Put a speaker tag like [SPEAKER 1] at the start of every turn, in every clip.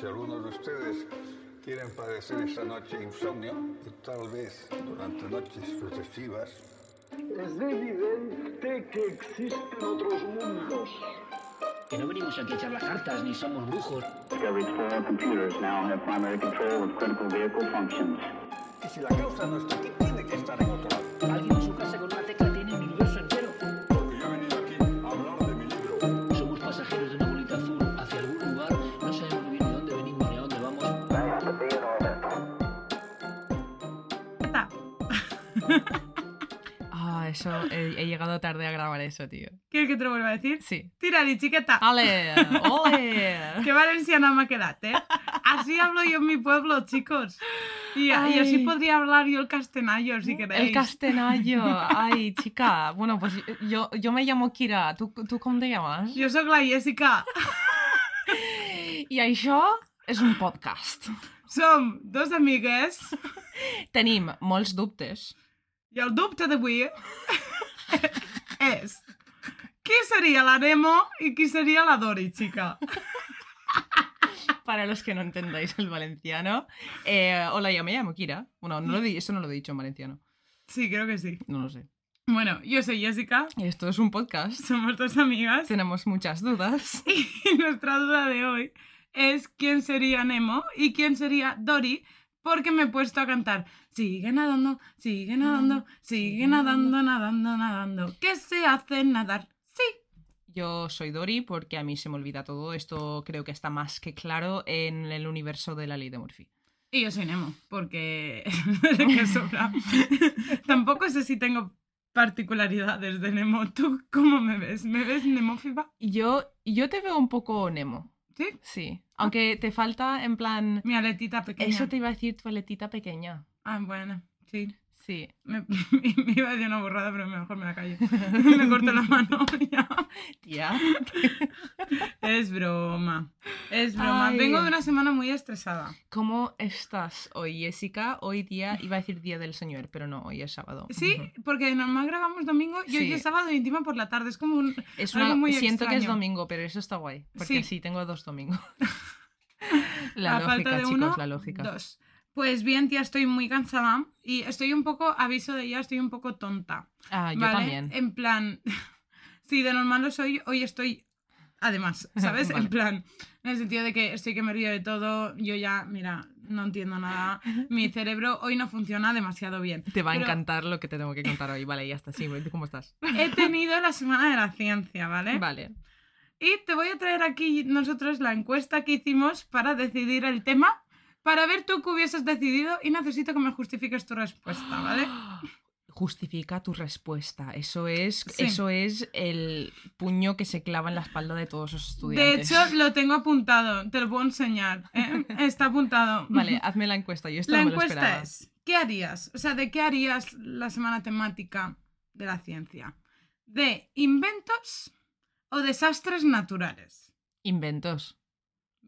[SPEAKER 1] Si algunos de ustedes quieren padecer esta noche insomnio, y tal vez durante noches sucesivas,
[SPEAKER 2] Es evidente que existen otros mundos.
[SPEAKER 3] Que no venimos aquí a echar las cartas ni somos brujos.
[SPEAKER 4] Discovery's four computers now have primary control of critical vehicle functions.
[SPEAKER 1] y si la causa no está aquí, tiene que estar en
[SPEAKER 5] eso, he, he llegado tarde a grabar eso, tío.
[SPEAKER 6] ¿Quieres que te lo vuelva a decir?
[SPEAKER 5] Sí.
[SPEAKER 6] Tira-li, xiqueta.
[SPEAKER 5] ¡Ale! ¡Ole!
[SPEAKER 6] Qué valenciana me ha quedado, ¿eh? Así hablo yo en mi pueblo, chicos. Y, y así podría hablar yo el castenayo, si queréis.
[SPEAKER 5] El castenayo. Ay, chica. Bueno, pues yo, yo me llamo Kira. ¿Tú, ¿Tú cómo te llamas?
[SPEAKER 6] Jo sóc la Jessica.
[SPEAKER 5] I això és un podcast.
[SPEAKER 6] Som dos amigues
[SPEAKER 5] Tenim molts dubtes.
[SPEAKER 6] El dubte d'avui és qui seria la Nemo i qui seria la Dori, xica?
[SPEAKER 5] Para los que no entendáis el valenciano. Eh, hola, yo me llamo Kira. Bueno, no lo di- eso no lo he dicho en valenciano.
[SPEAKER 6] Sí, creo que sí.
[SPEAKER 5] No lo sé.
[SPEAKER 6] Bueno, yo soy Jessica,
[SPEAKER 5] Y Esto es un podcast.
[SPEAKER 6] somos dos amigas
[SPEAKER 5] Tenemos muchas dudas.
[SPEAKER 6] y nuestra duda de hoy es quién sería Nemo y quién sería Dory porque me he puesto a cantar Sigue nadando, sigue nadando, sigue nadando, nadando, nadando. ¿Qué se hace nadar? Sí.
[SPEAKER 5] Yo soy Dori porque a mí se me olvida todo. Esto creo que está más que claro en el universo de la ley de Murphy.
[SPEAKER 6] Y yo soy Nemo, porque que sobra. Tampoco sé si tengo particularidades de Nemo. ¿Tú cómo me ves? ¿Me ves nemófiba?
[SPEAKER 5] Yo, yo te veo un poco Nemo.
[SPEAKER 6] ¿Sí?
[SPEAKER 5] Sí. Aunque te falta en plan...
[SPEAKER 6] Mi aletita pequeña.
[SPEAKER 5] Eso te iba a decir tu aletita pequeña.
[SPEAKER 6] Ah, bueno, sí.
[SPEAKER 5] Sí.
[SPEAKER 6] Me, me iba a decir una borrada, pero mejor me la callo. me corto la mano ya.
[SPEAKER 5] Tía.
[SPEAKER 6] Es broma. Es broma.
[SPEAKER 5] Ay.
[SPEAKER 6] Vengo de una semana muy estresada.
[SPEAKER 5] ¿Cómo estás hoy, Jessica? Hoy día, iba a decir Día del Señor, pero no, hoy es sábado.
[SPEAKER 6] Sí, porque normal grabamos domingo y hoy es sábado y encima por la tarde. Es como un...
[SPEAKER 5] Es
[SPEAKER 6] algo
[SPEAKER 5] una-
[SPEAKER 6] muy
[SPEAKER 5] siento que es domingo, pero eso está guay. Porque
[SPEAKER 6] Sí.
[SPEAKER 5] sí, tengo dos domingos. la
[SPEAKER 6] a
[SPEAKER 5] lógica,
[SPEAKER 6] falta de
[SPEAKER 5] chicos,
[SPEAKER 6] uno,
[SPEAKER 5] la lógica.
[SPEAKER 6] dos. Pues bien, tía, estoy muy cansada y estoy un poco, aviso de ya, estoy un poco tonta.
[SPEAKER 5] Ah, yo
[SPEAKER 6] ¿vale?
[SPEAKER 5] también.
[SPEAKER 6] En plan, si de normal lo soy, hoy estoy además, ¿sabes?
[SPEAKER 5] Vale.
[SPEAKER 6] En plan, en el sentido de que estoy que me río de todo, yo ya, mira, no entiendo nada, mi cerebro hoy no funciona demasiado bien.
[SPEAKER 5] Te va a encantar lo que te tengo que contar hoy. Vale, ya está. Sí, ¿tú cómo estás?
[SPEAKER 6] He tenido la semana de la ciencia, ¿vale?
[SPEAKER 5] Vale.
[SPEAKER 6] Y te voy a traer aquí nosotros la encuesta que hicimos para decidir el tema, para ver tú qué hubieses decidido y necesito que me justifiques tu respuesta, ¿vale?
[SPEAKER 5] Justifica tu respuesta. Eso es,
[SPEAKER 6] Sí.
[SPEAKER 5] eso es el puño que se clava en la espalda de todos los
[SPEAKER 6] De
[SPEAKER 5] estudiantes.
[SPEAKER 6] hecho, lo tengo apuntado, te lo puedo enseñar. ¿eh? Está apuntado.
[SPEAKER 5] Vale, hazme la encuesta. Yo esto
[SPEAKER 6] La
[SPEAKER 5] no me lo
[SPEAKER 6] encuesta
[SPEAKER 5] esperaba.
[SPEAKER 6] es, ¿qué harías? O sea, ¿de qué harías la semana temática de la ciencia? ¿De inventos o desastres naturales?
[SPEAKER 5] Inventos.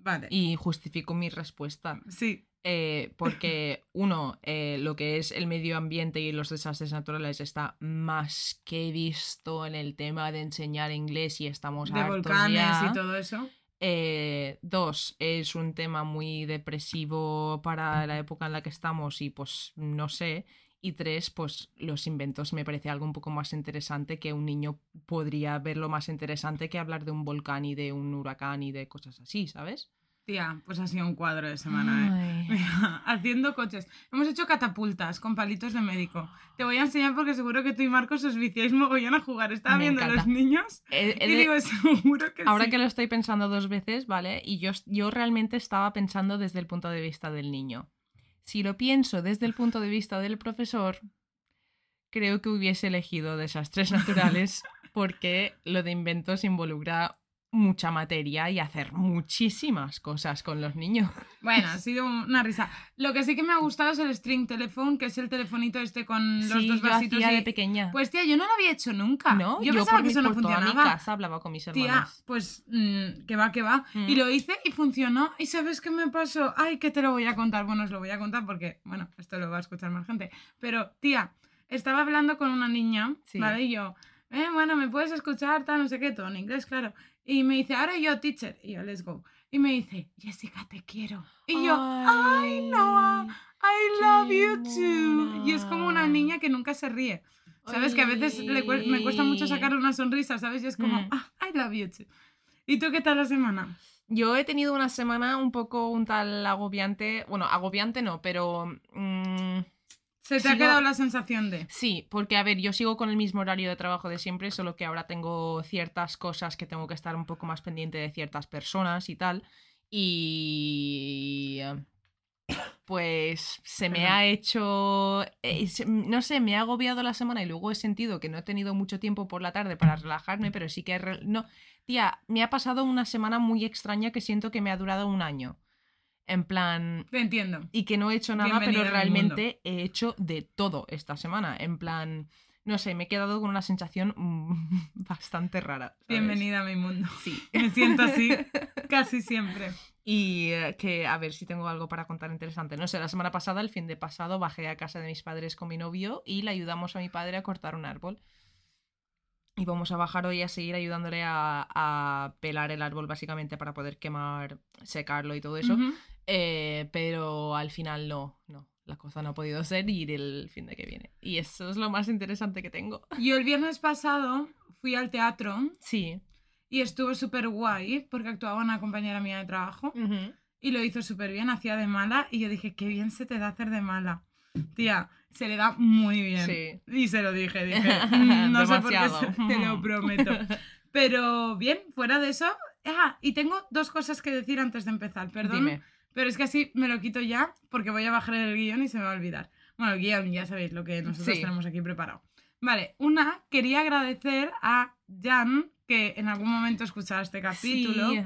[SPEAKER 6] Vale.
[SPEAKER 5] Y justifico mi respuesta.
[SPEAKER 6] Sí,
[SPEAKER 5] Eh, porque, uno, eh, lo que es el medio ambiente y los desastres naturales está más que visto en el tema de enseñar inglés y estamos
[SPEAKER 6] de
[SPEAKER 5] hartos
[SPEAKER 6] volcanes
[SPEAKER 5] ya.
[SPEAKER 6] y todo eso.
[SPEAKER 5] Eh, dos, es un tema muy depresivo para la época en la que estamos y pues no sé. Y tres, pues los inventos me parece algo un poco más interesante que un niño podría verlo más interesante que hablar de un volcán y de un huracán y de cosas así, ¿sabes?
[SPEAKER 6] Tía, pues ha sido un cuadro de semana, ¿eh? Mira, haciendo coches. Hemos hecho catapultas con palitos de médico. Te voy a enseñar porque seguro que tú y Marcos os viciáis mogollón a jugar. Estaba
[SPEAKER 5] Me
[SPEAKER 6] viendo a los niños y
[SPEAKER 5] de-
[SPEAKER 6] digo, seguro que
[SPEAKER 5] Ahora
[SPEAKER 6] sí.
[SPEAKER 5] que lo estoy pensando dos veces, ¿vale? Y yo, yo realmente estaba pensando desde el punto de vista del niño. Si lo pienso desde el punto de vista del profesor, creo que hubiese elegido desastres naturales porque lo de inventos involucra mucha materia y hacer muchísimas cosas con los niños.
[SPEAKER 6] Bueno, ha sido una risa. Lo que sí que me ha gustado es el string telephone, que es el telefonito este con los
[SPEAKER 5] sí,
[SPEAKER 6] dos
[SPEAKER 5] yo
[SPEAKER 6] vasitos.
[SPEAKER 5] hacía
[SPEAKER 6] y-
[SPEAKER 5] de pequeña.
[SPEAKER 6] Pues tía, yo no lo había hecho nunca.
[SPEAKER 5] ¿No?
[SPEAKER 6] Yo, pensaba
[SPEAKER 5] por
[SPEAKER 6] que
[SPEAKER 5] mi-
[SPEAKER 6] eso no
[SPEAKER 5] por toda mi
[SPEAKER 6] funcionaba.
[SPEAKER 5] casa hablaba con mis
[SPEAKER 6] Tía,
[SPEAKER 5] hermanos.
[SPEAKER 6] pues mm, que va, que va.
[SPEAKER 5] Mm.
[SPEAKER 6] Y lo hice y funcionó. ¿Y sabes qué me pasó? Ay, que te lo voy a contar. Bueno, os lo voy a contar porque, bueno, esto lo va a escuchar más gente. Pero, tía, estaba hablando con una niña,
[SPEAKER 5] Sí.
[SPEAKER 6] ¿vale? Y yo, eh, bueno, ¿me puedes escuchar? Tal, no sé qué, todo en inglés, claro. Y me dice, ahora yo, teacher. Y yo, let's go. y me dice, Jessica, te quiero. Y yo, ay, Noah, I love you too. Y es como una niña que nunca se ríe. ¿Sabes? Que a veces le cue- me cuesta mucho
[SPEAKER 5] Ay.
[SPEAKER 6] sacar una sonrisa, ¿sabes? Y es como,
[SPEAKER 5] Mm.
[SPEAKER 6] ah, I love you too. ¿Y tú qué tal la semana?
[SPEAKER 5] Yo he tenido una semana un poco un tal agobiante. Bueno, agobiante no, pero. mm,
[SPEAKER 6] ¿Se te ha quedado la sensación de...?
[SPEAKER 5] sí, porque a ver, yo sigo con el mismo horario de trabajo de siempre, solo que ahora tengo ciertas cosas que tengo que estar un poco más pendiente de ciertas personas y tal. Y. Pues se me
[SPEAKER 6] Perdón.
[SPEAKER 5] ha hecho. eh, No sé, me ha agobiado la semana y luego he sentido que no he tenido mucho tiempo por la tarde para relajarme, pero sí que. No, tía, me ha pasado una semana muy extraña que siento que me ha durado un año. En plan,
[SPEAKER 6] Te entiendo.
[SPEAKER 5] y que no he hecho nada, pero realmente he hecho de todo esta semana. En plan, no sé, me he quedado con una sensación bastante rara. ¿sabes?
[SPEAKER 6] Bienvenida a mi mundo.
[SPEAKER 5] Sí.
[SPEAKER 6] Me siento así casi siempre.
[SPEAKER 5] Y eh, que a ver si tengo algo para contar interesante. No sé, la semana pasada, el fin de pasado, bajé a casa de mis padres con mi novio y le ayudamos a mi padre a cortar un árbol. Y vamos a bajar hoy a seguir ayudándole a, a pelar el árbol, básicamente, para poder quemar, secarlo y todo eso. Eh, pero al final no, no. La cosa no ha podido ser ir el fin de que viene. Y eso es lo más interesante que tengo.
[SPEAKER 6] Yo el viernes pasado fui al teatro
[SPEAKER 5] Sí.
[SPEAKER 6] y estuvo súper guay porque actuaba una compañera mía de trabajo y lo hizo súper bien, hacía de mala y yo dije, qué bien se te da hacer de mala. Tía, se le da muy bien.
[SPEAKER 5] Sí.
[SPEAKER 6] Y se lo dije, dije, "Mm, no sé por qué, te lo prometo. Pero bien, fuera de eso... Ah, y tengo dos cosas que decir antes de empezar, perdón.
[SPEAKER 5] Dime.
[SPEAKER 6] Pero es que así me lo quito ya porque voy a bajar el guion y se me va a olvidar. Bueno, el guion, ya sabéis lo que nosotros
[SPEAKER 5] Sí.
[SPEAKER 6] tenemos aquí preparado. Vale, una, quería agradecer a Jan, que en algún momento escuchará este capítulo,
[SPEAKER 5] Sí.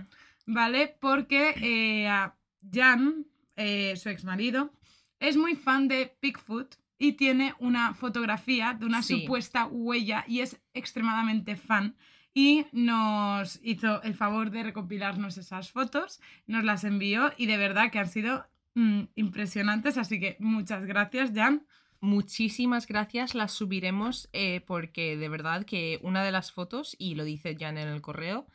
[SPEAKER 6] ¿vale? Porque eh, a Jan, eh, su ex marido, es muy fan de Bigfoot y tiene una fotografía de una
[SPEAKER 5] Sí.
[SPEAKER 6] supuesta huella y es extremadamente fan. Y nos hizo el favor de recopilarnos esas fotos, nos las envió y de verdad que han sido mm, impresionantes, así que muchas gracias, Jan.
[SPEAKER 5] Muchísimas gracias, las subiremos eh, porque de verdad que una de las fotos, y lo dice Jan en el correo,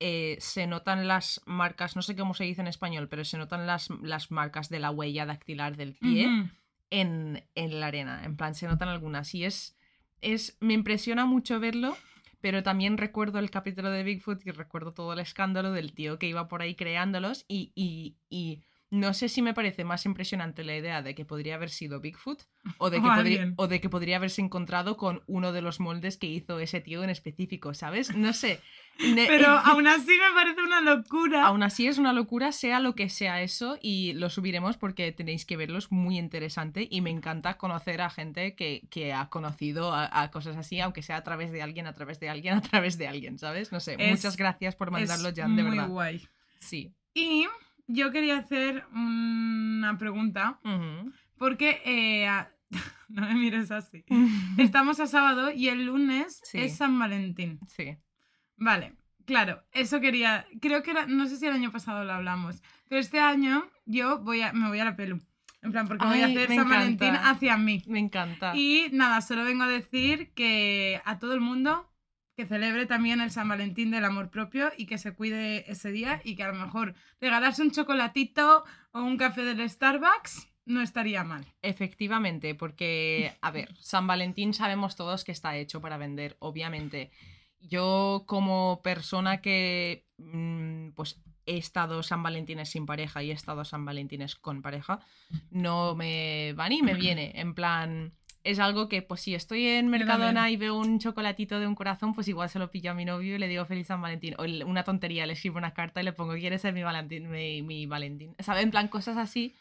[SPEAKER 5] eh, se notan las marcas, no sé cómo se dice en español, pero se notan las, las marcas de la huella dactilar del pie en, en la arena. En plan, se notan algunas. Y es, es. Me impresiona mucho verlo. Pero también recuerdo el capítulo de Bigfoot y recuerdo todo el escándalo del tío que iba por ahí creándolos. Y, y, y no sé si me parece más impresionante la idea de que podría haber sido Bigfoot o de, que podría, o de que podría haberse encontrado con uno de los moldes que hizo ese tío en específico, ¿sabes? No sé.
[SPEAKER 6] Pero aún así me parece una locura.
[SPEAKER 5] Aún así es una locura, sea lo que sea eso, y lo subiremos porque tenéis que verlo, es muy interesante y me encanta conocer a gente que, que ha conocido a, a cosas así, aunque sea a través de alguien, a través de alguien, a través de alguien, ¿sabes? No sé,
[SPEAKER 6] Es-
[SPEAKER 5] muchas gracias por mandarlo, Jan, de
[SPEAKER 6] muy
[SPEAKER 5] verdad.
[SPEAKER 6] guay.
[SPEAKER 5] Sí.
[SPEAKER 6] Y yo quería hacer una pregunta, porque eh, a- no me mires así. Estamos a sábado y el lunes
[SPEAKER 5] Sí.
[SPEAKER 6] es San Valentín.
[SPEAKER 5] Sí.
[SPEAKER 6] Vale, claro, eso quería. Creo que era, no sé si el año pasado lo hablamos, pero este año yo voy a, me voy a la pelu. En plan, porque voy a hacer San
[SPEAKER 5] encanta.
[SPEAKER 6] Valentín hacia mí.
[SPEAKER 5] Me encanta.
[SPEAKER 6] Y nada, solo vengo a decir que a todo el mundo que celebre también el San Valentín del amor propio y que se cuide ese día y que a lo mejor regalarse un chocolatito o un café del Starbucks no estaría mal.
[SPEAKER 5] Efectivamente, porque, a ver, San Valentín sabemos todos que está hecho para vender, obviamente. Yo como persona que, mm, pues, he estado San Valentines sin pareja y he estado San Valentines con pareja, no me va ni me viene. En plan, es algo que, pues, si estoy en Mercadona y veo un chocolatito de un corazón, pues igual se lo pillo a mi novio y le digo feliz San Valentín. O una tontería, le escribo una carta y le pongo, ¿quieres ser mi Valentín? Mi, mi Valentín. ¿Sabes? En plan, cosas así.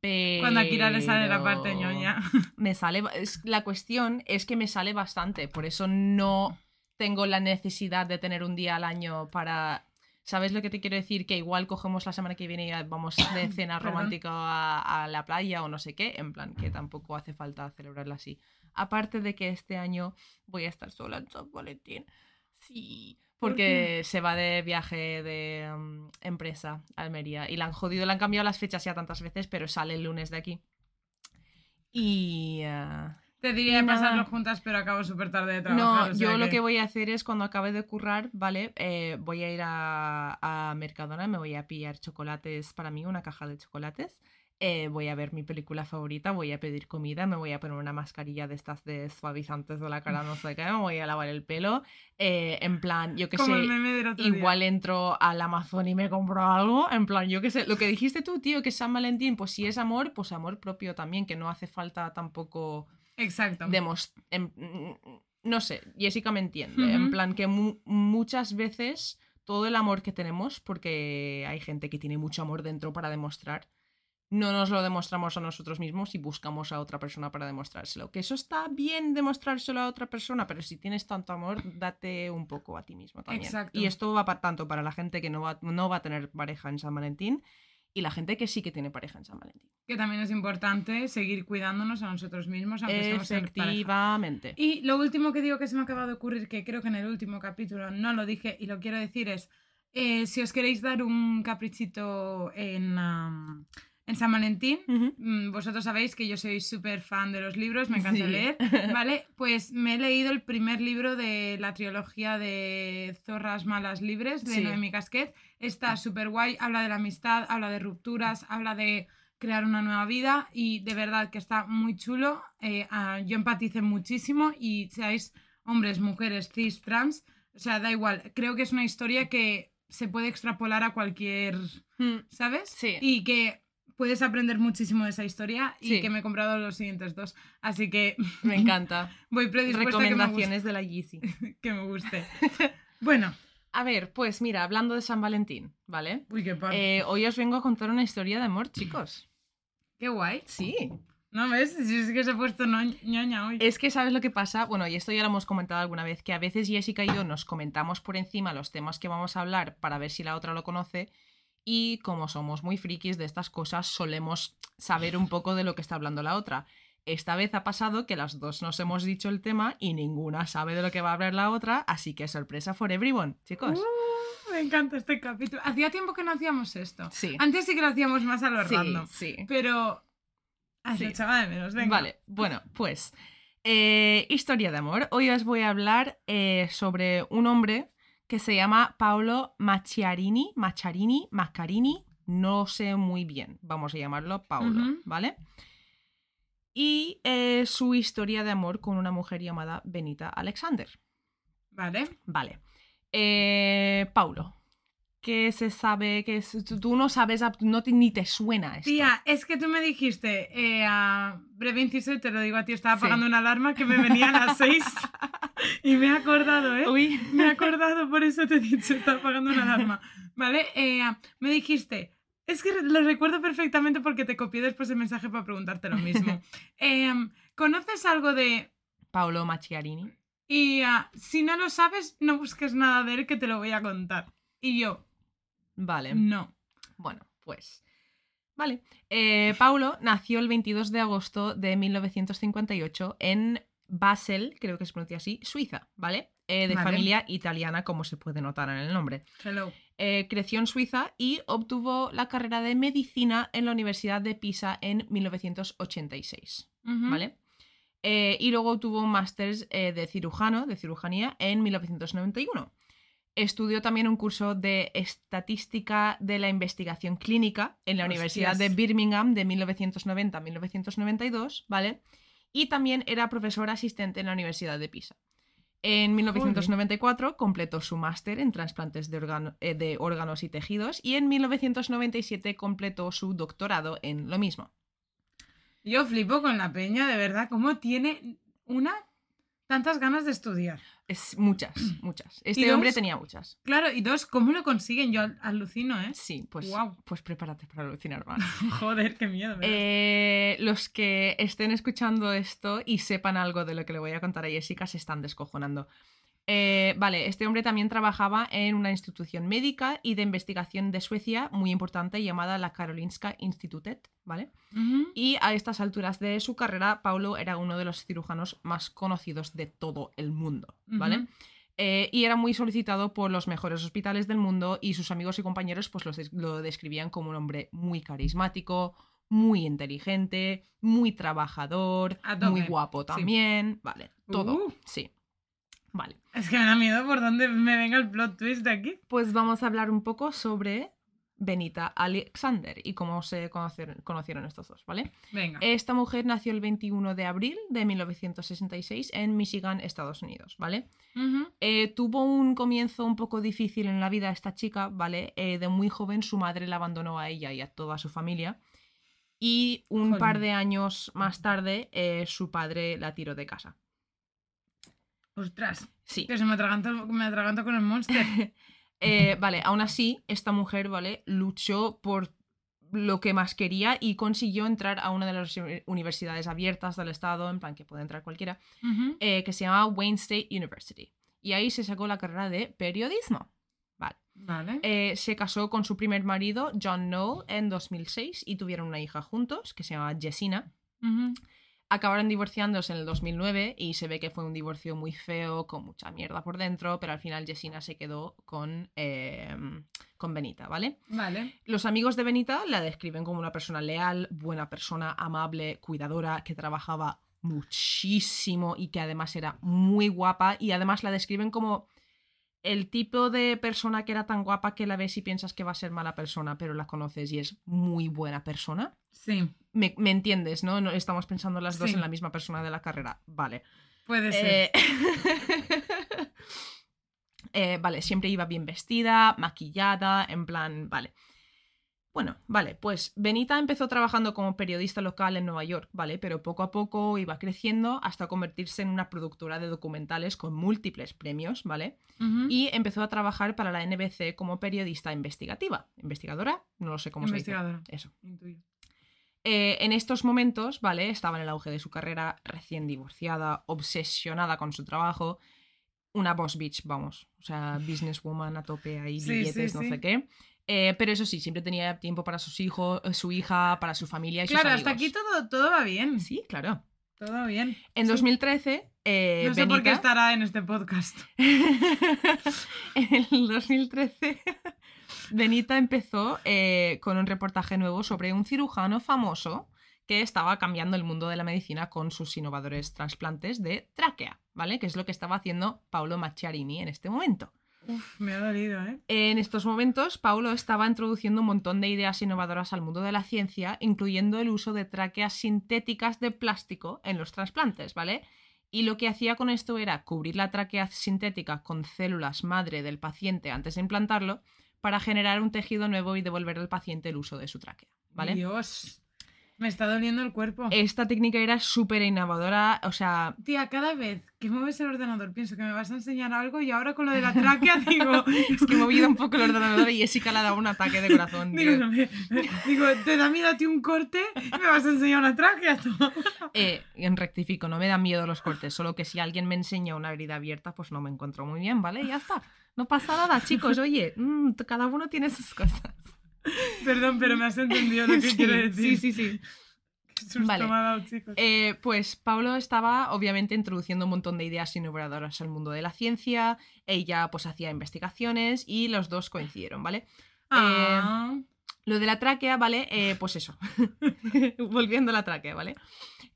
[SPEAKER 5] Pero...
[SPEAKER 6] Cuando a Kira le sale la parte ñoña.
[SPEAKER 5] Me sale. es- la cuestión es que me sale bastante. Por eso no tengo la necesidad de tener un día al año para. ¿Sabes lo que te quiero decir? Que igual cogemos la semana que viene y vamos de cena romántica a, a la playa o no sé qué. En plan, que tampoco hace falta celebrarla así. Aparte de que este año voy a estar sola en San Valentín. Sí.
[SPEAKER 6] ¿Por
[SPEAKER 5] Porque se va de viaje de mm, empresa a Almería. Y la han jodido, le han cambiado las fechas ya tantas veces, pero sale el lunes de aquí. Y. ah,
[SPEAKER 6] Te diría
[SPEAKER 5] nada.
[SPEAKER 6] pasarlo juntas, pero acabo súper tarde de
[SPEAKER 5] No,
[SPEAKER 6] trabajar. o sea
[SPEAKER 5] yo lo
[SPEAKER 6] que-
[SPEAKER 5] que voy a hacer es cuando acabe de currar, ¿vale? Eh, voy a ir a, a Mercadona, me voy a pillar chocolates para mí, una caja de chocolates. eh, voy a ver mi película favorita, voy a pedir comida, me voy a poner una mascarilla de estas de suavizantes de la cara, no sé qué, me voy a lavar el pelo. eh, en plan, yo
[SPEAKER 6] Como
[SPEAKER 5] sé,
[SPEAKER 6] día.
[SPEAKER 5] Igual entro al Amazon y me compro algo. En plan, yo qué sé, lo que dijiste tú, tío, que es San Valentín, pues si es amor, pues amor propio también, que no hace falta tampoco
[SPEAKER 6] Exacto.
[SPEAKER 5] en- no sé, Jessica me entiende. En plan, que mu- muchas veces todo el amor que tenemos, porque hay gente que tiene mucho amor dentro para demostrar, no nos lo demostramos a nosotros mismos y buscamos a otra persona para demostrárselo. Que eso está bien demostrárselo a otra persona, pero si tienes tanto amor, date un poco a ti mismo también.
[SPEAKER 6] Exacto.
[SPEAKER 5] Y esto va pa- tanto para la gente que no va, no va a tener pareja en San Valentín y la gente que sí que tiene pareja en San Valentín.
[SPEAKER 6] Que también es importante seguir cuidándonos a nosotros mismos, aunque en.
[SPEAKER 5] Efectivamente.
[SPEAKER 6] Y lo último que digo que se me acaba de ocurrir, que creo que en el último capítulo no lo dije y lo quiero decir es, eh, si os queréis dar un caprichito en, am, en San Valentín, mm, vosotros sabéis que yo soy súper fan de los libros, me encanta
[SPEAKER 5] Sí.
[SPEAKER 6] leer, ¿vale? Pues me he leído el primer libro de la trilogía de Zorras Malas Libres de
[SPEAKER 5] Sí.
[SPEAKER 6] Noemi Casquet. Está súper guay, habla de la amistad, habla de rupturas, habla de crear una nueva vida y de verdad que está muy chulo. Eh, ah, yo empaticé muchísimo y seáis hombres, mujeres, cis, trans, o sea, da igual. Creo que es una historia que se puede extrapolar a cualquier,
[SPEAKER 5] Mm,
[SPEAKER 6] ¿sabes?
[SPEAKER 5] Sí.
[SPEAKER 6] Y que puedes aprender muchísimo de esa historia y
[SPEAKER 5] Sí.
[SPEAKER 6] que me he comprado los siguientes dos. Así que
[SPEAKER 5] Me encanta.
[SPEAKER 6] voy predispuesta a que me,
[SPEAKER 5] Recomendaciones de la Yeezy.
[SPEAKER 6] que me guste. Bueno,
[SPEAKER 5] A ver, pues mira, hablando de San Valentín, ¿vale?
[SPEAKER 6] uy, qué par.
[SPEAKER 5] Eh, hoy os vengo a contar una historia de amor, chicos.
[SPEAKER 6] Qué guay.
[SPEAKER 5] Sí.
[SPEAKER 6] ¿No ves? Es que se ha puesto no- ñoña hoy.
[SPEAKER 5] Es que sabes lo que pasa, bueno, y esto ya lo hemos comentado alguna vez, que a veces Jessica y yo nos comentamos por encima los temas que vamos a hablar para ver si la otra lo conoce y como somos muy frikis de estas cosas solemos saber un poco de lo que está hablando la otra. Esta vez ha pasado que las dos nos hemos dicho el tema y ninguna sabe de lo que va a hablar la otra, así que sorpresa for everyone, chicos.
[SPEAKER 6] Uh, me encanta este capítulo. Hacía tiempo que no hacíamos esto.
[SPEAKER 5] Sí.
[SPEAKER 6] Antes sí que lo hacíamos más a lo
[SPEAKER 5] Sí,
[SPEAKER 6] random.
[SPEAKER 5] sí.
[SPEAKER 6] Pero. Ay,
[SPEAKER 5] Sí.
[SPEAKER 6] lo echaba de menos. Venga.
[SPEAKER 5] Vale, bueno, pues eh, historia de amor. Hoy os voy a hablar eh, sobre un hombre que se llama Paolo Macchiarini, Macchiarini, Maccarini, no sé muy bien, vamos a llamarlo Paolo. ¿vale? Y eh, su historia de amor con una mujer llamada Benita Alexander.
[SPEAKER 6] Vale.
[SPEAKER 5] Vale. Eh, Paulo, ¿qué se sabe? que tú, tú no sabes, ab- no te- ni te suena esto.
[SPEAKER 6] Tía, es que tú me dijiste, eh, a breve inciso, y te lo digo a ti, estaba
[SPEAKER 5] Sí.
[SPEAKER 6] apagando una alarma que me venía a las seis y me he acordado, ¿eh?
[SPEAKER 5] Uy.
[SPEAKER 6] Me he acordado, por eso te he dicho, estaba apagando una alarma. ¿Vale? Eh, me dijiste, es que lo recuerdo perfectamente porque te copié después el mensaje para preguntarte lo mismo. Eh, ¿Conoces algo de...
[SPEAKER 5] Paolo Macchiarini.
[SPEAKER 6] Y si no lo sabes, no busques nada de él que te lo voy a contar. Y yo,
[SPEAKER 5] Vale.
[SPEAKER 6] no.
[SPEAKER 5] Bueno, pues. Vale. Eh, Paulo nació el 22 de agosto de 1958 en Basel, creo que se pronuncia así, Suiza, ¿vale? Eh, de
[SPEAKER 6] Vale.
[SPEAKER 5] familia italiana, como se puede notar en el nombre.
[SPEAKER 6] Hello.
[SPEAKER 5] Eh, creció en Suiza y obtuvo la carrera de medicina en la Universidad de Pisa en 1986,
[SPEAKER 6] Ujú.
[SPEAKER 5] ¿vale? Eh, y luego obtuvo un máster de cirujano, de cirujanía, en 1991. Estudió también un curso de estadística de la investigación clínica en la Universidad de. Birmingham de 1990 a 1992, ¿vale? Y también era profesor asistente en la Universidad de Pisa. En 1994 completó su máster en trasplantes de, órgano- eh, de órganos y tejidos y en 1997 completó su doctorado en lo mismo.
[SPEAKER 6] Yo flipo con la peña, de verdad, cómo tiene una tantas ganas de estudiar.
[SPEAKER 5] Es muchas, muchas. Este
[SPEAKER 6] dos?
[SPEAKER 5] hombre tenía muchas.
[SPEAKER 6] Claro, y dos, ¿cómo lo consiguen? Yo al- alucino, ¿eh?
[SPEAKER 5] Sí, pues,
[SPEAKER 6] Guau.
[SPEAKER 5] pues prepárate para alucinar más.
[SPEAKER 6] Joder, qué miedo.
[SPEAKER 5] Eh, los que estén escuchando esto y sepan algo de lo que le voy a contar a Jessica se están descojonando. Eh, vale, este hombre también trabajaba en una institución médica y de investigación de Suecia muy importante llamada la Karolinska Institutet, ¿vale? Y a estas alturas de su carrera, Paulo era uno de los cirujanos más conocidos de todo el mundo, ¿vale? Eh, y era muy solicitado por los mejores hospitales del mundo y sus amigos y compañeros pues los des- lo describían como un hombre muy carismático, muy inteligente, muy trabajador, muy guapo
[SPEAKER 6] sí.
[SPEAKER 5] también. Vale, todo.
[SPEAKER 6] Uh.
[SPEAKER 5] Sí. Vale.
[SPEAKER 6] Es que me da miedo por dónde me venga el plot twist de aquí.
[SPEAKER 5] Pues vamos a hablar un poco sobre Benita Alexander y cómo se conocieron, conocieron estos dos, ¿vale?
[SPEAKER 6] Venga.
[SPEAKER 5] Esta mujer nació el 21 de abril de 1966 en Michigan, Estados Unidos, ¿vale? Eh, tuvo un comienzo un poco difícil en la vida esta chica, ¿vale? Eh, de muy joven su madre la abandonó a ella y a toda su familia. Y un par de años más tarde eh, su padre la tiró de casa.
[SPEAKER 6] Ostras.
[SPEAKER 5] Sí.
[SPEAKER 6] Que se me atraganta, me atraganto con el monster.
[SPEAKER 5] Eh, vale, aún así, esta mujer, ¿vale? Luchó por lo que más quería y consiguió entrar a una de las uni- universidades abiertas del estado, en plan que puede entrar cualquiera, eh, que se llama Wayne State University. Y ahí se sacó la carrera de periodismo. Vale.
[SPEAKER 6] Vale.
[SPEAKER 5] Eh, se casó con su primer marido, John Knoll, en 2006 y tuvieron una hija juntos, que se llama Jessina.
[SPEAKER 6] Ujú.
[SPEAKER 5] Acabaron divorciándose en el 2009 y se ve que fue un divorcio muy feo, con mucha mierda por dentro, pero al final Jessina se quedó con, eh, con Benita, ¿vale?
[SPEAKER 6] Vale.
[SPEAKER 5] Los amigos de Benita la describen como una persona leal, buena persona, amable, cuidadora, que trabajaba muchísimo y que además era muy guapa y además la describen como el tipo de persona que era tan guapa que la ves y piensas que va a ser mala persona, pero la conoces y es muy buena persona.
[SPEAKER 6] Sí.
[SPEAKER 5] Me, me entiendes, ¿no? No Estamos pensando las dos
[SPEAKER 6] Sí.
[SPEAKER 5] en la misma persona de la carrera. Vale.
[SPEAKER 6] Puede ser.
[SPEAKER 5] Eh, eh, vale, siempre iba bien vestida, maquillada, en plan, vale. Bueno, vale, pues Benita empezó trabajando como periodista local en Nueva York, ¿vale? Pero poco a poco iba creciendo hasta convertirse en una productora de documentales con múltiples premios, ¿vale? Y empezó a trabajar para la NBC como periodista investigativa. ¿Investigadora? No lo sé cómo se
[SPEAKER 6] Investigadora.
[SPEAKER 5] dice. Eso.
[SPEAKER 6] Intuyo.
[SPEAKER 5] Eh, en estos momentos, ¿vale? Estaba en el auge de su carrera, recién divorciada, obsesionada con su trabajo. Una boss bitch, vamos. O sea, businesswoman a tope ahí,
[SPEAKER 6] Sí,
[SPEAKER 5] billetes,
[SPEAKER 6] sí,
[SPEAKER 5] no
[SPEAKER 6] sí.
[SPEAKER 5] sé qué. Eh, pero eso sí, siempre tenía tiempo para sus hijos, eh, su hija, para su familia y sus
[SPEAKER 6] Claro, hasta aquí todo, todo va bien.
[SPEAKER 5] Sí, claro.
[SPEAKER 6] Todo bien.
[SPEAKER 5] En
[SPEAKER 6] Sí.
[SPEAKER 5] 2013, eh,
[SPEAKER 6] No sé por qué
[SPEAKER 5] Benita-
[SPEAKER 6] estará en este podcast.
[SPEAKER 5] en el 2013, Benita empezó eh, con un reportaje nuevo sobre un cirujano famoso que estaba cambiando el mundo de la medicina con sus innovadores trasplantes de tráquea, ¿vale? Que es lo que estaba haciendo Paolo Macchiarini en este momento.
[SPEAKER 6] Uf, me ha dolido, ¿eh?
[SPEAKER 5] En estos momentos, Paulo estaba introduciendo un montón de ideas innovadoras al mundo de la ciencia, incluyendo el uso de tráqueas sintéticas de plástico en los trasplantes, ¿vale? Y lo que hacía con esto era cubrir la tráquea sintética con células madre del paciente antes de implantarlo para generar un tejido nuevo y devolver al paciente el uso de su tráquea, ¿vale?
[SPEAKER 6] Dios. Me está doliendo el cuerpo.
[SPEAKER 5] Esta técnica era súper innovadora, o sea,
[SPEAKER 6] Tía, cada vez que mueves el ordenador pienso que me vas a enseñar algo y ahora con lo de la tráquea digo...
[SPEAKER 5] es que he movido un poco el ordenador y Jessica le ha dado un ataque de corazón.
[SPEAKER 6] Digo,
[SPEAKER 5] tío.
[SPEAKER 6] no me- digo, te da miedo a ti un corte y me vas a enseñar una tráquea.
[SPEAKER 5] Eh, en rectifico, no me dan miedo los cortes, solo que si alguien me enseña una herida abierta, pues no me encuentro muy bien, ¿vale? Y ya está. No pasa nada, chicos, oye, mm, cada uno tiene sus cosas.
[SPEAKER 6] Perdón, pero me has entendido lo que
[SPEAKER 5] Sí,
[SPEAKER 6] quiero decir.
[SPEAKER 5] Sí, sí, sí. Vale.
[SPEAKER 6] me ha dado, chicos.
[SPEAKER 5] Eh, pues Pablo estaba obviamente introduciendo un montón de ideas innovadoras al mundo de la ciencia, ella pues hacía investigaciones y los dos coincidieron, ¿vale?
[SPEAKER 6] Ah,
[SPEAKER 5] Lo de la tráquea, ¿vale? Eh, pues eso. Volviendo a la tráquea, ¿vale?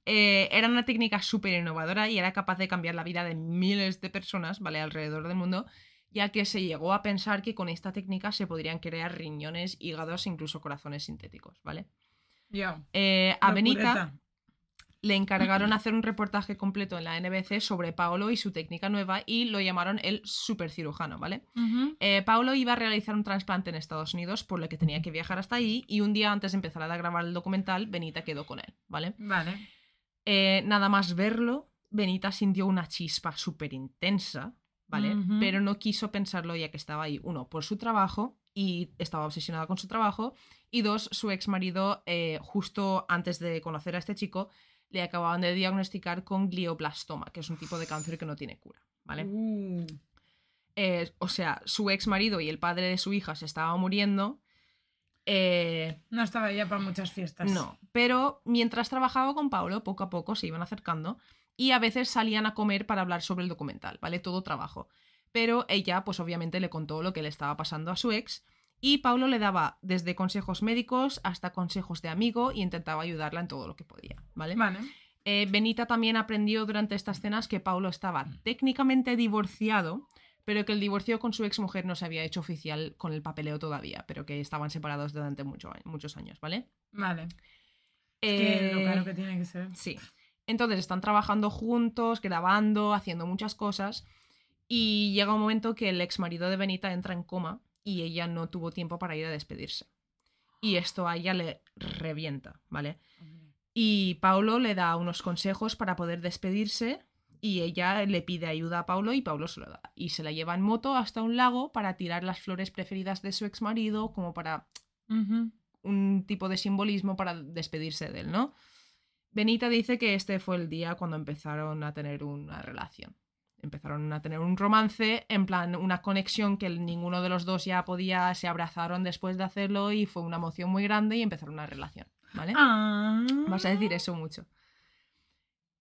[SPEAKER 5] Eh, era una técnica súper innovadora y era capaz de cambiar la vida de miles de personas, ¿vale? Alrededor del mundo, ya que se llegó a pensar que con esta técnica se podrían crear riñones, hígados e incluso corazones sintéticos, ¿vale?
[SPEAKER 6] ya.
[SPEAKER 5] Eh, a Benita le encargaron hacer un reportaje completo en la NBC sobre Paolo y su técnica nueva y lo llamaron el supercirujano, ¿vale? Eh, Paulo iba a realizar un trasplante en Estados Unidos, por lo que tenía que viajar hasta ahí, y un día antes de empezar a grabar el documental, Benita quedó con él, ¿vale?
[SPEAKER 6] Vale.
[SPEAKER 5] Eh, nada más verlo, Benita sintió una chispa súper intensa, ¿vale? Pero no quiso pensarlo ya que estaba ahí, uno, por su trabajo, y estaba obsesionada con su trabajo, y dos, su ex marido, justo antes de conocer a este chico, le acababan de diagnosticar con glioblastoma, que es un tipo de cáncer que no tiene cura, ¿vale?
[SPEAKER 6] Uh,
[SPEAKER 5] Eh, o sea, su ex marido y el padre de su hija se estaban muriendo. Eh,
[SPEAKER 6] no estaba ya para muchas fiestas.
[SPEAKER 5] no, pero mientras trabajaba con Paulo, poco a poco se iban acercando y a veces salían a comer para hablar sobre el documental, ¿vale? Todo trabajo. Pero ella, pues obviamente le contó lo que le estaba pasando a su ex Y Paulo le daba desde consejos médicos hasta consejos de amigo y intentaba ayudarla en todo lo que podía, ¿vale?
[SPEAKER 6] Vale.
[SPEAKER 5] Eh, Benita también aprendió durante estas cenas que Paulo estaba técnicamente divorciado, pero que el divorcio con su exmujer no se había hecho oficial con el papeleo todavía, pero que estaban separados durante mucho- muchos años, ¿vale?
[SPEAKER 6] Vale. Que lo
[SPEAKER 5] Eh,
[SPEAKER 6] claro que tiene que ser.
[SPEAKER 5] Sí. Entonces están trabajando juntos, grabando, haciendo muchas cosas. Y llega un momento que el ex marido de Benita entra en coma y ella no tuvo tiempo para ir a despedirse. Y esto a ella le revienta, ¿vale? Y Paulo le da unos consejos para poder despedirse y ella le pide ayuda a Paulo y Paulo se lo da. Y se la lleva en moto hasta un lago para tirar las flores preferidas de su ex marido como para un tipo de simbolismo para despedirse de él, ¿no? Benita dice que este fue el día cuando empezaron a tener una relación. Empezaron a tener un romance, en plan una conexión que ninguno de los dos ya podía, se abrazaron después de hacerlo y fue una emoción muy grande y empezaron una relación, ¿vale?
[SPEAKER 6] Ah.
[SPEAKER 5] Vas a decir eso mucho.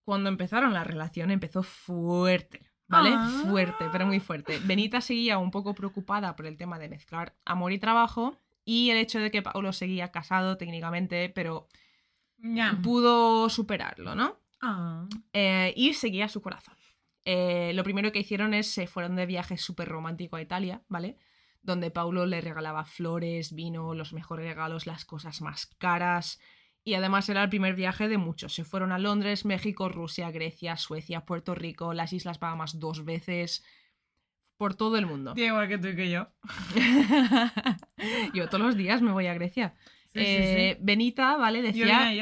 [SPEAKER 5] Cuando empezaron la relación empezó fuerte, ¿vale?
[SPEAKER 6] Ah.
[SPEAKER 5] Fuerte, pero muy fuerte. Benita seguía un poco preocupada por el tema de mezclar amor y trabajo y el hecho de que Paulo seguía casado técnicamente, pero Pudo superarlo, ¿no? Eh, y seguía su corazón. Eh, lo primero que hicieron es se fueron de viaje súper romántico a Italia, ¿vale? Donde Paulo le regalaba flores, vino, los mejores regalos, las cosas más caras. Y además era el primer viaje de muchos. Se fueron a Londres, México, Rusia, Grecia, Suecia, Puerto Rico, las Islas Bahamas dos veces. Por todo el mundo.
[SPEAKER 6] Igual que tú y que yo.
[SPEAKER 5] Yo todos los días me voy a Grecia.
[SPEAKER 6] Sí,
[SPEAKER 5] Eh,
[SPEAKER 6] sí.
[SPEAKER 5] Benita, ¿vale? Decía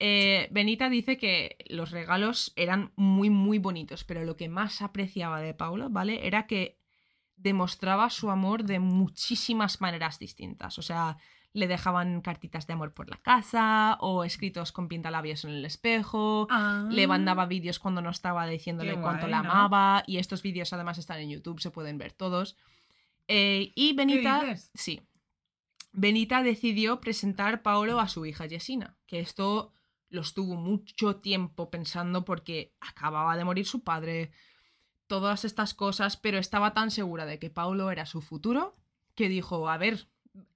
[SPEAKER 5] eh, Benita dice que los regalos eran muy, muy bonitos, pero lo que más apreciaba de Paulo, ¿vale? Era que demostraba su amor de muchísimas maneras distintas. O sea, le dejaban cartitas de amor por la casa o escritos con pintalabios en el espejo.
[SPEAKER 6] Ah.
[SPEAKER 5] Le mandaba vídeos cuando no estaba diciéndole cuánto la
[SPEAKER 6] ¿no?
[SPEAKER 5] amaba. Y estos vídeos además están en YouTube, se pueden ver todos. Eh, y Benita.
[SPEAKER 6] dices?
[SPEAKER 5] Sí. Benita decidió presentar Paolo a su hija Jessina, que esto lo estuvo mucho tiempo pensando porque acababa de morir su padre, todas estas cosas, pero estaba tan segura de que Paulo era su futuro que dijo, a ver,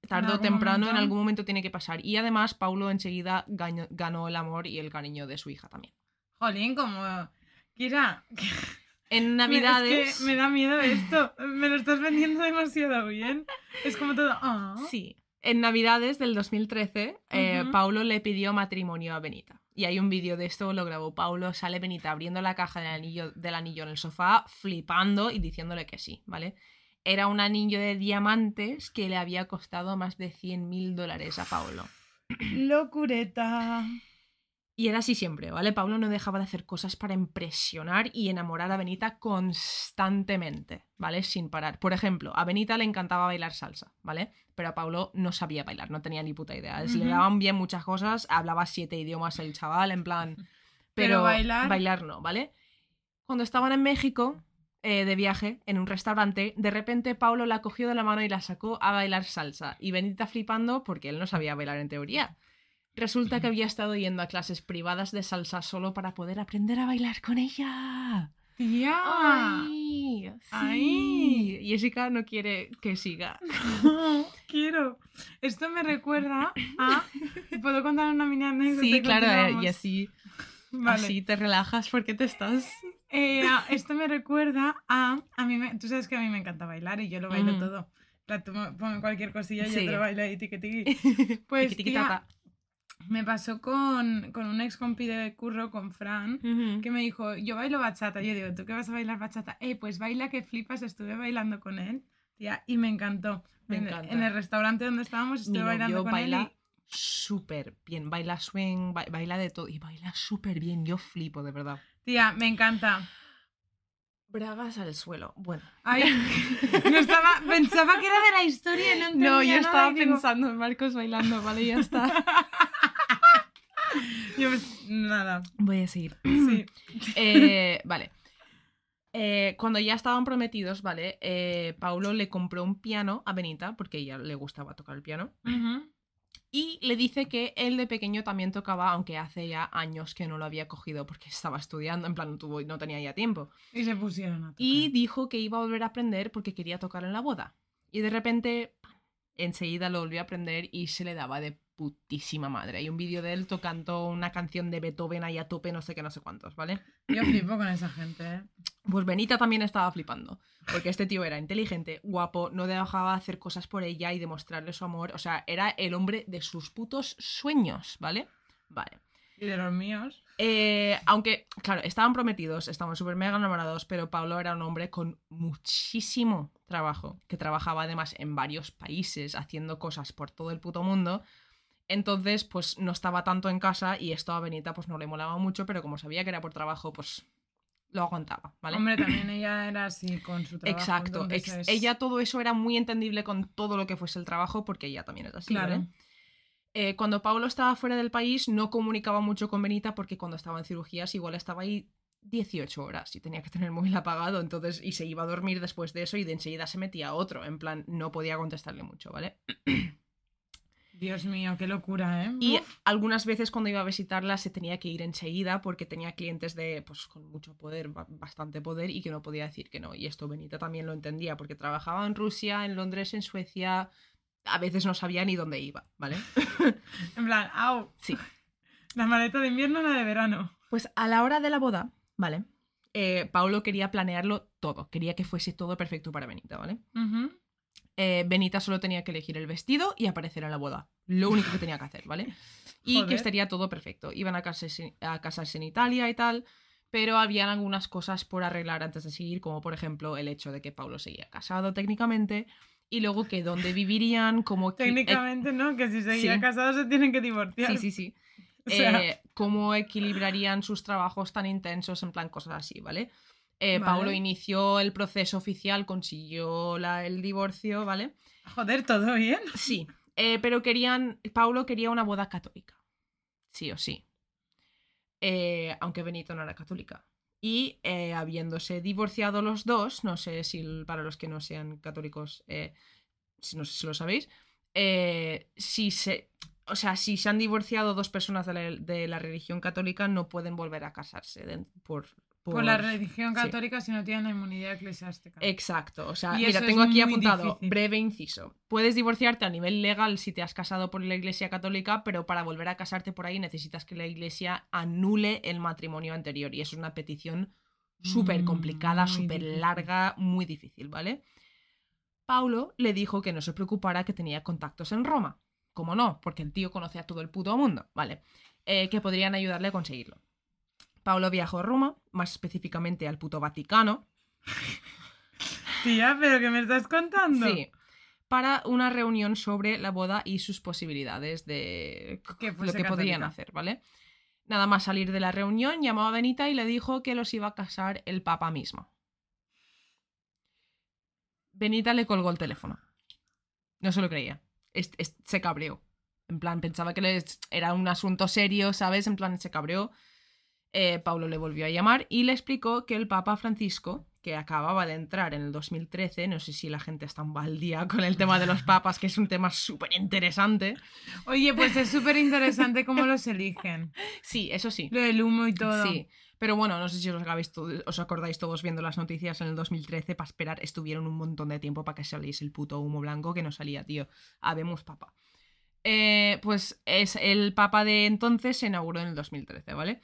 [SPEAKER 5] tarde o temprano, en algún momento tiene que pasar. Y además Paulo enseguida ganó el amor y el cariño de su hija también.
[SPEAKER 6] Jolín, como. Kira,
[SPEAKER 5] En Navidades...
[SPEAKER 6] Es que me da miedo esto. Me lo estás vendiendo demasiado bien. Es como todo. ah.
[SPEAKER 5] Sí. En Navidades del 2013, eh. Paulo le pidió matrimonio a Benita. Y hay un vídeo de esto, lo grabó Paulo, sale Benita abriendo la caja del anillo, del anillo en el sofá, flipando y diciéndole que sí, ¿vale? Era un anillo de diamantes que le había costado más de 100 mil dólares a Paulo.
[SPEAKER 6] Locureta.
[SPEAKER 5] Y era así siempre, ¿vale? Paulo no dejaba de hacer cosas para impresionar y enamorar a Benita constantemente, ¿vale? Sin parar. Por ejemplo, a Benita le encantaba bailar salsa, ¿vale? Pero a Paulo no sabía bailar, no tenía ni puta idea. Le daban bien muchas cosas, hablaba siete idiomas el chaval, en plan... Pero,
[SPEAKER 6] Pero bailar-
[SPEAKER 5] Bailar no, ¿vale? Cuando estaban en México, eh, de viaje, en un restaurante, de repente Paulo la cogió de la mano y la sacó a bailar salsa. Y Benita flipando porque él no sabía bailar en teoría. Resulta que había estado yendo a clases privadas de salsa solo para poder aprender a bailar con ella.
[SPEAKER 6] Tía.
[SPEAKER 5] ¡Ay! sí.
[SPEAKER 6] Ay.
[SPEAKER 5] Jessica no quiere que siga.
[SPEAKER 6] No, quiero. Esto me recuerda a. ¿Puedo contar una mini anécdota?
[SPEAKER 5] Sí, claro, eh, y así,
[SPEAKER 6] Vale.
[SPEAKER 5] así te relajas porque te estás...
[SPEAKER 6] Eh, esto me recuerda a. a mí me- tú sabes que a mí me encanta bailar y yo lo bailo
[SPEAKER 5] Ujú.
[SPEAKER 6] todo. Plan, tú ponme cualquier cosilla y
[SPEAKER 5] Sí.
[SPEAKER 6] yo te lo bailo ahí, tiqui. Pues, tía. Me pasó con, con un ex compi de curro, con Fran, que me dijo, yo bailo bachata. Yo digo, ¿tú qué vas a bailar bachata? Eh, pues baila que flipas, estuve bailando con él, tía, y me encantó.
[SPEAKER 5] Me
[SPEAKER 6] en,
[SPEAKER 5] encanta.
[SPEAKER 6] en el restaurante donde estábamos estuve bailando con
[SPEAKER 5] baila
[SPEAKER 6] él
[SPEAKER 5] súper bien, baila swing, ba- baila de todo y baila súper bien, yo flipo de verdad.
[SPEAKER 6] y, tía, me encanta.
[SPEAKER 5] Bragas al suelo, bueno.
[SPEAKER 6] Ay, no estaba, pensaba que era de la historia y no entendía
[SPEAKER 5] No, yo
[SPEAKER 6] nada,
[SPEAKER 5] estaba
[SPEAKER 6] y
[SPEAKER 5] pensando en Marcos bailando, vale, ya está.
[SPEAKER 6] yo, pues, nada,
[SPEAKER 5] Voy a seguir.
[SPEAKER 6] sí.
[SPEAKER 5] Eh, vale. Eh, cuando ya estaban prometidos, ¿vale? Eh, Paulo le compró un piano a Benita, porque ella le gustaba tocar el piano. Y le dice que él de pequeño también tocaba, aunque hace ya años que no lo había cogido porque estaba estudiando, en plan no, tuvo, no tenía ya tiempo.
[SPEAKER 6] Y se pusieron a tocar.
[SPEAKER 5] Y dijo que iba a volver a aprender porque quería tocar en la boda. Y de repente, enseguida lo volvió a aprender y se le daba de putísima madre. Hay un vídeo de él tocando una canción de Beethoven ahí a tope, no sé qué, no sé cuántos, ¿vale?
[SPEAKER 6] Yo flipo con esa gente, ¿eh?
[SPEAKER 5] Pues Benita también estaba flipando, porque este tío era inteligente, guapo, no dejaba hacer cosas por ella y demostrarle su amor, o sea, era el hombre de sus putos sueños, ¿vale? Vale.
[SPEAKER 6] Y de los míos.
[SPEAKER 5] Eh, aunque, claro, estaban prometidos, estaban súper mega enamorados, pero Pablo era un hombre con muchísimo trabajo, que trabajaba además en varios países, haciendo cosas por todo el puto mundo. Entonces, pues no estaba tanto en casa y esto a Benita pues no le molaba mucho, pero como sabía que era por trabajo, pues lo aguantaba, ¿vale?
[SPEAKER 6] Hombre, también ella era así con su trabajo.
[SPEAKER 5] Exacto,
[SPEAKER 6] entonces
[SPEAKER 5] ex-
[SPEAKER 6] es-
[SPEAKER 5] ella todo eso era muy entendible con todo lo que fuese el trabajo porque ella también es así,
[SPEAKER 6] Claro.
[SPEAKER 5] ¿vale? Eh, cuando Pablo estaba fuera del país no comunicaba mucho con Benita porque cuando estaba en cirugías igual estaba ahí 18 horas y tenía que tener el móvil apagado, entonces y se iba a dormir después de eso y de enseguida se metía a otro, en plan no podía contestarle mucho, ¿vale?
[SPEAKER 6] Dios mío, qué locura, ¿eh?
[SPEAKER 5] Y
[SPEAKER 6] Uf.
[SPEAKER 5] algunas veces cuando iba a visitarla se tenía que ir enseguida porque tenía clientes de pues con mucho poder, ba- bastante poder y que no podía decir que no. Y esto Benita también lo entendía porque trabajaba en Rusia, en Londres, en Suecia. A veces no sabía ni dónde iba, ¿vale?
[SPEAKER 6] En plan, au.
[SPEAKER 5] Sí.
[SPEAKER 6] La maleta de invierno, la de verano.
[SPEAKER 5] Pues a la hora de la boda, ¿vale? Eh, Paulo quería planearlo todo, quería que fuese todo perfecto para Benita, ¿vale?
[SPEAKER 6] Ujú.
[SPEAKER 5] Eh, Benita solo tenía que elegir el vestido y aparecer en la boda. Lo único que tenía que hacer, ¿vale? Y
[SPEAKER 6] Joder.
[SPEAKER 5] que estaría todo perfecto. Iban a casarse, a casarse en Italia y tal, pero habían algunas cosas por arreglar antes de seguir, como por ejemplo el hecho de que Paulo seguía casado técnicamente y luego que dónde vivirían, como que-
[SPEAKER 6] Técnicamente, ¿no? Que si seguía
[SPEAKER 5] sí.
[SPEAKER 6] casados se tienen que divorciar.
[SPEAKER 5] Sí, sí, sí.
[SPEAKER 6] O sea-
[SPEAKER 5] Eh, cómo equilibrarían sus trabajos tan intensos, en plan cosas así, ¿vale? Eh,
[SPEAKER 6] Vale.
[SPEAKER 5] Paulo inició el proceso oficial, consiguió la- el divorcio, ¿vale?
[SPEAKER 6] Joder, todo bien.
[SPEAKER 5] Sí, eh, pero querían, Paulo quería una boda católica, sí o sí, Eh, aunque Benito no era católica. Y habiéndose divorciado los dos, no sé si para los que no sean católicos, si no sé si lo sabéis, si se, o sea, si se han divorciado dos personas de la, de la religión católica, no pueden volver a casarse de- por,
[SPEAKER 6] Por la religión
[SPEAKER 5] sí.
[SPEAKER 6] católica si no tienen la inmunidad eclesiástica.
[SPEAKER 5] Exacto, o sea,
[SPEAKER 6] Y
[SPEAKER 5] mira, tengo aquí apuntado,
[SPEAKER 6] difícil.
[SPEAKER 5] breve inciso. Puedes divorciarte a nivel legal si te has casado por la iglesia católica, pero para volver a casarte por ahí necesitas que la iglesia anule el matrimonio anterior. Y eso es una petición súper complicada,
[SPEAKER 6] Mm,
[SPEAKER 5] súper larga, muy difícil, ¿vale? Paulo le dijo que no se preocupara que tenía contactos en Roma. ¿Cómo no? Porque el tío conoce a todo el puto mundo, ¿vale? Eh, que podrían ayudarle a conseguirlo. Paulo viajó a Roma, más específicamente al puto Vaticano,
[SPEAKER 6] Tía, pero ¿qué me estás contando?
[SPEAKER 5] Sí. Para una reunión sobre la boda y sus posibilidades de lo que podrían hacer, ¿vale? Nada más salir de la reunión, llamó a Benita y le dijo que los iba a casar el Papa mismo. Benita le colgó el teléfono. No se lo creía. Es- es- se cabreó. En plan, pensaba que les- era un asunto serio, ¿sabes? En plan, se cabreó. Eh, Paulo le volvió a llamar y le explicó que el Papa Francisco, que acababa de entrar en el 2013, no sé si la gente está al día con el tema de los papas, que es un tema súper interesante.
[SPEAKER 6] Oye, pues es súper interesante cómo los eligen.
[SPEAKER 5] Sí, eso sí.
[SPEAKER 6] Lo del humo y todo.
[SPEAKER 5] Sí. Pero bueno, no sé si os, acabáis os acordáis todos viendo las noticias en el 2013, para esperar, estuvieron un montón de tiempo para que saliese el puto humo blanco que no salía, tío. Habemos papa. Eh, pues es el papa de entonces se inauguró en el 2013, ¿vale?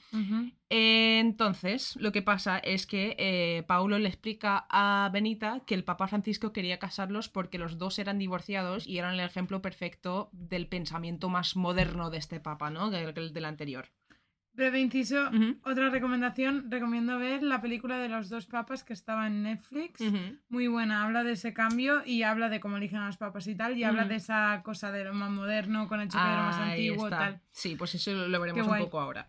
[SPEAKER 5] Eh, Entonces, lo que pasa es que eh, Paulo le explica a Benita que el Papa Francisco quería casarlos porque los dos eran divorciados y eran el ejemplo perfecto del pensamiento más moderno de este Papa, ¿no? Que el del anterior.
[SPEAKER 6] Breve inciso.
[SPEAKER 5] Ujú.
[SPEAKER 6] Otra recomendación, recomiendo ver la película de los dos papas que estaba en Netflix. Muy buena, habla de ese cambio y habla de cómo eligen a los papas y tal, y habla de esa cosa de lo más moderno con el choque de lo más antiguo y
[SPEAKER 5] está.
[SPEAKER 6] tal.
[SPEAKER 5] Sí, pues eso lo veremos
[SPEAKER 6] Qué
[SPEAKER 5] un
[SPEAKER 6] guay.
[SPEAKER 5] poco ahora.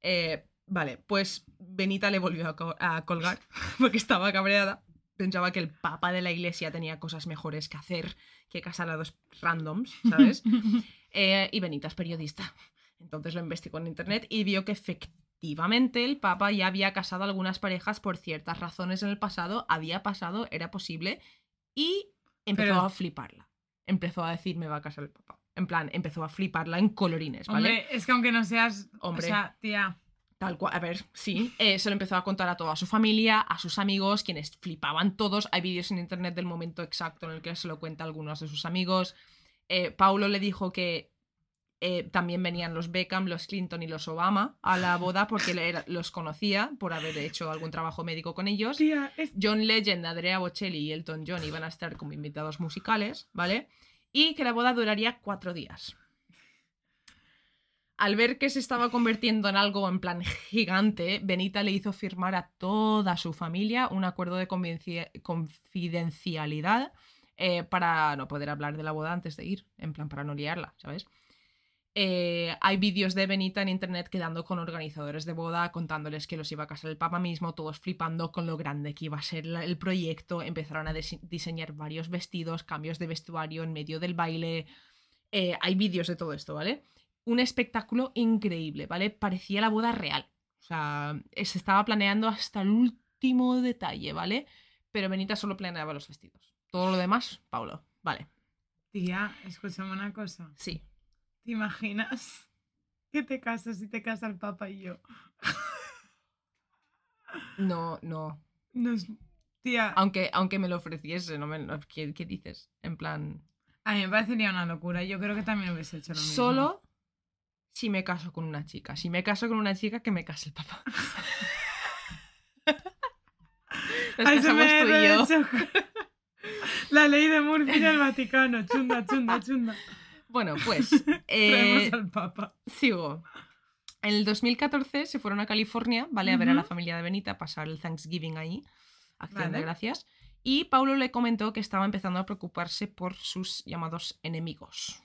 [SPEAKER 5] Eh, vale, pues Benita le volvió a, co- a colgar porque estaba cabreada. Pensaba que el papa de la iglesia tenía cosas mejores que hacer que casar a dos randoms, ¿sabes? Eh, y Benita es periodista. Entonces lo investigó en internet y vio que efectivamente el Papa ya había casado a algunas parejas por ciertas razones en el pasado, había pasado, era posible, y empezó
[SPEAKER 6] Pero-
[SPEAKER 5] a fliparla. Empezó a decir, me va a casar el Papa. En plan, empezó a fliparla en colorines, ¿vale?
[SPEAKER 6] Hombre, es que aunque no seas.
[SPEAKER 5] Hombre.
[SPEAKER 6] O sea, tía.
[SPEAKER 5] Tal cual, a ver, sí. Eh, se lo empezó a contar a toda su familia, a sus amigos, quienes flipaban todos. Hay vídeos en internet del momento exacto en el que se lo cuenta a algunos de sus amigos. Eh, Paulo le dijo que eh, también venían los Beckham, los Clinton y los Obama a la boda porque los conocía por haber hecho algún trabajo médico con ellos.
[SPEAKER 6] Tía, es-
[SPEAKER 5] John Legend, Andrea Bocelli y Elton John iban a estar como invitados musicales, ¿vale? Y que la boda duraría cuatro días. Al ver que se estaba convirtiendo en algo en plan gigante, Benita le hizo firmar a toda su familia un acuerdo de confidencialidad eh, para no poder hablar de la boda antes de ir, en plan para no liarla, ¿sabes? Eh, hay vídeos de Benita en internet quedando con organizadores de boda, contándoles que los iba a casar el Papa mismo, todos flipando con lo grande que iba a ser el proyecto. Empezaron a dise- diseñar varios vestidos, cambios de vestuario en medio del baile. Eh, hay vídeos de todo esto, ¿vale? Un espectáculo increíble, ¿vale? Parecía la boda real. O sea, eh, se estaba planeando hasta el último detalle, ¿vale? Pero Benita solo planeaba los vestidos. Todo lo demás, Paulo. Vale,
[SPEAKER 6] Tía, escúchame una cosa.
[SPEAKER 5] sí.
[SPEAKER 6] ¿Te imaginas que te casas y te casa el papa y yo?
[SPEAKER 5] No, no.
[SPEAKER 6] Nos... Tía,
[SPEAKER 5] Aunque, aunque me lo ofreciese, no me, no- ¿qué, qué dices? En plan,
[SPEAKER 6] a mí me parecería una locura. Yo creo que también hubiese hecho lo mismo.
[SPEAKER 5] solo si me caso con una chica. Si me caso con una chica, que me case el papá. Nos
[SPEAKER 6] Ay, se me
[SPEAKER 5] casamos tú y yo.
[SPEAKER 6] La ley de Murphy del Vaticano. Chunda, chunda, chunda.
[SPEAKER 5] Bueno, pues eh,
[SPEAKER 6] al papa.
[SPEAKER 5] sigo. En el 2014 se fueron a California, ¿vale? A ver a la familia de Benita, a pasar el Thanksgiving ahí, acción de gracias. Y Paulo le comentó que estaba empezando a preocuparse por sus llamados enemigos.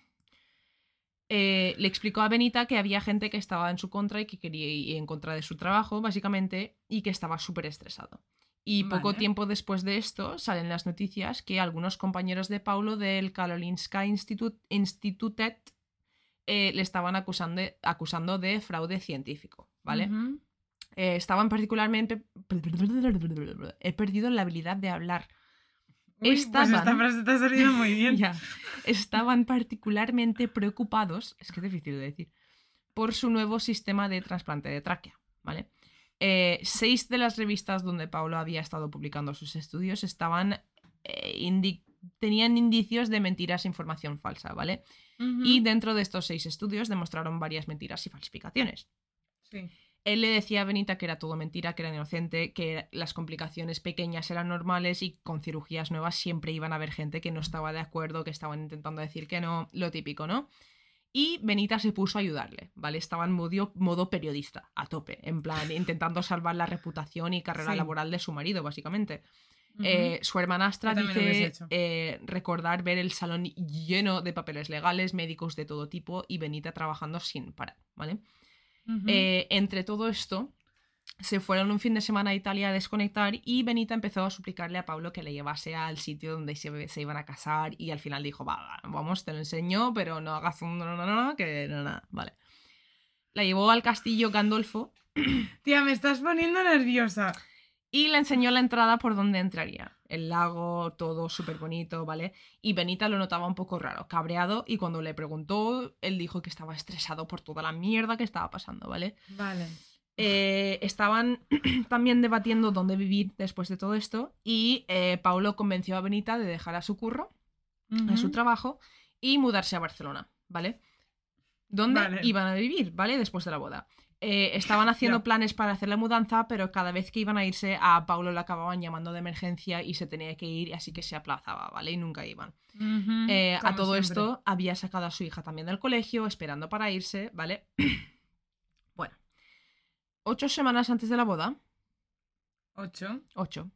[SPEAKER 5] Eh, le explicó a Benita que había gente que estaba en su contra y que quería ir en contra de su trabajo, básicamente, y que estaba súper estresado. Y poco tiempo después de esto salen las noticias que algunos compañeros de Paulo del Karolinska Institut- Institutet eh, le estaban acusando, acusando de fraude científico, ¿vale? Eh, estaban particularmente... He perdido la habilidad de hablar.
[SPEAKER 6] Uy, pues esta
[SPEAKER 5] Estaban-
[SPEAKER 6] frase te ha salido muy bien.
[SPEAKER 5] Ya. Estaban particularmente preocupados, es que es difícil de decir, por su nuevo sistema de trasplante de tráquea, ¿vale? Eh, seis de las revistas donde Paulo había estado publicando sus estudios estaban... eh, indi- tenían indicios de mentiras e información falsa, ¿vale? Y dentro de estos seis estudios demostraron varias mentiras y falsificaciones.
[SPEAKER 6] Sí.
[SPEAKER 5] Él le decía a Benita que era todo mentira, que era inocente, que las complicaciones pequeñas eran normales y con cirugías nuevas siempre iban a haber gente que no estaba de acuerdo, que estaban intentando decir que no, lo típico, ¿no? Y Benita se puso a ayudarle, ¿vale? Estaba en modo, modo periodista, a tope, en plan, intentando salvar la reputación y carrera
[SPEAKER 6] Sí.
[SPEAKER 5] laboral de su marido, básicamente. Eh, su hermanastra dice eh, recordar ver el salón lleno de papeles legales, médicos de todo tipo y Benita trabajando sin parar, ¿vale? Eh, entre todo esto, se fueron un fin de semana a Italia a desconectar y Benita empezó a suplicarle a Pablo que le llevase al sitio donde se, se iban a casar y al final dijo, va, va, vamos, te lo enseño, pero no hagas un no, no, no, no, que no, nada, vale. La llevó al castillo Gandolfo
[SPEAKER 6] Tía, me estás poniendo nerviosa.
[SPEAKER 5] y le enseñó la entrada por donde entraría. El lago, todo súper bonito, ¿vale? Y Benita lo notaba un poco raro, cabreado, y cuando le preguntó, él dijo que estaba estresado por toda la mierda que estaba pasando, ¿vale?
[SPEAKER 6] Vale.
[SPEAKER 5] Eh, estaban también debatiendo dónde vivir después de todo esto y eh, Paulo convenció a Benita de dejar a su curro, a su trabajo y mudarse a Barcelona, ¿vale? ¿Dónde
[SPEAKER 6] Vale.
[SPEAKER 5] iban a vivir, ¿vale? Después de la boda. Eh, estaban haciendo planes para hacer la mudanza, pero cada vez que iban a irse a Paulo le acababan llamando de emergencia y se tenía que ir, así que se aplazaba, ¿vale? Y nunca iban. A todo
[SPEAKER 6] siempre.
[SPEAKER 5] esto había sacado a su hija también del colegio, esperando para irse, ¿vale? ocho semanas antes de la boda,
[SPEAKER 6] Ocho.
[SPEAKER 5] ocho,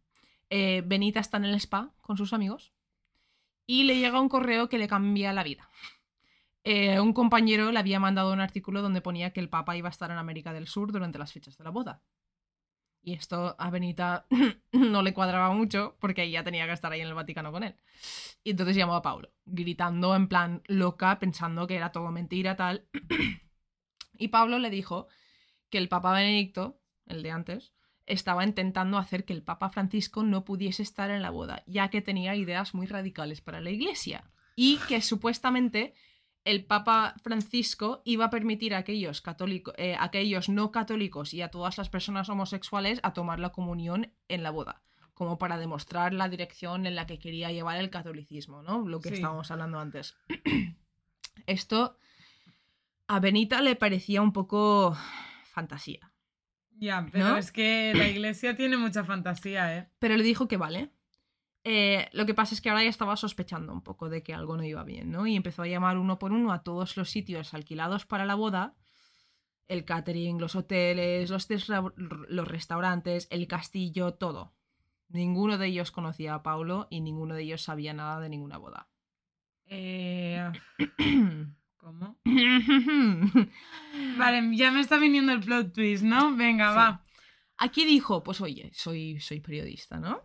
[SPEAKER 5] eh, Benita está en el spa con sus amigos y le llega un correo que le cambia la vida. Eh, un compañero le había mandado un artículo donde ponía que el Papa iba a estar en América del Sur durante las fechas de la boda. Y esto a Benita no le cuadraba mucho porque ella tenía que estar ahí en el Vaticano con él. Y entonces llamó a Paulo, gritando en plan loca, pensando que era todo mentira, tal. y Pablo le dijo que el Papa Benedicto, el de antes, estaba intentando hacer que el Papa Francisco no pudiese estar en la boda, ya que tenía ideas muy radicales para la Iglesia. Y que supuestamente el Papa Francisco iba a permitir a aquellos, católicos, eh, a aquellos no católicos y a todas las personas homosexuales a tomar la comunión en la boda, como para demostrar la dirección en la que quería llevar el catolicismo, ¿no? Lo que
[SPEAKER 6] Sí.
[SPEAKER 5] estábamos hablando antes. Esto a Benita le parecía un poco fantasía.
[SPEAKER 6] Ya, pero
[SPEAKER 5] ¿No?
[SPEAKER 6] es que la iglesia tiene mucha fantasía, ¿eh?
[SPEAKER 5] Pero le dijo que vale. Eh, lo que pasa es que ahora ya estaba sospechando un poco de que algo no iba bien, ¿no? Y empezó a llamar uno por uno a todos los sitios alquilados para la boda. El catering, los hoteles, los, los restaurantes, el castillo, todo. Ninguno de ellos conocía a Paulo y ninguno de ellos sabía nada de ninguna boda.
[SPEAKER 6] Eh, ¿Cómo? Vale, ya me está viniendo el plot twist, ¿no? Venga,
[SPEAKER 5] Sí.
[SPEAKER 6] va.
[SPEAKER 5] Aquí dijo, pues oye, soy, soy periodista, ¿no?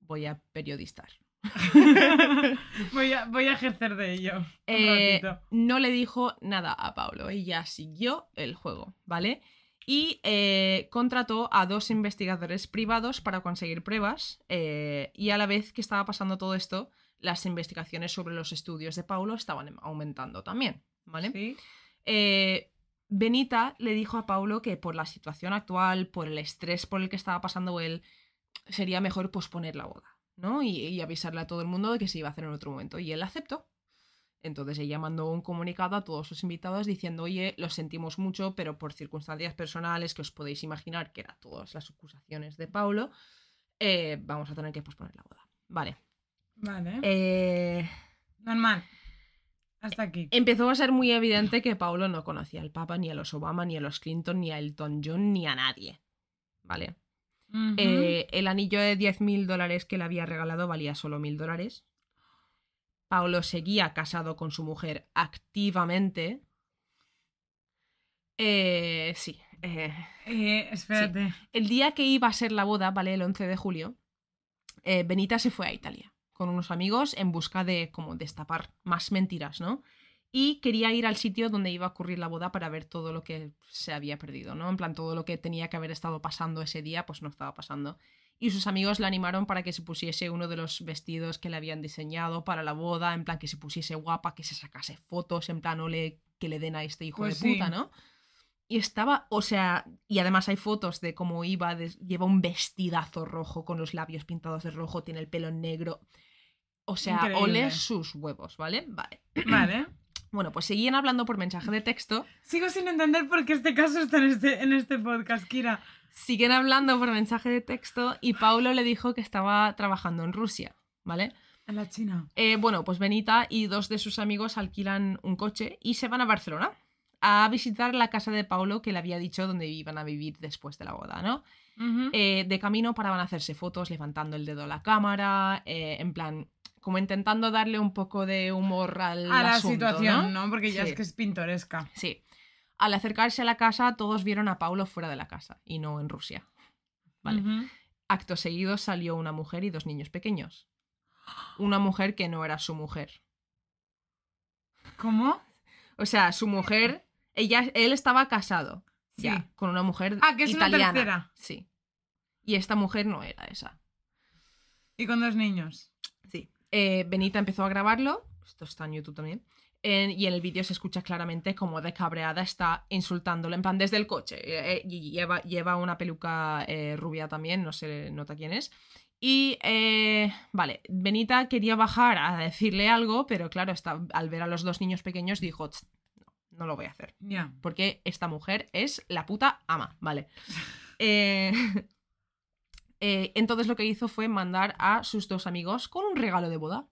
[SPEAKER 5] Voy a periodistar.
[SPEAKER 6] voy, a, voy a ejercer de ello.
[SPEAKER 5] Eh, no le dijo nada a Pablo, ella siguió el juego, ¿vale? Y eh, contrató a dos investigadores privados para conseguir pruebas eh, y a la vez que estaba pasando todo esto, las investigaciones sobre los estudios de Paulo estaban aumentando también, ¿vale?
[SPEAKER 6] Sí.
[SPEAKER 5] Eh, Benita le dijo a Paulo que por la situación actual, por el estrés por el que estaba pasando él, sería mejor posponer la boda, ¿no? Y, y avisarle a todo el mundo de que se iba a hacer en otro momento. Y él aceptó. Entonces ella mandó un comunicado a todos los invitados diciendo, oye, lo sentimos mucho, pero por circunstancias personales que os podéis imaginar, que eran todas las acusaciones de Paulo, eh, vamos a tener que posponer la boda. Vale.
[SPEAKER 6] Vale.
[SPEAKER 5] Eh,
[SPEAKER 6] Normal. Hasta aquí.
[SPEAKER 5] Empezó a ser muy evidente que Paulo no conocía al Papa, ni a los Obama, ni a los Clinton, ni a Elton John, ni a nadie. ¿Vale? Eh, el anillo de 10.000 dólares que le había regalado valía solo 1.000 dólares. Paulo seguía casado con su mujer activamente. Eh, sí. eh,
[SPEAKER 6] espérate.
[SPEAKER 5] el día que iba a ser la boda, ¿vale? El 11 de julio, Benita se fue a Italia con unos amigos en busca de como destapar más mentiras, ¿no? Y quería ir al sitio donde iba a ocurrir la boda para ver todo lo que se había perdido, ¿no? En plan, todo lo que tenía que haber estado pasando ese día, pues no estaba pasando. Y sus amigos le animaron para que se pusiese uno de los vestidos que le habían diseñado para la boda, en plan que se pusiese guapa, que se sacase fotos, en plan, ole, que le den a este hijo
[SPEAKER 6] Pues
[SPEAKER 5] de
[SPEAKER 6] sí.
[SPEAKER 5] puta, ¿no? Y estaba, o sea, y además hay fotos de cómo iba, de- lleva un vestidazo rojo con los labios pintados de rojo, tiene el pelo negro. O sea,
[SPEAKER 6] Increíble.
[SPEAKER 5] ole sus huevos, ¿vale? Vale.
[SPEAKER 6] Vale.
[SPEAKER 5] Bueno, pues seguían hablando por mensaje de texto.
[SPEAKER 6] Sigo sin entender por qué este caso está en este, en este podcast, Kira.
[SPEAKER 5] Siguen hablando por mensaje de texto y Paulo le dijo que estaba trabajando en Rusia, ¿vale?
[SPEAKER 6] A la China.
[SPEAKER 5] Eh, bueno, pues Benita y dos de sus amigos alquilan un coche y se van a Barcelona a visitar la casa de Paulo que le había dicho donde iban a vivir después de la boda, ¿no? Eh, de camino paraban a hacerse fotos levantando el dedo a la cámara, eh, en plan, como intentando darle un poco de humor al
[SPEAKER 6] a la
[SPEAKER 5] asunto,
[SPEAKER 6] situación,
[SPEAKER 5] ¿no?
[SPEAKER 6] ¿no? Porque ya
[SPEAKER 5] Sí.
[SPEAKER 6] es que es pintoresca.
[SPEAKER 5] Sí. Al acercarse a la casa, todos vieron a Paulo fuera de la casa y no en Rusia. Vale. Acto seguido salió una mujer y dos niños pequeños. Una mujer que no era su mujer.
[SPEAKER 6] ¿Cómo?
[SPEAKER 5] O sea, su mujer, ella, él estaba casado
[SPEAKER 6] Sí.
[SPEAKER 5] ya con una mujer
[SPEAKER 6] Ah, que es una
[SPEAKER 5] italiana.
[SPEAKER 6] tercera.
[SPEAKER 5] Sí. Y esta mujer no era esa.
[SPEAKER 6] Y con dos niños.
[SPEAKER 5] Sí. Eh, Benita empezó a grabarlo. Esto está en YouTube también. en- y en el vídeo se escucha claramente como de cabreada está insultándolo, en plan desde el coche. eh, eh, y lleva, lleva una peluca eh, rubia también, no se nota quién es. Y eh, vale, Benita quería bajar a decirle algo, pero claro, está, al ver a los dos niños pequeños dijo, "Tst, no, no lo voy a hacer. Porque esta mujer es la puta ama, ¿vale? Eh, eh, entonces lo que hizo fue mandar a sus dos amigos con un regalo de boda.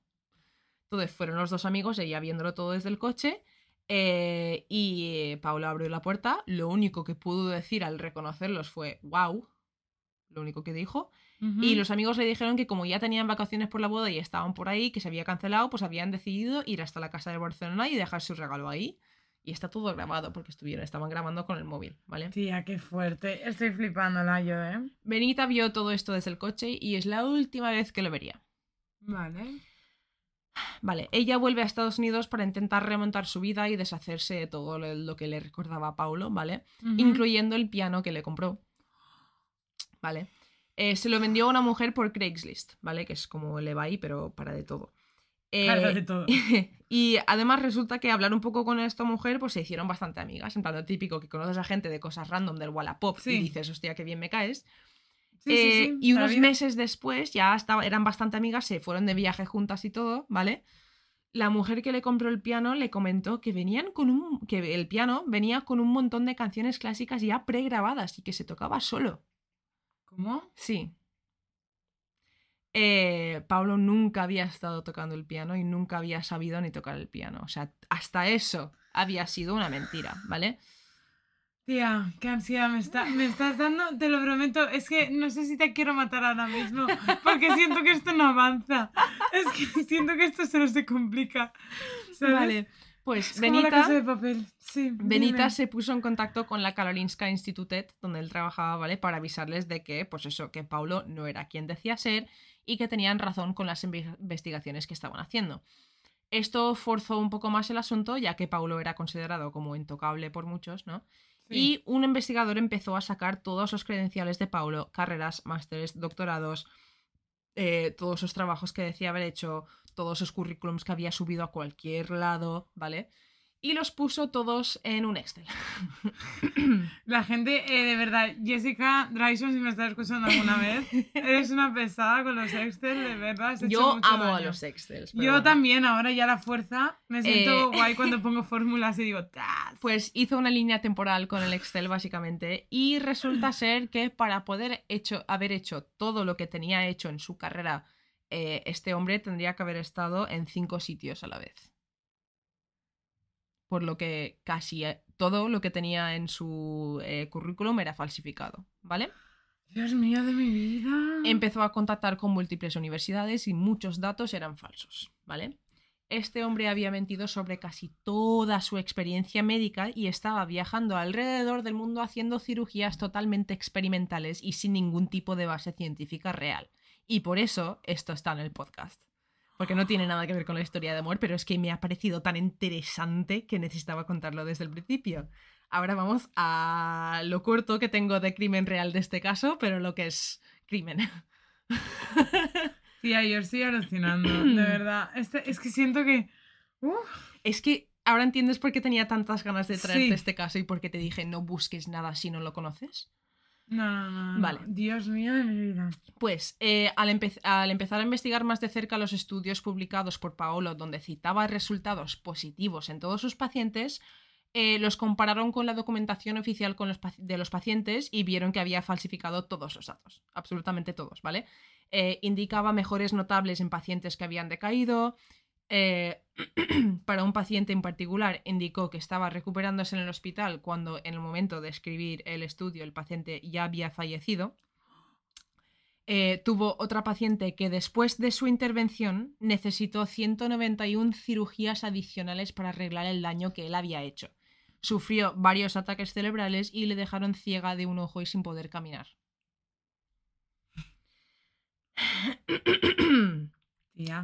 [SPEAKER 5] Entonces fueron los dos amigos, ella viéndolo todo desde el coche, eh, y eh, Paula abrió la puerta. Lo único que pudo decir al reconocerlos fue wow, lo único que dijo. Y los amigos le dijeron que como ya tenían vacaciones por la boda y estaban por ahí, que se había cancelado, pues habían decidido ir hasta la casa de Barcelona y dejar su regalo ahí. Y está todo grabado porque estuvieron, estaban grabando con el móvil, ¿vale?
[SPEAKER 6] Tía, qué fuerte. Estoy flipándola yo, ¿eh?
[SPEAKER 5] Benita vio todo esto desde el coche y es la última vez que lo vería.
[SPEAKER 6] Vale.
[SPEAKER 5] Vale, ella vuelve a Estados Unidos para intentar remontar su vida y deshacerse de todo lo, que le recordaba a Paulo, ¿vale? Incluyendo el piano que le compró. ¿Vale? Eh, se lo vendió a una mujer por Craigslist, ¿vale? Que es como el eBay, pero para de todo. Eh,
[SPEAKER 6] Para de todo.
[SPEAKER 5] y además resulta que hablar un poco con esta mujer, pues se hicieron bastante amigas. En plan, lo típico que conoces a gente de cosas random del Wallapop
[SPEAKER 6] Sí.
[SPEAKER 5] y dices, hostia, qué bien me caes.
[SPEAKER 6] Sí,
[SPEAKER 5] Eh,
[SPEAKER 6] sí,
[SPEAKER 5] y unos meses después ya estaba, eran bastante amigas, se fueron de viaje juntas y todo, ¿vale? la mujer que le compró el piano le comentó que venían con un. que el piano venía con un montón de canciones clásicas ya pregrabadas y que se tocaba solo.
[SPEAKER 6] ¿Cómo?
[SPEAKER 5] Sí. Eh, Pablo nunca había estado tocando el piano y nunca había sabido ni tocar el piano. O sea, hasta eso había sido una mentira, ¿vale?
[SPEAKER 6] Tía, qué ansiedad me, está, me estás dando, te lo prometo. Es que no sé si te quiero matar ahora mismo, porque siento que esto no avanza. Es que siento que esto se nos se complica. ¿sabes?
[SPEAKER 5] Vale. Pues
[SPEAKER 6] Es como la
[SPEAKER 5] Benita,
[SPEAKER 6] casa de papel. Sí,
[SPEAKER 5] Benita
[SPEAKER 6] dime.
[SPEAKER 5] se puso en contacto con la Karolinska Institutet, donde él trabajaba, ¿vale? Para avisarles de que, pues eso, que Paulo no era quien decía ser y que tenían razón con las inve- investigaciones que estaban haciendo. Esto forzó un poco más el asunto, ya que Paulo era considerado como intocable por muchos, ¿no?
[SPEAKER 6] Sí.
[SPEAKER 5] Y un investigador empezó a sacar todos los credenciales de Paulo, carreras, másteres, doctorados, eh, todos los trabajos que decía haber hecho, todos los currículums que había subido a cualquier lado, ¿vale? Y los puso todos en un Excel.
[SPEAKER 6] La gente, eh, de verdad, Jessica Dryson, si me estás escuchando alguna vez, eres una pesada con los Excel, de verdad. has hecho
[SPEAKER 5] Yo
[SPEAKER 6] mucho
[SPEAKER 5] amo a los Excels. pero
[SPEAKER 6] Yo
[SPEAKER 5] bueno.
[SPEAKER 6] también, ahora ya la fuerza, me siento
[SPEAKER 5] Eh,
[SPEAKER 6] guay cuando pongo fórmulas y digo, ¡tas!
[SPEAKER 5] Pues hizo una línea temporal con el Excel básicamente y resulta ser que para poder hecho, haber hecho todo lo que tenía hecho en su carrera, eh, este hombre tendría que haber estado en cinco sitios a la vez. Por lo que casi eh, todo lo que tenía en su eh, currículum era falsificado, ¿vale?
[SPEAKER 6] Dios mío de mi vida.
[SPEAKER 5] Empezó a contactar con múltiples universidades y muchos datos eran falsos, ¿vale? Este hombre había mentido sobre casi toda su experiencia médica y estaba viajando alrededor del mundo haciendo cirugías totalmente experimentales y sin ningún tipo de base científica real. Y por eso esto está en el podcast. Porque no tiene nada que ver con la historia de amor, pero es que me ha parecido tan interesante que necesitaba contarlo desde el principio. Ahora vamos a lo corto que tengo de crimen real de este caso, pero lo que es crimen.
[SPEAKER 6] Tía, yo estoy alucinando, de verdad. Este- es que siento que... Uf,
[SPEAKER 5] Es que ahora entiendes por qué tenía tantas ganas de traerte
[SPEAKER 6] Sí.
[SPEAKER 5] este caso y por qué te dije no busques nada si no lo conoces.
[SPEAKER 6] No, no, no.
[SPEAKER 5] Vale.
[SPEAKER 6] Dios mío de mi vida.
[SPEAKER 5] Pues eh, al, empe- al empezar a investigar más de cerca los estudios publicados por Paolo, donde citaba resultados positivos en todos sus pacientes, eh, los compararon con la documentación oficial con los de los pacientes y vieron que había falsificado todos los datos, absolutamente todos, ¿vale? Eh, indicaba mejores notables en pacientes que habían decaído. Eh, para un paciente en particular indicó que estaba recuperándose en el hospital cuando en el momento de escribir el estudio el paciente ya había fallecido. Eh, tuvo otra paciente que después de su intervención necesitó 191 cirugías adicionales para arreglar el daño que él había hecho. Sufrió varios ataques cerebrales y le dejaron ciega de un ojo y sin poder caminar.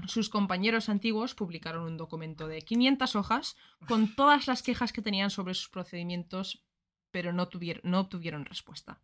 [SPEAKER 5] Sus compañeros antiguos publicaron un documento de 500 hojas con todas las quejas que tenían sobre sus procedimientos, pero no, tuvieron, no obtuvieron respuesta.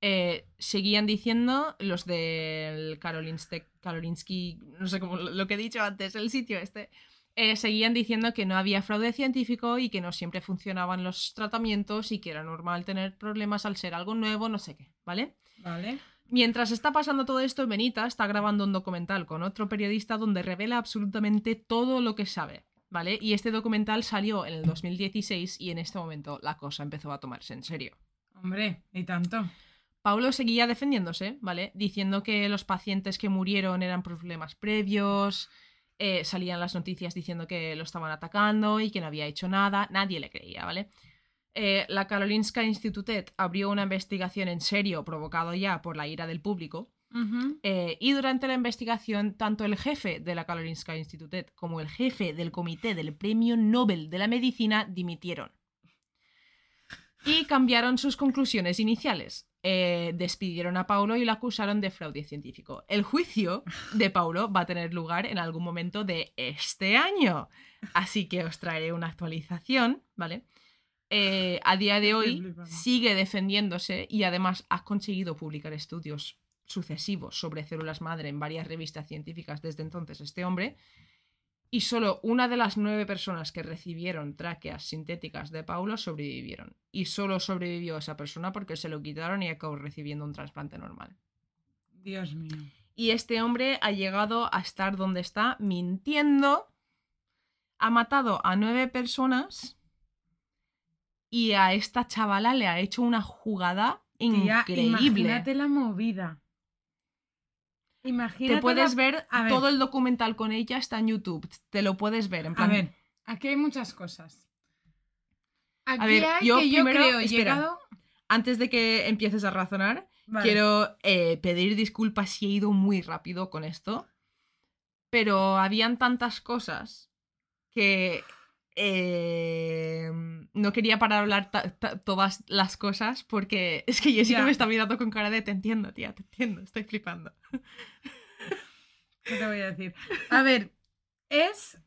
[SPEAKER 5] Eh, seguían diciendo los del Karolinste- Karolinsky, no sé cómo lo lo que he dicho antes, el sitio este, eh, seguían diciendo que no había fraude científico y que no siempre funcionaban los tratamientos y que era normal tener problemas al ser algo nuevo, no sé qué, ¿vale?
[SPEAKER 6] Vale.
[SPEAKER 5] Mientras está pasando todo esto, Benita está grabando un documental con otro periodista donde revela absolutamente todo lo que sabe, ¿vale? Y este documental salió en el 2016 y en este momento la cosa empezó a tomarse en serio.
[SPEAKER 6] Hombre, y tanto.
[SPEAKER 5] Paulo seguía defendiéndose, ¿vale? Diciendo que los pacientes que murieron eran problemas previos, eh, salían las noticias diciendo que lo estaban atacando y que no había hecho nada, nadie le creía, ¿vale? Eh, la Karolinska Institutet abrió una investigación en serio provocado ya por la ira del público eh, y durante la investigación, tanto el jefe de la Karolinska Institutet como el jefe del comité del Premio Nobel de la Medicina dimitieron. Y cambiaron sus conclusiones iniciales. Eh, despidieron a Paulo y lo acusaron de fraude científico. El juicio de Paulo va a tener lugar en algún momento de este año. Así que os traeré una actualización, ¿vale? Eh, a día de hoy sigue defendiéndose y además ha conseguido publicar estudios sucesivos sobre células madre en varias revistas científicas desde entonces este hombre. Y solo una de las nueve personas que recibieron tráqueas sintéticas de Paulo sobrevivieron. Y solo sobrevivió esa persona porque se lo quitaron y acabó recibiendo un trasplante normal.
[SPEAKER 6] Dios mío.
[SPEAKER 5] Y este hombre ha llegado a estar donde está mintiendo ha matado a nueve personas y a esta chavala le ha hecho una jugada
[SPEAKER 6] Tía,
[SPEAKER 5] increíble.
[SPEAKER 6] imagínate la movida. Imagínate
[SPEAKER 5] Te puedes
[SPEAKER 6] la-
[SPEAKER 5] ver,
[SPEAKER 6] A ver.
[SPEAKER 5] todo el documental con ella está en YouTube. Te lo puedes ver. En
[SPEAKER 6] A ver, aquí hay muchas cosas. Aquí
[SPEAKER 5] ver,
[SPEAKER 6] hay
[SPEAKER 5] yo
[SPEAKER 6] que yo
[SPEAKER 5] primero-
[SPEAKER 6] creo
[SPEAKER 5] espera.
[SPEAKER 6] llegado...
[SPEAKER 5] antes de que empieces a razonar,
[SPEAKER 6] Vale.
[SPEAKER 5] quiero eh, pedir disculpas si he ido muy rápido con esto. Pero habían tantas cosas que eh, no quería parar de hablar todas las cosas porque es que Jessica
[SPEAKER 6] Ya.
[SPEAKER 5] me está mirando con cara de te entiendo, tía, te entiendo, estoy flipando.
[SPEAKER 6] ¿Qué te voy a decir? A ver, es...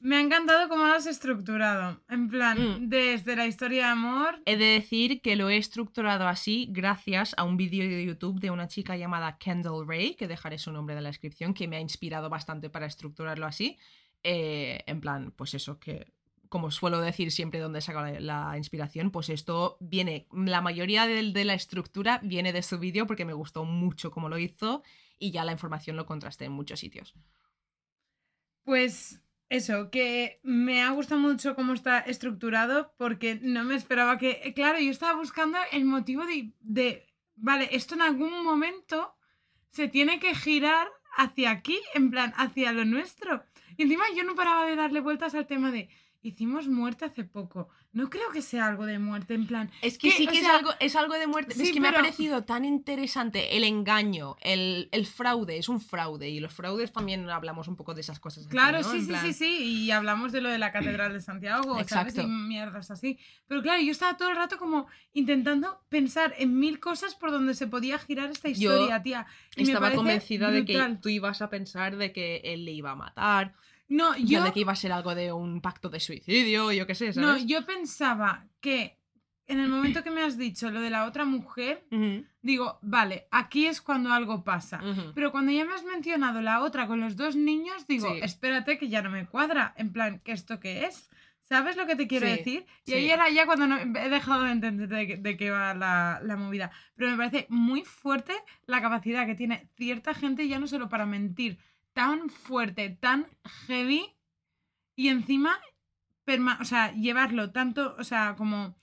[SPEAKER 6] Me ha encantado cómo lo has estructurado. En plan,
[SPEAKER 5] Mm.
[SPEAKER 6] desde la historia de amor...
[SPEAKER 5] He de decir que lo he estructurado así gracias a un vídeo de YouTube de una chica llamada Kendall Ray, que dejaré su nombre en la descripción, que me ha inspirado bastante para estructurarlo así. Eh, en plan, pues eso, que como suelo decir siempre donde saco la, la inspiración, pues esto viene, la mayoría de, la estructura viene de su vídeo porque me gustó mucho cómo lo hizo y ya la información lo contrasté en muchos sitios.
[SPEAKER 6] Pues eso, que me ha gustado mucho cómo está estructurado porque no me esperaba que... eh, Claro, yo estaba buscando el motivo de vale, esto en algún momento se tiene que girar hacia aquí, en plan, hacia lo nuestro. Y encima yo no paraba de darle vueltas al tema de... Hicimos muerte hace poco. No creo que sea algo de muerte, en plan...
[SPEAKER 5] Es que sí que es, algo, es algo de muerte.
[SPEAKER 6] sí,
[SPEAKER 5] es que me ha parecido tan interesante el engaño, el, el fraude, es un fraude. Y los fraudes también hablamos un poco de esas cosas. aquí,
[SPEAKER 6] Claro,
[SPEAKER 5] ¿no?
[SPEAKER 6] sí,
[SPEAKER 5] En
[SPEAKER 6] sí,
[SPEAKER 5] plan-
[SPEAKER 6] sí, sí, y hablamos de lo de la Catedral de Santiago, ¿sabes?
[SPEAKER 5] Exacto.
[SPEAKER 6] Y mierdas así. Pero claro, yo estaba todo el rato como intentando pensar en mil cosas por donde se podía girar esta
[SPEAKER 5] Yo
[SPEAKER 6] historia, tía. Y
[SPEAKER 5] Estaba convencida de que tú ibas a pensar de que él le iba a matar,
[SPEAKER 6] No,
[SPEAKER 5] yo... de que iba a ser algo de un pacto de suicidio, yo qué sé,
[SPEAKER 6] no,
[SPEAKER 5] ¿sabes?
[SPEAKER 6] yo pensaba que en el momento que me has dicho lo de la otra mujer, digo, vale, aquí es cuando algo pasa. Pero cuando ya me has mencionado la otra con los dos niños, digo,
[SPEAKER 5] Sí.
[SPEAKER 6] espérate que ya no me cuadra. En plan, ¿qué esto qué es? ¿Sabes lo que te quiero
[SPEAKER 5] Sí,
[SPEAKER 6] decir? Y
[SPEAKER 5] sí.
[SPEAKER 6] ahí era ya cuando no- he dejado de entender de, qué- de qué va la, la movida. Pero me parece muy fuerte la capacidad que tiene cierta gente, ya no solo para mentir, tan fuerte, tan heavy, y encima, perma- o sea, llevarlo tanto, o sea, como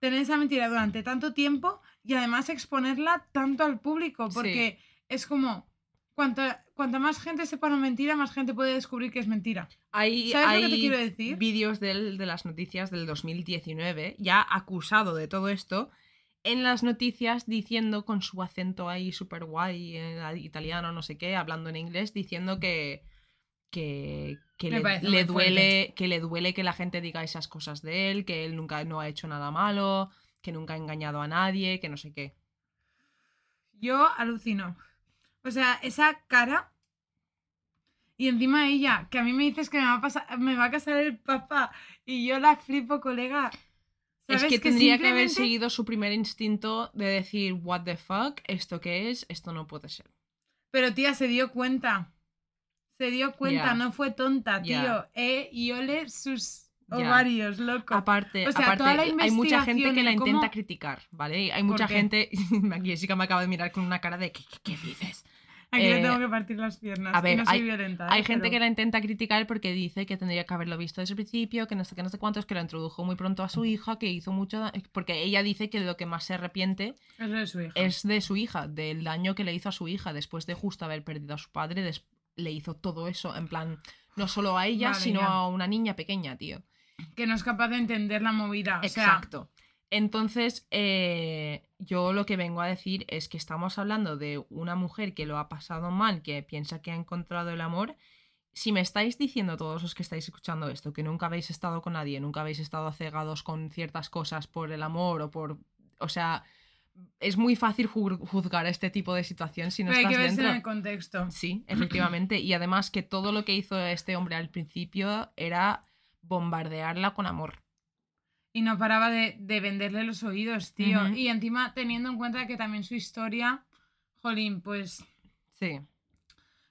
[SPEAKER 6] tener esa mentira durante tanto tiempo y además exponerla tanto al público,
[SPEAKER 5] Sí.
[SPEAKER 6] porque es como, cuanta, cuanta más gente sepa una mentira, más gente puede descubrir que es mentira.
[SPEAKER 5] Hay,
[SPEAKER 6] ¿Sabes lo que te quiero decir?
[SPEAKER 5] vídeos de las noticias del 2019, ya acusado de todo esto, en las noticias diciendo con su acento ahí súper guay, eh, italiano, no sé qué, hablando en inglés, diciendo que, que, le, duele, que le duele que la gente diga esas cosas de él, que él nunca no ha hecho nada malo, que nunca ha engañado a nadie, que no sé qué.
[SPEAKER 6] Yo alucino. O sea, esa cara. Y encima ella, que a mí me dices que me va a, pasar, me va a casar el papá. Y yo la flipo, colega.
[SPEAKER 5] Es
[SPEAKER 6] ¿Sabes?
[SPEAKER 5] que tendría que haber
[SPEAKER 6] simplemente-
[SPEAKER 5] seguido su primer instinto de decir, what the fuck, esto qué es, esto no puede ser.
[SPEAKER 6] Pero tía, se dio cuenta. Se dio cuenta,
[SPEAKER 5] Ya.
[SPEAKER 6] no fue tonta, tío.
[SPEAKER 5] Ya.
[SPEAKER 6] Eh, y ole sus ovarios, loco.
[SPEAKER 5] Aparte,
[SPEAKER 6] O sea,
[SPEAKER 5] aparte
[SPEAKER 6] toda la
[SPEAKER 5] hay mucha gente que la
[SPEAKER 6] en
[SPEAKER 5] intenta
[SPEAKER 6] cómo-
[SPEAKER 5] criticar, ¿vale? Hay mucha gente. Jessica me acaba de mirar con una cara de ¿qué, qué- qué dices?
[SPEAKER 6] Aquí le
[SPEAKER 5] eh,
[SPEAKER 6] tengo que partir las piernas.
[SPEAKER 5] a ver,
[SPEAKER 6] no soy
[SPEAKER 5] hay-
[SPEAKER 6] violenta.
[SPEAKER 5] Hay
[SPEAKER 6] eh,
[SPEAKER 5] gente
[SPEAKER 6] pero-
[SPEAKER 5] que la intenta criticar porque dice que tendría que haberlo visto desde el principio, que no sé qué, no sé cuántos, que lo introdujo muy pronto a su hija, que hizo mucho. Porque ella dice que lo que más se arrepiente
[SPEAKER 6] Es de su hija.
[SPEAKER 5] es de su hija, del daño que le hizo a su hija después de justo haber perdido a su padre, le hizo todo eso, en plan, no solo a ella, sino a una niña pequeña, tío.
[SPEAKER 6] Que no es capaz de entender la movida. O sea,
[SPEAKER 5] Exacto. Entonces, eh, yo lo que vengo a decir es que estamos hablando de una mujer que lo ha pasado mal, que piensa que ha encontrado el amor. Si me estáis diciendo todos los que estáis escuchando esto, que nunca habéis estado con nadie, nunca habéis estado cegados con ciertas cosas por el amor o por... O sea, es muy fácil ju- juzgar este tipo de situación si no
[SPEAKER 6] pero hay que verse
[SPEAKER 5] dentro.
[SPEAKER 6] en el contexto.
[SPEAKER 5] Sí, efectivamente. Y además que todo lo que hizo este hombre al principio era bombardearla con amor.
[SPEAKER 6] Y no paraba de, de venderle los oídos, tío. Y encima, teniendo en cuenta que también su historia, jolín, pues
[SPEAKER 5] Sí.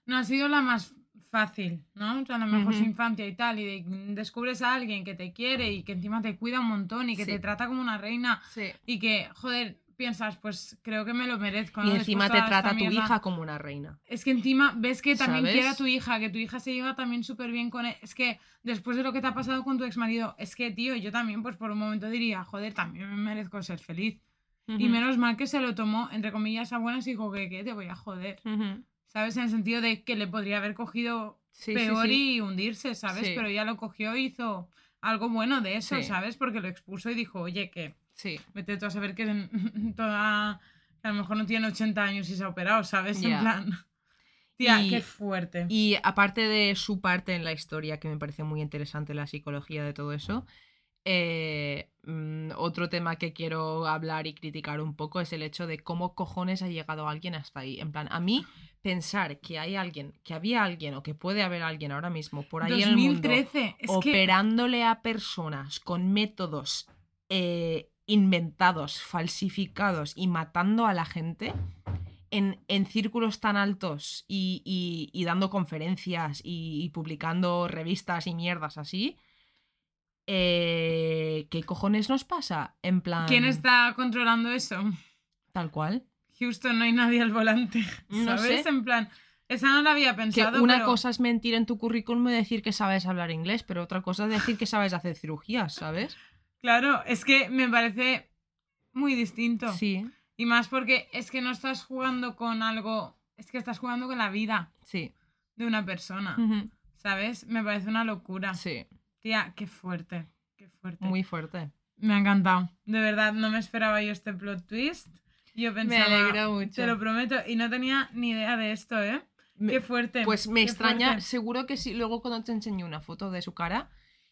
[SPEAKER 6] no ha sido la más fácil, ¿no? O sea, a lo mejor su infancia y tal, y de- descubres a alguien que te quiere y que encima te cuida un montón y que
[SPEAKER 5] Sí.
[SPEAKER 6] te trata como una reina
[SPEAKER 5] Sí.
[SPEAKER 6] y que, joder, piensas, pues creo que me lo merezco. ¿no?
[SPEAKER 5] Y
[SPEAKER 6] Después
[SPEAKER 5] encima te trata a tu
[SPEAKER 6] mierda.
[SPEAKER 5] hija como una reina.
[SPEAKER 6] Es que encima ves que también
[SPEAKER 5] ¿Sabes?
[SPEAKER 6] quiere a tu hija, que tu hija se lleva también súper bien con él. Es que después de lo que te ha pasado con tu exmarido, es que, tío, yo también, pues por un momento diría, joder, también me merezco ser feliz. Y menos mal que se lo tomó, entre comillas, a buenas y dijo que, que te voy a joder. ¿Sabes? En el sentido de que le podría haber cogido
[SPEAKER 5] Sí,
[SPEAKER 6] peor
[SPEAKER 5] sí.
[SPEAKER 6] y hundirse, ¿sabes? Pero ella lo cogió y hizo algo bueno de eso. ¿sabes? Porque lo expuso y dijo, oye, que
[SPEAKER 5] Sí.
[SPEAKER 6] vete tú a saber que en- toda... a lo mejor no tiene 80 años y se ha operado, ¿sabes? En plan... Tía,
[SPEAKER 5] Y-
[SPEAKER 6] qué fuerte.
[SPEAKER 5] Y aparte de su parte en la historia, que me parece muy interesante la psicología de todo eso, eh, mm, otro tema que quiero hablar y criticar un poco es el hecho de cómo cojones ha llegado alguien hasta ahí. En plan, a mí pensar que hay alguien, que había alguien o que puede haber alguien ahora mismo por ahí en el mundo
[SPEAKER 6] 2013, es que...
[SPEAKER 5] operándole a personas con métodos eh, inventados, falsificados y matando a la gente en, en círculos tan altos y, y- y dando conferencias y, y publicando revistas y mierdas así. eh, ¿Qué cojones nos pasa? En plan.
[SPEAKER 6] ¿Quién está controlando eso?
[SPEAKER 5] Tal cual.
[SPEAKER 6] Houston, no hay nadie al volante,
[SPEAKER 5] No
[SPEAKER 6] ¿sabes?
[SPEAKER 5] sé.
[SPEAKER 6] En plan, esa no la había
[SPEAKER 5] Que
[SPEAKER 6] pensado,
[SPEAKER 5] una
[SPEAKER 6] pero-
[SPEAKER 5] cosa es mentir en tu currículum y decir que sabes hablar inglés, pero otra cosa es decir que sabes hacer cirugías, ¿sabes?
[SPEAKER 6] Claro, es que me parece muy distinto.
[SPEAKER 5] Sí,
[SPEAKER 6] Y más porque es que no estás jugando con algo, es que estás jugando con la vida
[SPEAKER 5] sí.
[SPEAKER 6] de una persona. ¿sabes? Me parece una locura.
[SPEAKER 5] Sí,
[SPEAKER 6] Tía, qué fuerte, qué fuerte.
[SPEAKER 5] muy fuerte.
[SPEAKER 6] Me ha encantado. De verdad, no me esperaba yo este plot twist. Yo pensaba,
[SPEAKER 5] mucho.
[SPEAKER 6] te lo prometo, y no tenía ni idea de esto, ¿eh?
[SPEAKER 5] Me-
[SPEAKER 6] qué fuerte.
[SPEAKER 5] Pues me extraña,
[SPEAKER 6] fuerte.
[SPEAKER 5] seguro que si luego cuando te enseño una foto de su cara,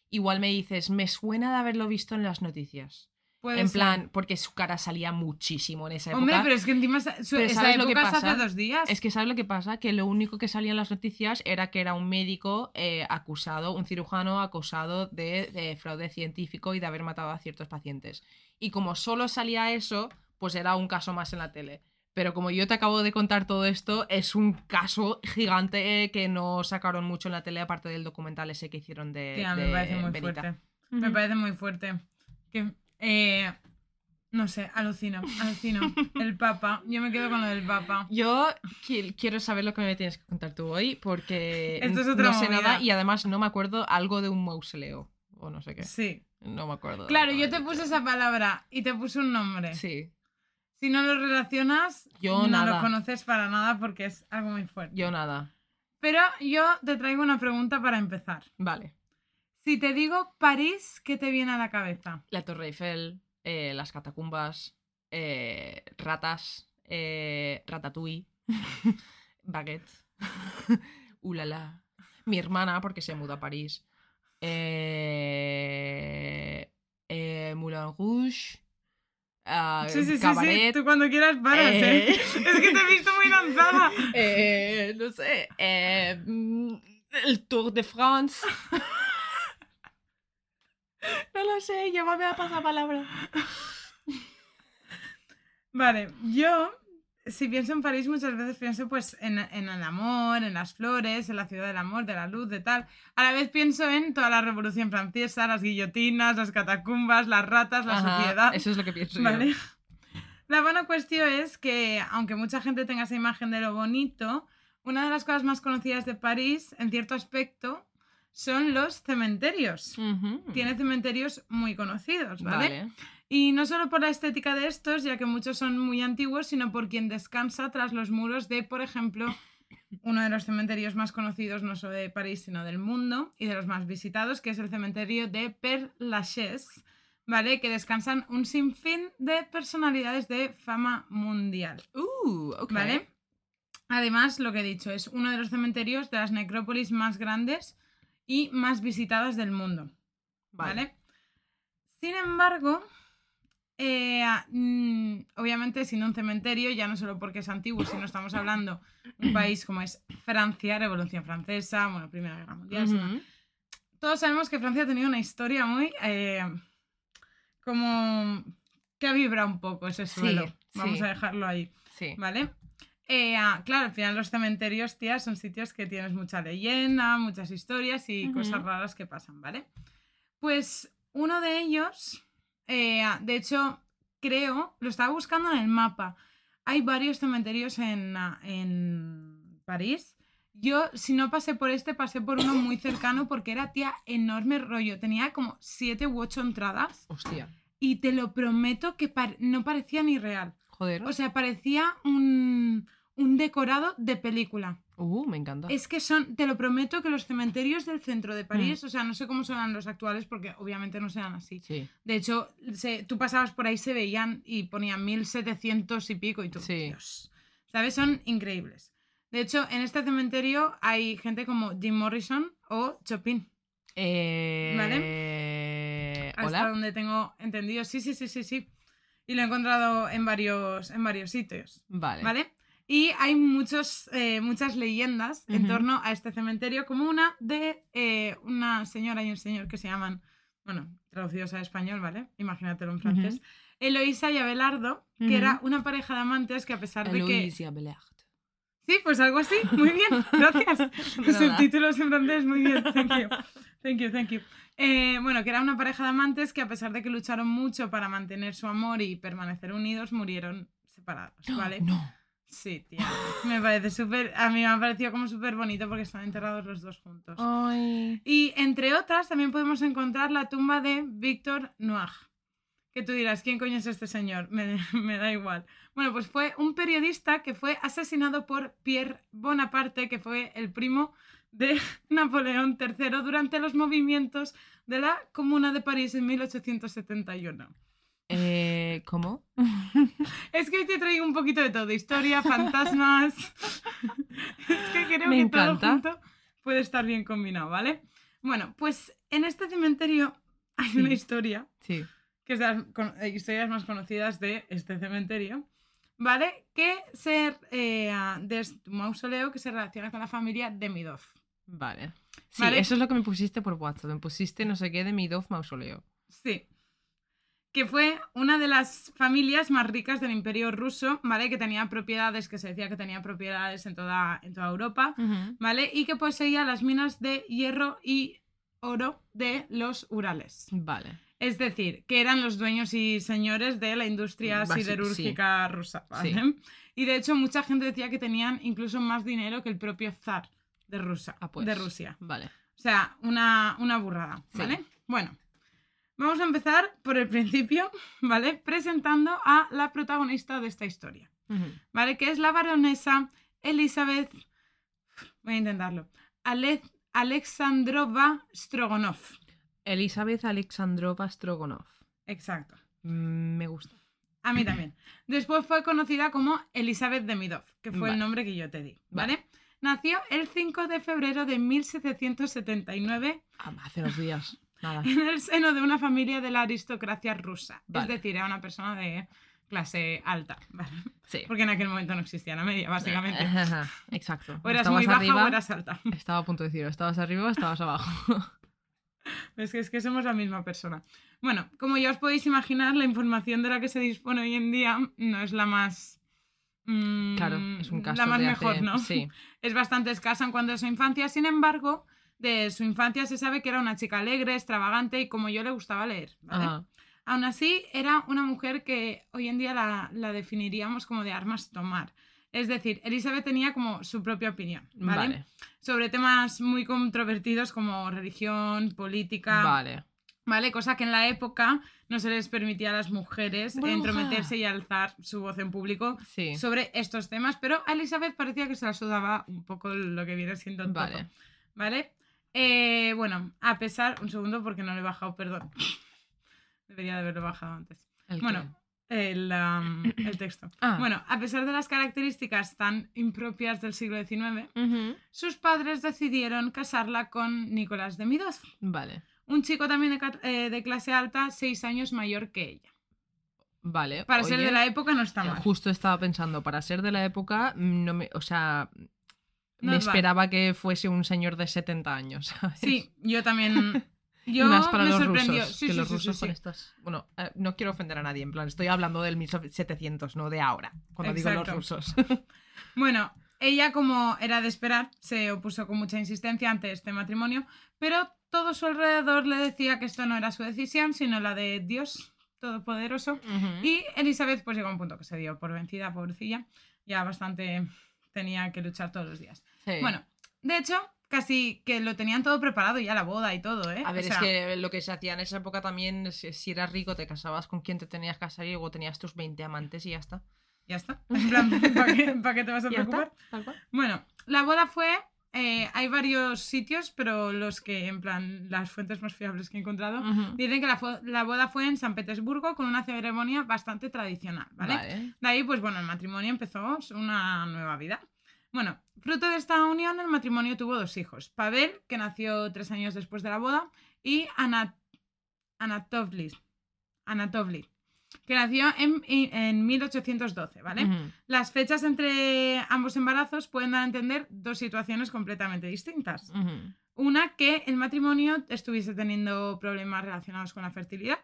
[SPEAKER 5] igual me dices, me suena de haberlo visto en las noticias.
[SPEAKER 6] Puede
[SPEAKER 5] en
[SPEAKER 6] ser.
[SPEAKER 5] plan, porque su cara salía muchísimo en esa época.
[SPEAKER 6] Hombre, pero es que encima su- esa
[SPEAKER 5] ¿sabes lo que
[SPEAKER 6] época
[SPEAKER 5] pasa?
[SPEAKER 6] hace dos días.
[SPEAKER 5] Es que ¿sabes lo que pasa? Que lo único que salía en las noticias era que era un médico eh, acusado, un cirujano acusado de, de fraude científico y de haber matado a ciertos pacientes. Y como solo salía eso, pues era un caso más en la tele. Pero como yo te acabo de contar todo esto, es un caso gigante que no sacaron mucho en la tele, aparte del documental ese que hicieron de.
[SPEAKER 6] Tía, me
[SPEAKER 5] de
[SPEAKER 6] parece muy
[SPEAKER 5] Benita.
[SPEAKER 6] fuerte. Me parece muy fuerte. Que, eh, no sé, alucino, alucino. El Papa. Yo me quedo con lo del Papa.
[SPEAKER 5] Yo qui- quiero saber lo que me tienes que contar tú hoy, porque
[SPEAKER 6] Esto es otra
[SPEAKER 5] no sé nada y además no me acuerdo algo de un mausoleo o no sé qué.
[SPEAKER 6] Sí.
[SPEAKER 5] No me acuerdo.
[SPEAKER 6] Claro, yo te puse esa palabra y te puse un nombre.
[SPEAKER 5] Sí,
[SPEAKER 6] Si no lo relacionas,
[SPEAKER 5] Yo
[SPEAKER 6] no
[SPEAKER 5] nada.
[SPEAKER 6] lo conoces para nada porque es algo muy fuerte.
[SPEAKER 5] yo nada.
[SPEAKER 6] Pero yo te traigo una pregunta para empezar.
[SPEAKER 5] Vale.
[SPEAKER 6] Si te digo París, ¿qué te viene a la cabeza?
[SPEAKER 5] La Torre Eiffel, eh, las catacumbas, eh, ratas, eh, ratatouille, baguette, ulala. Mi hermana, porque se muda a París. Moulin Rouge. Ah,
[SPEAKER 6] Sí, sí, sí, sí.
[SPEAKER 5] cabaret.
[SPEAKER 6] Tú cuando quieras paras, ¿eh?
[SPEAKER 5] Eh.
[SPEAKER 6] Es que te he visto muy lanzada.
[SPEAKER 5] eh, no sé. eh, mm, el Tour de France. no lo sé, llévame a pasapalabra.
[SPEAKER 6] Vale, yo, si pienso en París, muchas veces pienso pues en, en el amor, en las flores, en la ciudad del amor, de la luz, de tal. A la vez pienso en toda la Revolución Francesa, las guillotinas, las catacumbas, las ratas, la
[SPEAKER 5] Ajá,
[SPEAKER 6] sociedad.
[SPEAKER 5] Eso es lo que pienso
[SPEAKER 6] ¿Vale?
[SPEAKER 5] yo.
[SPEAKER 6] La buena cuestión es que, aunque mucha gente tenga esa imagen de lo bonito, una de las cosas más conocidas de París, en cierto aspecto, son los cementerios.
[SPEAKER 5] Ujú.
[SPEAKER 6] Tiene cementerios muy conocidos, ¿vale?
[SPEAKER 5] Vale.
[SPEAKER 6] Y no solo por la estética de estos, ya que muchos son muy antiguos, sino por quien descansa tras los muros de, por ejemplo, uno de los cementerios más conocidos no solo de París, sino del mundo y de los más visitados, que es el cementerio de Père Lachaise, ¿vale? Que descansan un sinfín de personalidades de fama mundial,
[SPEAKER 5] Uh, ok.
[SPEAKER 6] ¿vale? Además, lo que he dicho, es uno de los cementerios de las necrópolis más grandes y más visitadas del mundo. ¿Vale? Sin embargo, eh, mm, obviamente sin un cementerio, ya no solo porque es antiguo, sino estamos hablando de un país como es Francia, Revolución Francesa, bueno, Primera Guerra Mundial. Todos sabemos que Francia ha tenido una historia muy... eh, como... que ha vibrado un poco ese
[SPEAKER 5] Sí,
[SPEAKER 6] suelo. Vamos
[SPEAKER 5] sí.
[SPEAKER 6] a dejarlo ahí.
[SPEAKER 5] Sí.
[SPEAKER 6] ¿Vale? Eh, claro, al final los cementerios, tía, son sitios que tienes mucha leyenda, muchas historias y cosas raras que pasan, ¿vale? Pues uno de ellos, eh, de hecho, creo, lo estaba buscando en el mapa. Hay varios cementerios en, en París. Yo, si no pasé por este, pasé por uno muy cercano porque era, tía, enorme rollo. Tenía como siete u ocho entradas
[SPEAKER 5] Hostia.
[SPEAKER 6] y te lo prometo que par- no parecía ni real.
[SPEAKER 5] Joder.
[SPEAKER 6] O sea, parecía un, un decorado de película.
[SPEAKER 5] uh, me encanta.
[SPEAKER 6] Es que son, te lo prometo que los cementerios del centro de París, o sea, no sé cómo serán los actuales porque obviamente no serán así.
[SPEAKER 5] Sí.
[SPEAKER 6] De hecho, se- tú pasabas por ahí, se veían y ponían 1700 y pico y tú,
[SPEAKER 5] Sí.
[SPEAKER 6] Dios. ¿Sabes? Son increíbles. De hecho, en este cementerio hay gente como Jim Morrison o Chopin.
[SPEAKER 5] Eh...
[SPEAKER 6] Hasta
[SPEAKER 5] Hola.
[SPEAKER 6] donde tengo entendido. Sí, sí, sí, sí, sí. Y lo he encontrado en varios, en varios sitios.
[SPEAKER 5] Vale.
[SPEAKER 6] ¿Vale? Y hay muchos, eh, muchas leyendas en
[SPEAKER 5] Ujú.
[SPEAKER 6] torno a este cementerio, como una de eh, una señora y un señor que se llaman, bueno, traducidos al español, ¿vale? Imagínatelo en francés.
[SPEAKER 5] Ujú.
[SPEAKER 6] Eloísa y Abelardo, que era una pareja de amantes que a pesar de que...
[SPEAKER 5] Eloise Abelard.
[SPEAKER 6] Sí, pues algo así. Muy bien, gracias. Los subtítulos en francés, muy bien. Thank you. Thank you, thank you. Eh, bueno, que era una pareja de amantes que a pesar de que lucharon mucho para mantener su amor y permanecer unidos, murieron separados, ¿vale?
[SPEAKER 5] No.
[SPEAKER 6] Sí, tía. Me parece súper... A mí me ha parecido como súper bonito porque están enterrados los dos juntos.
[SPEAKER 5] Ay.
[SPEAKER 6] Y entre otras también podemos encontrar la tumba de Víctor Noir. Que tú dirás, ¿quién coño es este señor? Me, me da igual. Bueno, pues fue un periodista que fue asesinado por Pierre Bonaparte, que fue el primo de Napoleón III durante los movimientos de la Comuna de París en 1871.
[SPEAKER 5] Eh, ¿Cómo?
[SPEAKER 6] Es que hoy te traigo un poquito de todo, historia, fantasmas. es que creo
[SPEAKER 5] Me
[SPEAKER 6] que
[SPEAKER 5] encanta.
[SPEAKER 6] todo junto puede estar bien combinado, ¿vale? Bueno, pues en este cementerio hay
[SPEAKER 5] Sí.
[SPEAKER 6] una historia,
[SPEAKER 5] Sí.
[SPEAKER 6] que es de las con- eh, historias más conocidas de este cementerio, ¿vale? Que se eh, de este mausoleo que se relaciona con la familia de Midov.
[SPEAKER 5] Vale. Sí,
[SPEAKER 6] Vale.
[SPEAKER 5] eso es lo que me pusiste por WhatsApp. Me pusiste no sé qué de mi Dove mausoleo.
[SPEAKER 6] Sí. Que fue una de las familias más ricas del imperio ruso, ¿vale? Que tenía propiedades, que se decía que tenía propiedades en toda, en toda Europa, ¿vale? Y que poseía las minas de hierro y oro de los Urales.
[SPEAKER 5] Vale.
[SPEAKER 6] Es decir, que eran los dueños y señores de la industria
[SPEAKER 5] Basi-
[SPEAKER 6] siderúrgica rusa, ¿vale?
[SPEAKER 5] Sí.
[SPEAKER 6] Y de hecho mucha gente decía que tenían incluso más dinero que el propio zar de, Rusia,
[SPEAKER 5] Ah, pues.
[SPEAKER 6] de Rusia.
[SPEAKER 5] Vale.
[SPEAKER 6] O sea, una, una burrada,
[SPEAKER 5] Sí.
[SPEAKER 6] ¿vale? Bueno, vamos a empezar por el principio, ¿vale? Presentando a la protagonista de esta historia. ¿vale? Que es la baronesa Elizabeth, voy a intentarlo, Ale- Alexandrova Strogonov.
[SPEAKER 5] Elizabeth Alexandrova Strogonov.
[SPEAKER 6] Exacto.
[SPEAKER 5] Mm, me gusta.
[SPEAKER 6] A mí también. Después fue conocida como Elizabeth de Midov, que fue
[SPEAKER 5] Vale.
[SPEAKER 6] el nombre que yo te di,
[SPEAKER 5] Vale.
[SPEAKER 6] ¿vale? Nació el 5 de febrero de 1779
[SPEAKER 5] Ah, hace dos días. Nada.
[SPEAKER 6] en el seno de una familia de la aristocracia rusa.
[SPEAKER 5] Vale.
[SPEAKER 6] Es decir, era una persona de clase alta, ¿vale?
[SPEAKER 5] Sí.
[SPEAKER 6] Porque en aquel momento no existía la media, básicamente.
[SPEAKER 5] Exacto.
[SPEAKER 6] O eras
[SPEAKER 5] Estabas
[SPEAKER 6] muy baja
[SPEAKER 5] arriba,
[SPEAKER 6] o eras alta.
[SPEAKER 5] Estaba a punto de decir, estabas arriba o estabas abajo.
[SPEAKER 6] Es que, es que somos la misma persona. Bueno, como ya os podéis imaginar, la información de la que se dispone hoy en día no es la más... mm,
[SPEAKER 5] claro, es un caso
[SPEAKER 6] La más
[SPEAKER 5] de
[SPEAKER 6] mejor,
[SPEAKER 5] hace-
[SPEAKER 6] ¿no?
[SPEAKER 5] Sí.
[SPEAKER 6] es bastante escasa en cuanto a su infancia. Sin embargo, de su infancia se sabe que era una chica alegre, extravagante y como yo le gustaba leer. ¿vale?
[SPEAKER 5] Ajá.
[SPEAKER 6] Aún así, era una mujer que hoy en día la, la definiríamos como de armas tomar. Es decir, Elizabeth tenía como su propia opinión, ¿vale?
[SPEAKER 5] Vale.
[SPEAKER 6] Sobre temas muy controvertidos como religión, política,
[SPEAKER 5] Vale.
[SPEAKER 6] ¿vale? Cosa que en la época no se les permitía a las mujeres
[SPEAKER 5] Bruja.
[SPEAKER 6] entrometerse y alzar su voz en público
[SPEAKER 5] Sí.
[SPEAKER 6] sobre estos temas, pero a Elizabeth parecía que se la sudaba un poco lo que viene siendo
[SPEAKER 5] Vale.
[SPEAKER 6] toto, ¿Vale? Eh, bueno, a pesar... Un segundo porque no lo he bajado, perdón. Debería de haberlo bajado antes.
[SPEAKER 5] ¿El
[SPEAKER 6] Bueno, el, texto.
[SPEAKER 5] Ah.
[SPEAKER 6] Bueno, a pesar de las características tan impropias del siglo XIX, sus padres decidieron casarla con Nicolás de Midoz,
[SPEAKER 5] Vale.
[SPEAKER 6] un chico también de, eh, de clase alta, seis años mayor que ella.
[SPEAKER 5] Vale.
[SPEAKER 6] Para ser de la época no está
[SPEAKER 5] eh,
[SPEAKER 6] mal.
[SPEAKER 5] Justo estaba pensando, para ser de la época, no me, o sea, me esperaba que fuese un señor de 70 años. ¿sabes?
[SPEAKER 6] Sí, yo también. Yo
[SPEAKER 5] más para
[SPEAKER 6] me
[SPEAKER 5] los
[SPEAKER 6] sorprendió.
[SPEAKER 5] rusos,
[SPEAKER 6] Sí,
[SPEAKER 5] que
[SPEAKER 6] sí,
[SPEAKER 5] los
[SPEAKER 6] sí,
[SPEAKER 5] rusos con estas... Bueno, eh, no quiero ofender a nadie, en plan, estoy hablando del 1700, no de ahora, cuando digo los rusos.
[SPEAKER 6] Bueno, ella, como era de esperar, se opuso con mucha insistencia ante este matrimonio, pero todo su alrededor le decía que esto no era su decisión, sino la de Dios todopoderoso. Y Elizabeth pues llegó a un punto que se dio por vencida, pobrecilla. Ya bastante tenía que luchar todos los días.
[SPEAKER 5] Sí.
[SPEAKER 6] Bueno, de hecho, casi que lo tenían todo preparado ya la boda y todo, ¿eh?
[SPEAKER 5] A ver,
[SPEAKER 6] O
[SPEAKER 5] es que lo que se hacía en esa época también, es- si eras rico, te casabas con quien te tenías que casar y luego tenías tus 20 amantes y ya está.
[SPEAKER 6] Ya está. En plan, ¿para qué, te vas a preocupar?
[SPEAKER 5] tal cual.
[SPEAKER 6] Bueno, la boda fue. eh, hay varios sitios, pero los que, en plan, las fuentes más fiables que he encontrado, dicen que la, boda fue en San Petersburgo con una ceremonia bastante tradicional, ¿vale?
[SPEAKER 5] Vale.
[SPEAKER 6] De ahí, pues bueno, el matrimonio empezó una nueva vida. Bueno, fruto de esta unión, el matrimonio tuvo dos hijos. Pavel, que nació tres años después de la boda, y Ana- Anatovli, Anatovli, que nació en, en 1812, ¿vale? Las fechas entre ambos embarazos pueden dar a entender dos situaciones completamente distintas. Una, que el matrimonio estuviese teniendo problemas relacionados con la fertilidad.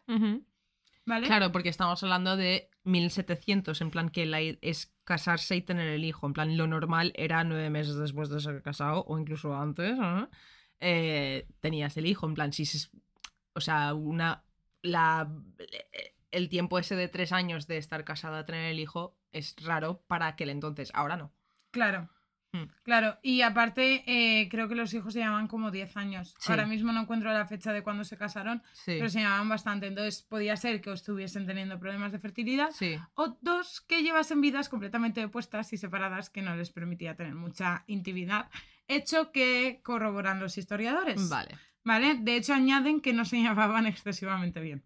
[SPEAKER 6] ¿vale?
[SPEAKER 5] Claro, porque estamos hablando de 1700, en plan que la, es casarse y tener el hijo. En plan, lo normal era nueve meses después de ser casado o incluso antes. Eh, tenías el hijo. En plan, si se- o sea, una la el tiempo ese de tres años de estar casada a tener el hijo es raro para aquel entonces. Ahora no.
[SPEAKER 6] Claro.
[SPEAKER 5] Hmm.
[SPEAKER 6] Claro, y aparte eh, creo que los hijos se llamaban como 10 años.
[SPEAKER 5] Sí.
[SPEAKER 6] Ahora mismo no encuentro la fecha de cuando se casaron,
[SPEAKER 5] Sí.
[SPEAKER 6] pero se llamaban bastante. Entonces podía ser que estuviesen teniendo problemas de fertilidad
[SPEAKER 5] Sí.
[SPEAKER 6] o dos que llevasen vidas completamente opuestas y separadas que no les permitía tener mucha intimidad, hecho que corroboran los historiadores.
[SPEAKER 5] Vale.
[SPEAKER 6] ¿Vale? De hecho añaden que no se llevaban excesivamente bien.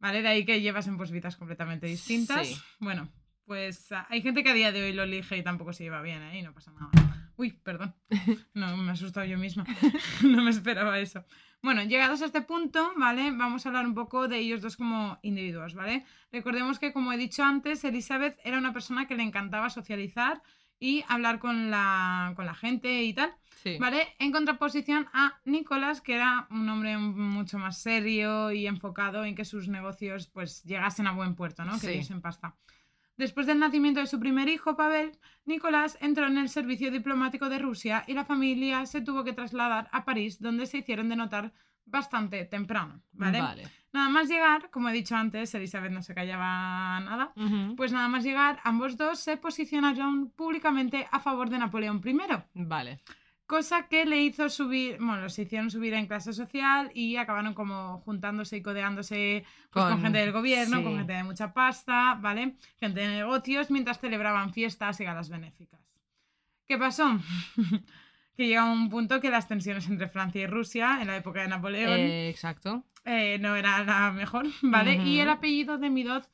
[SPEAKER 6] ¿Vale? De ahí que llevasen pues vidas completamente distintas.
[SPEAKER 5] Sí.
[SPEAKER 6] Bueno, pues ah, hay gente que a día de hoy lo elige y tampoco se lleva bien, ¿eh? Y no pasa nada. Uy, perdón. No, me he asustado yo misma. no me esperaba eso. Bueno, llegados a este punto, ¿vale? Vamos a hablar un poco de ellos dos como individuos, ¿vale? Recordemos que, como he dicho antes, Elizabeth era una persona que le encantaba socializar y hablar con la, con la gente y tal.
[SPEAKER 5] Sí.
[SPEAKER 6] ¿Vale? En contraposición a Nicolás, que era un hombre mucho más serio y enfocado en que sus negocios pues llegasen a buen puerto, ¿no? Que
[SPEAKER 5] Sí.
[SPEAKER 6] diesen pasta. Después del nacimiento de su primer hijo, Pavel, Nicolás entró en el servicio diplomático de Rusia y la familia se tuvo que trasladar a París, donde se hicieron de notar bastante temprano, ¿vale?
[SPEAKER 5] Vale.
[SPEAKER 6] Nada más llegar, como he dicho antes, Elizabeth no se callaba nada, pues nada más llegar, ambos dos se posicionaron públicamente a favor de Napoleón I
[SPEAKER 5] Vale.
[SPEAKER 6] Cosa que le hizo subir, bueno, los hicieron subir en clase social y acabaron como juntándose y codeándose pues, con,
[SPEAKER 5] Con-
[SPEAKER 6] gente del gobierno,
[SPEAKER 5] sí.
[SPEAKER 6] con gente de mucha pasta, ¿vale? Gente de negocios mientras celebraban fiestas y galas benéficas. ¿Qué pasó? que llega un punto que las tensiones entre Francia y Rusia en la época de Napoleón
[SPEAKER 5] Eh, exacto.
[SPEAKER 6] eh, no era la mejor, ¿vale? Y el apellido de Midov,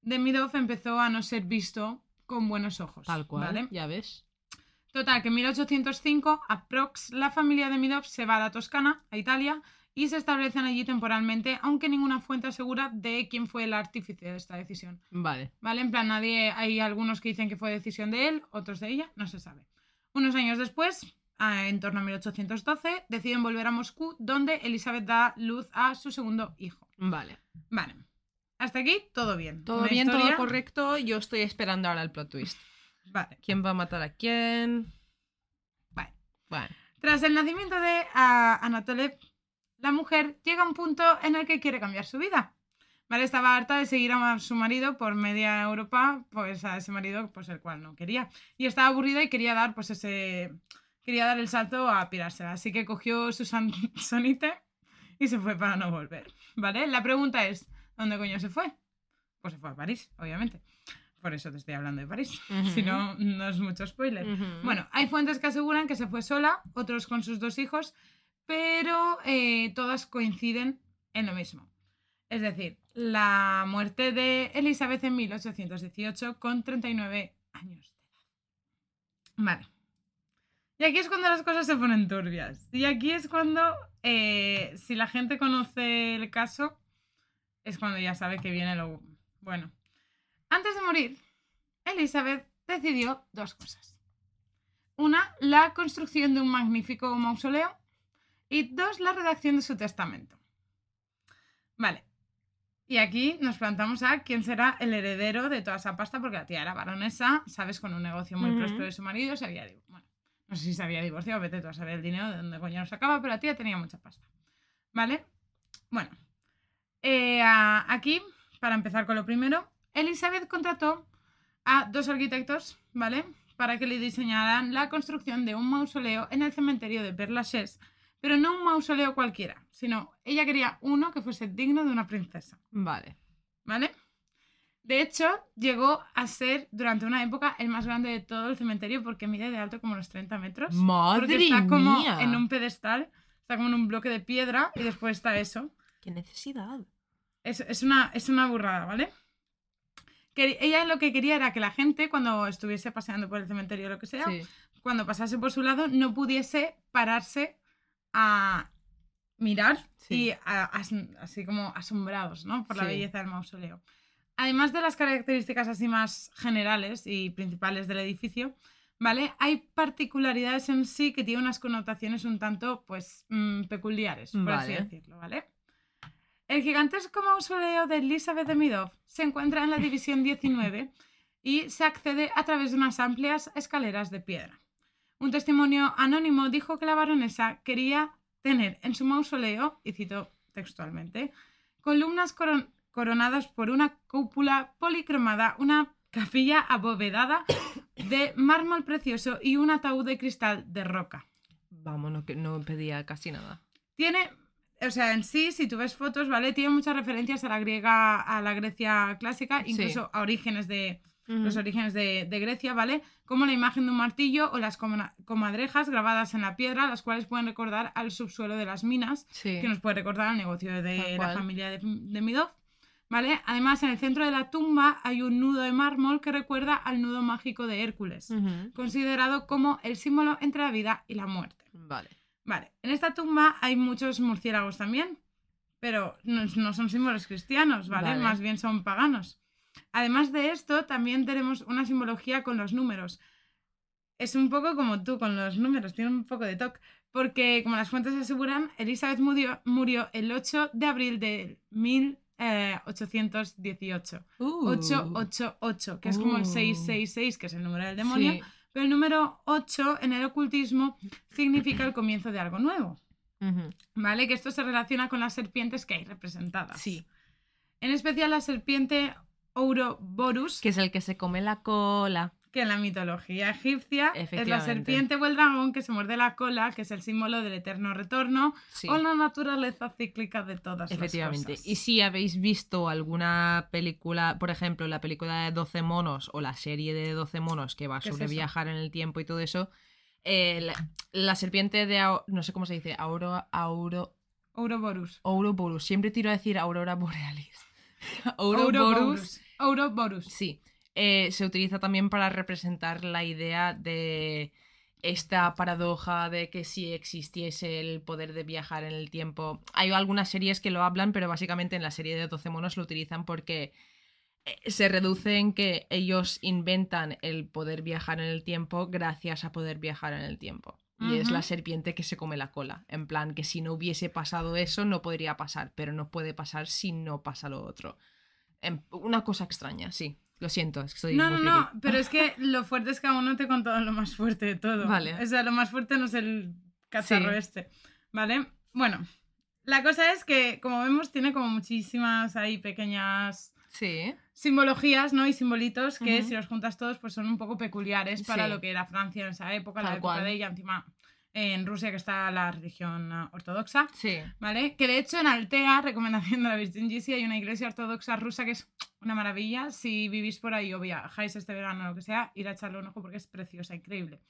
[SPEAKER 6] de Midov empezó a no ser visto con buenos ojos.
[SPEAKER 5] Tal cual.
[SPEAKER 6] ¿vale?
[SPEAKER 5] Ya ves.
[SPEAKER 6] Total, que en 1805, aprox, la familia de Midov se va a la Toscana, a Italia, y se establecen allí temporalmente, aunque ninguna fuente asegura de quién fue el artífice de esta decisión.
[SPEAKER 5] Vale.
[SPEAKER 6] ¿Vale? En plan, nadie, hay algunos que dicen que fue decisión de él, otros de ella, no se sabe. Unos años después, en torno a 1812, deciden volver a Moscú, donde Elizabeth da luz a su segundo hijo.
[SPEAKER 5] Vale.
[SPEAKER 6] Vale. Hasta aquí, todo bien.
[SPEAKER 5] Todo
[SPEAKER 6] Una
[SPEAKER 5] bien,
[SPEAKER 6] historia-
[SPEAKER 5] todo correcto. Yo estoy esperando ahora el plot twist.
[SPEAKER 6] Vale.
[SPEAKER 5] ¿Quién va a matar a quién?
[SPEAKER 6] Vale.
[SPEAKER 5] Bueno.
[SPEAKER 6] Tras el nacimiento de ah, Anatolev, la mujer llega a un punto en el que quiere cambiar su vida. ¿Vale? Estaba harta de seguir a su marido por media Europa, pues a ese marido pues el cual no quería. Y estaba aburrida y quería dar pues ese quería dar el salto a pirársela, así que cogió su san- sonite y se fue para no volver, ¿vale? La pregunta es, ¿dónde coño se fue? Pues se fue a París, obviamente. Por eso te estoy hablando de París. Si no, no es mucho spoiler. Bueno, hay fuentes que aseguran que se fue sola, otros con sus dos hijos, pero eh, todas coinciden en lo mismo. Es decir, la muerte de Elizabeth en 1818 con 39 años de edad. Vale. Y aquí es cuando las cosas se ponen turbias. Y aquí es cuando, eh, si la gente conoce el caso, es cuando ya sabe que viene lo bueno. Antes de morir, Elizabeth decidió dos cosas. Una, la construcción de un magnífico mausoleo. Y dos, la redacción de su testamento. Vale. Y aquí nos plantamos a quién será el heredero de toda esa pasta, porque la tía era baronesa, sabes, con un negocio muy próspero de su marido, se había, bueno, no sé si se había divorciado, vete tú a saber el dinero de dónde coño lo sacaba, pero la tía tenía mucha pasta. ¿Vale? Bueno. Eh, aquí, para empezar con lo primero, Elizabeth contrató a dos arquitectos, ¿vale? Para que le diseñaran la construcción de un mausoleo en el cementerio de Père Lachaise, pero no un mausoleo cualquiera, sino ella quería uno que fuese digno de una princesa,
[SPEAKER 5] Vale.
[SPEAKER 6] ¿vale? De hecho, llegó a ser durante una época el más grande de todo el cementerio porque mide de alto como unos 30 metros.
[SPEAKER 5] Madre
[SPEAKER 6] porque está como
[SPEAKER 5] mía.
[SPEAKER 6] en un pedestal, está como en un bloque de piedra y después está eso.
[SPEAKER 5] Qué necesidad.
[SPEAKER 6] Es, es una, es una burrada, ¿vale? Que ella lo que quería era que la gente, cuando estuviese paseando por el cementerio o lo que sea,
[SPEAKER 5] Sí.
[SPEAKER 6] cuando pasase por su lado, no pudiese pararse a mirar
[SPEAKER 5] Sí.
[SPEAKER 6] y a- así como asombrados, ¿no? Por la
[SPEAKER 5] Sí.
[SPEAKER 6] belleza del mausoleo. Además de las características así más generales y principales del edificio, ¿vale? Hay particularidades en sí que tienen unas connotaciones un tanto, pues, mm, peculiares, por así decirlo, ¿vale? El gigantesco mausoleo de Elizabeth de Midov se encuentra en la división 19 y se accede a través de unas amplias escaleras de piedra. Un testimonio anónimo dijo que la baronesa quería tener en su mausoleo, y cito textualmente, columnas coron- coronadas por una cúpula policromada, una capilla abovedada de mármol precioso y un ataúd de cristal de roca.
[SPEAKER 5] Vamos, no, que no pedía casi nada.
[SPEAKER 6] Tiene, o sea, en sí, si tú ves fotos, ¿vale? Tiene muchas referencias a la griega, a la Grecia clásica,
[SPEAKER 5] Sí.
[SPEAKER 6] incluso a orígenes de, los orígenes de, de Grecia, ¿vale? Como la imagen de un martillo o las comadrejas grabadas en la piedra, las cuales pueden recordar al subsuelo de las minas,
[SPEAKER 5] Sí.
[SPEAKER 6] que nos puede recordar al negocio de la familia de, de Midov, ¿vale? Además, en el centro de la tumba hay un nudo de mármol que recuerda al nudo mágico de Hércules, considerado como el símbolo entre la vida y la muerte.
[SPEAKER 5] Vale.
[SPEAKER 6] Vale, en esta tumba hay muchos murciélagos también, pero no, no son símbolos cristianos, ¿vale?
[SPEAKER 5] Vale.
[SPEAKER 6] Más bien son paganos. Además de esto, también tenemos una simbología con los números. Es un poco como tú con los números, tiene un poco de toque, porque como las fuentes aseguran, Elizabeth murió, murió el 8 de abril de eh, 1818.
[SPEAKER 5] Uh.
[SPEAKER 6] 888, que es como el
[SPEAKER 5] Uh.
[SPEAKER 6] 666, que es el número del demonio,
[SPEAKER 5] Sí.
[SPEAKER 6] Pero el número 8 en el ocultismo significa el comienzo de algo nuevo. ¿vale? Que esto se relaciona con las serpientes que hay representadas.
[SPEAKER 5] Sí.
[SPEAKER 6] En especial la serpiente Ouroboros,
[SPEAKER 5] Que es el que se come la cola.
[SPEAKER 6] Que en la mitología egipcia es la
[SPEAKER 5] Efectivamente.
[SPEAKER 6] serpiente o el dragón que se muerde la cola, que es el símbolo del eterno retorno
[SPEAKER 5] Sí.
[SPEAKER 6] o la naturaleza cíclica de todas
[SPEAKER 5] Efectivamente.
[SPEAKER 6] las cosas.
[SPEAKER 5] Y si habéis visto alguna película, por ejemplo, la película de 12 monos o la serie de 12 monos que va
[SPEAKER 6] ¿Qué es
[SPEAKER 5] sobre
[SPEAKER 6] eso?
[SPEAKER 5] viajar en el tiempo y todo eso, eh, la, la serpiente de... No sé cómo se dice. Auro... Auro...
[SPEAKER 6] Ouroboros.
[SPEAKER 5] Ouroboros. Siempre tiro a decir Aurora Borealis. Ouroboros.
[SPEAKER 6] Ouroboros.
[SPEAKER 5] Sí. Eh, se utiliza también para representar la idea de esta paradoja de que si existiese el poder de viajar en el tiempo. Hay algunas series que lo hablan, pero básicamente en la serie de 12 monos lo utilizan porque eh, se reduce en que ellos inventan el poder viajar en el tiempo gracias a poder viajar en el tiempo. Y es la serpiente que se come la cola. En plan, que si no hubiese pasado eso, no podría pasar, pero no puede pasar si no pasa lo otro. Em, Una cosa extraña, sí. Lo siento, es que soy
[SPEAKER 6] No, no, no, pero es que lo fuerte es que aún no te he contado lo más fuerte de todo.
[SPEAKER 5] Vale.
[SPEAKER 6] O sea, lo más fuerte no es el cacharro
[SPEAKER 5] Sí.
[SPEAKER 6] este, ¿vale? Bueno, la cosa es que, como vemos, tiene como muchísimas ahí pequeñas
[SPEAKER 5] Sí,
[SPEAKER 6] simbologías, ¿no? Y simbolitos que si los juntas todos, pues son un poco peculiares para
[SPEAKER 5] Sí.
[SPEAKER 6] lo que era Francia en esa época, la época
[SPEAKER 5] cual.
[SPEAKER 6] de ella, encima en Rusia que está la religión ah, ortodoxa.
[SPEAKER 5] sí.
[SPEAKER 6] ¿Vale? Que de hecho en Altea, recomendación de la Virgin Gisi, hay una iglesia ortodoxa rusa que es una maravilla. Si vivís por ahí o viajáis este verano o lo que sea, ir a echarle un ojo porque es preciosa, increíble.